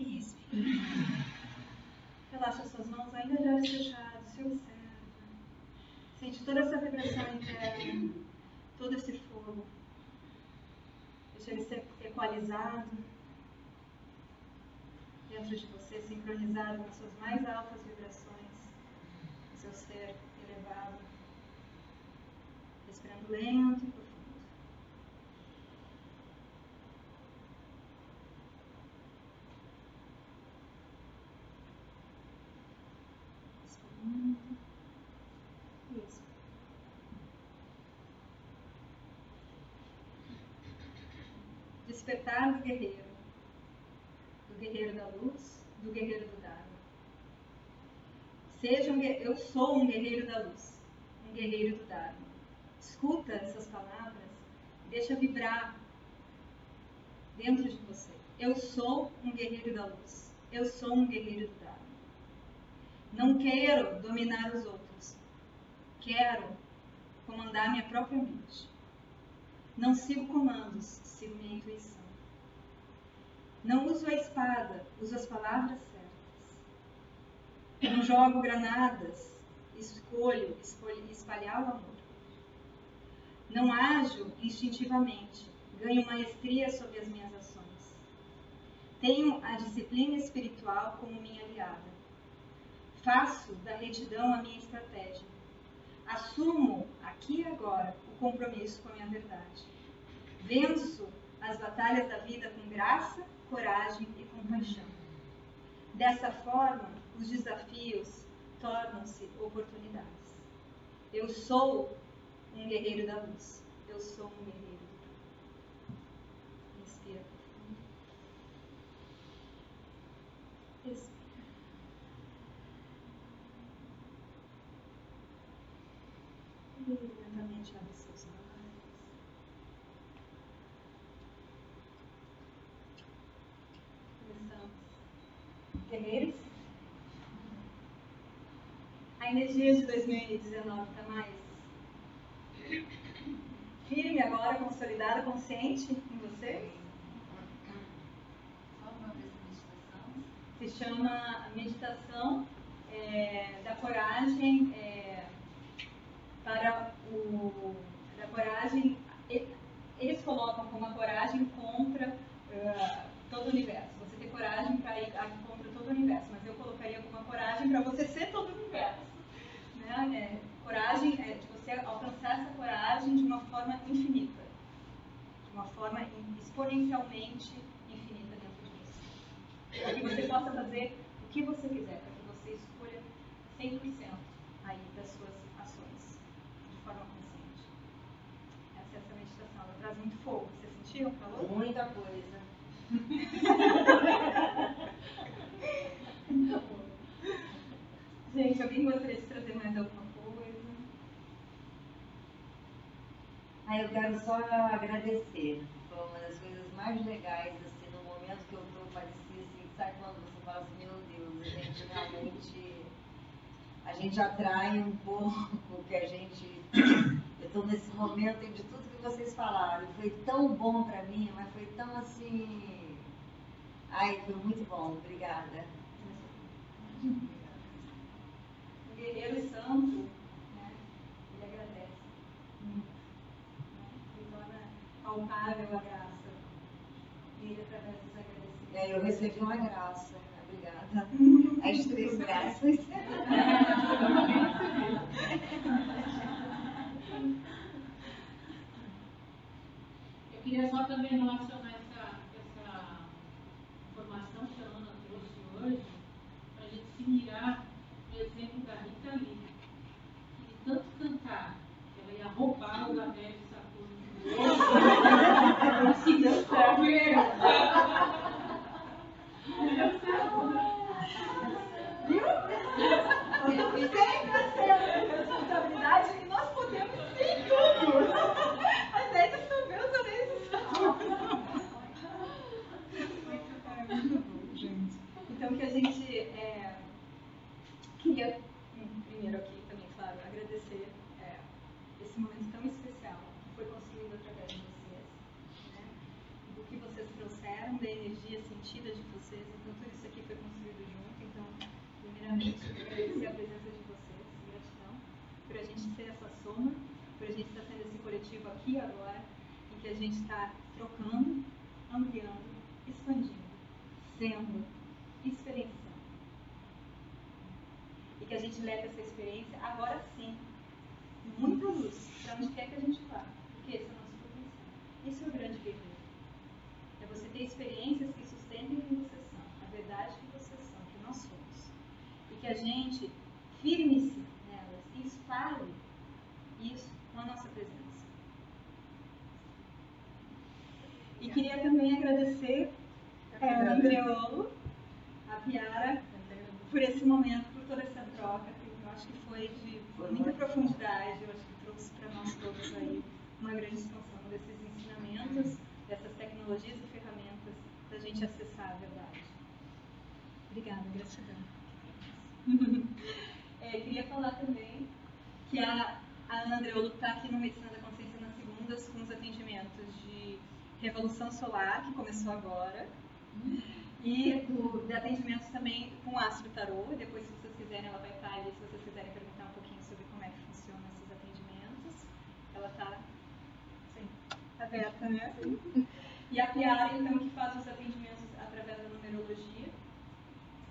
Expira. Relaxa suas mãos, ainda de olhos fechados, se observa. Sente toda essa vibração interna, todo esse fogo. Deixa ele ser equalizado dentro de você, sincronizado com as suas mais altas vibrações, com seu ser elevado. Respirando lento e profundo. Inspirando. Isso. Despertar do guerreiro. Do guerreiro da luz, do guerreiro do Dharma. Seja um, eu sou um guerreiro da luz, um guerreiro do Dharma. Escuta essas palavras deixa vibrar dentro de você. Eu sou um guerreiro da luz. Eu sou um guerreiro do Dharma. Não quero dominar os outros. Quero comandar minha própria mente. Não sigo comandos, sigo minha intuição. Não uso a espada, uso as palavras certas. Não jogo granadas, escolho, escolho espalhar o amor. Não ajo instintivamente, ganho maestria sobre as minhas ações. Tenho a disciplina espiritual como minha aliada. Faço da retidão a minha estratégia. Assumo aqui e agora compromisso com a minha verdade. Venço as batalhas da vida com graça, coragem e compaixão. Dessa forma, os desafios tornam-se oportunidades. Eu sou um guerreiro da luz. Eu sou um guerreiro do bem. Inspira profundo. Lentamente abre seus olhos. Começamos. Guerreiros? A energia de 2019 está mais firme agora, consolidada, consciente em vocês? Só uma vez a meditação. se chama Meditação é, da Coragem é, para o da coragem. Eles colocam como a coragem contra ah, todo o universo. Você ter coragem para ir a- contra todo o universo, mas eu colocaria como a coragem para você ser todo o. Né? É, coragem é de você alcançar essa coragem forma infinita. De uma forma exponencialmente infinita dentro de você. Para que você possa fazer o que você quiser, para que você escolha 100% aí das suas ações, de forma consciente. Essa é essa meditação. Ela traz muito fogo. Vocês sentiram o calor? Muita coisa. Gente, alguém gostaria de trazer mais alguma coisa? Ah, eu quero só agradecer. Foi uma das coisas mais legais, assim, no momento que eu estou, parecia assim, sabe quando você fala assim, meu Deus, a gente realmente, a gente atrai um pouco que a gente, eu estou nesse momento de tudo que vocês falaram, foi tão bom para mim, mas foi tão assim, ai, foi muito bom, obrigada. Guerreiro santo, né, ele agradece. Muito. Né? Ele torna palpável a graça dele através dos agradecimentos. E aí eu recebi uma graça, obrigada. As três graças. Eu queria só também relacionar essa, essa informação que a Ana trouxe hoje, para a gente se mirar no exemplo da Rita Lee, que de tanto cantar, que ela ia roubar o Gabriel de Saturno. Assim deu certo. Viu? Sempre a responsabilidade e nós podemos sim tudo. Às vezes são meus, às vezes são. Muito bom, gente. Então que a gente é, queria hum, primeiro aqui também, claro, agradecer é, esse momento tão especial que foi construído através de vocês, né? do que vocês trouxeram, da energia sentida de vocês. Então tudo isso aqui foi construído junto. Então, primeiramente, eu quero agradecer a presença de vocês, gratidão, por a gente ser essa soma, por a gente estar sendo esse coletivo aqui agora, em que a gente está trocando, ampliando, expandindo, sendo, experienciando. E que a gente leve essa experiência, agora sim, com muita luz, para onde quer que a gente vá. Porque esse é o nosso potencial. Isso é o grande guerreiro. É você ter experiências que sustentem quem vocês são, a verdade que vocês são, que nós somos. E que a gente firme-se nelas e espalhe isso com a nossa presença. E queria também agradecer é, ao Andreolo, a Piara, por esse momento, por toda essa troca, que eu acho que foi de muita profundidade, eu acho que trouxe para nós todos aí uma grande expansão desses ensinamentos, dessas tecnologias e ferramentas para a gente acessar a verdade. Obrigada, gratidão. É, queria falar também que a, a Ana Andreolo está aqui no Medicina da Consciência nas segundas com os atendimentos de Revolução Solar, que começou agora, e do, de atendimentos também com Astro Tarô. Depois, se vocês quiserem, ela vai estar ali, se vocês quiserem perguntar um pouquinho sobre como é que funcionam esses atendimentos. Ela está aberta, né? E a Piara, então, que faz os atendimentos através da numerologia,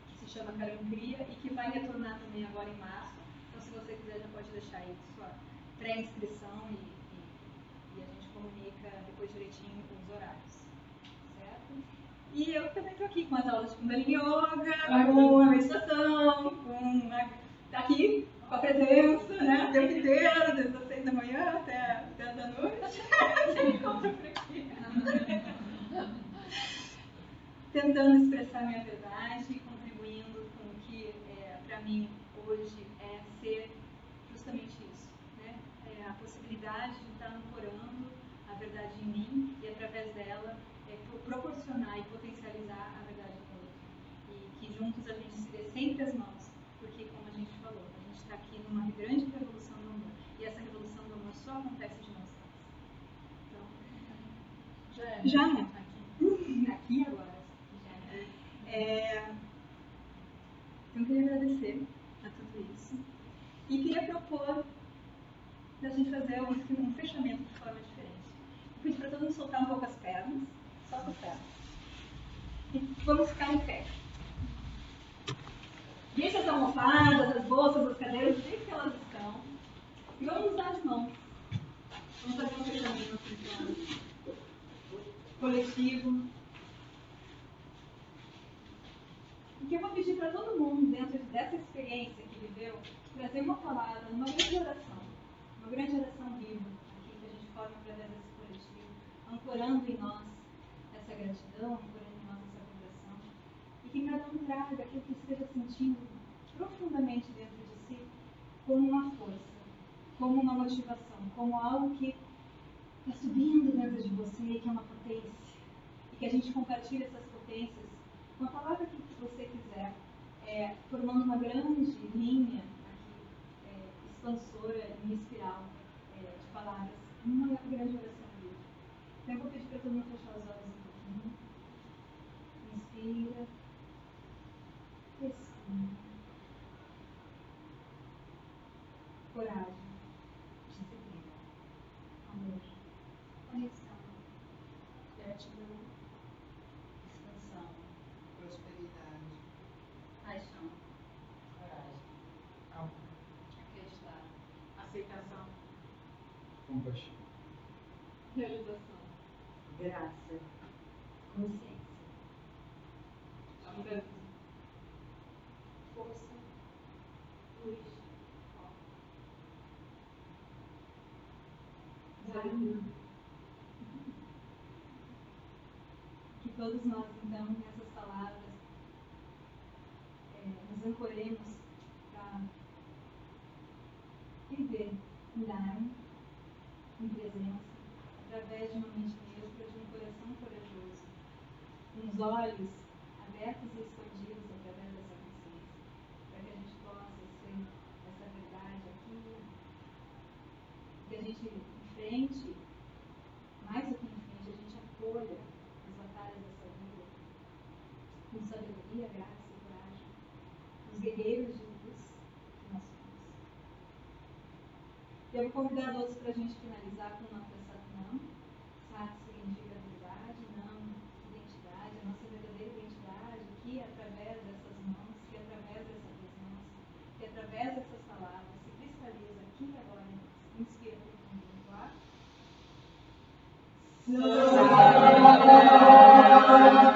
que se chama Carancria, e que vai retornar também agora em março. Então, se você quiser, já pode deixar aí sua pré-inscrição e, e, e a gente comunica depois direitinho? E eu também estou aqui com as aulas de Kundalini Yoga, com a meditação, com a, tá aqui com a presença, né? O tempo inteiro, desde as seis da manhã até as dez da noite. Você me encontra por aqui. Tentando expressar minha verdade contribuindo com o que, é, para mim, hoje é ser justamente isso. Né? É a possibilidade de estar ancorando a verdade em mim e, através dela, é, proporcionar e potencializar a verdade do outro. E que juntos a gente se dê sempre as mãos, porque, como a gente falou, a gente está aqui numa grande revolução do amor. E essa revolução do amor só acontece de dadas. Então, Já é. já é. Aqui, aqui agora. Já é. É, Então, eu queria agradecer a tudo isso. E queria propor da gente fazer um, um fechamento de forma diferente. Eu pedi para todo mundo soltar um pouco as pernas, solta as pernas. E vamos ficar em pé. Deixa as almofadas, as bolsas, as cadeiras, do jeito que elas estão. E vamos dar as mãos. Vamos fazer um fechamento. coletivo. E que eu vou pedir para todo mundo, dentro dessa experiência que viveu, trazer uma palavra, uma grande oração, uma grande oração viva, aqui que a gente forma através desse coletivo, ancorando em nós essa gratidão, ancorando em nós essa vibração, e que cada um traga aquilo que esteja sentindo profundamente dentro de si como uma força, como uma motivação, como algo que está subindo dentro de você, que é uma potência, e que a gente compartilha essas potências com a palavra que você quiser, é, formando uma grande linha aqui, é, expansora, em espiral é, de palavras, uma grande oração livre. Então eu vou pedir para todo mundo fechar os olhos um pouquinho. Inspira. Respira. Coragem. Disciplina. Amor. Conexão. Gratidão. Expansão. prosperidade, Paixão. Coragem. amor, Acreditar. Aceitação. compaixão, Realização. Graça. Consciência. Amor. Força. Luz. Foco. Que todos nós, então, nessas palavras, é, nos ancoremos para viver em Dharma, em presença, através de uma mente neutra, de um coração corajoso, com os olhos abertos e expandidos através dessa consciência, para que a gente possa ser essa verdade aqui, que a gente enfrente, mais do que enfrente, a gente acolha as batalhas dessa vida com sabedoria, graça e coragem, os guerreiros de luz que nós somos. Eu vou convidar todos para a gente finalizar com uma Satnam. Sat significa verdade, Nam, identidade, a nossa verdadeira identidade, que através dessas mãos, que através dessas mãos, que através dessas palavras se cristaliza aqui e agora em nós. Inspira profundo no ar. Não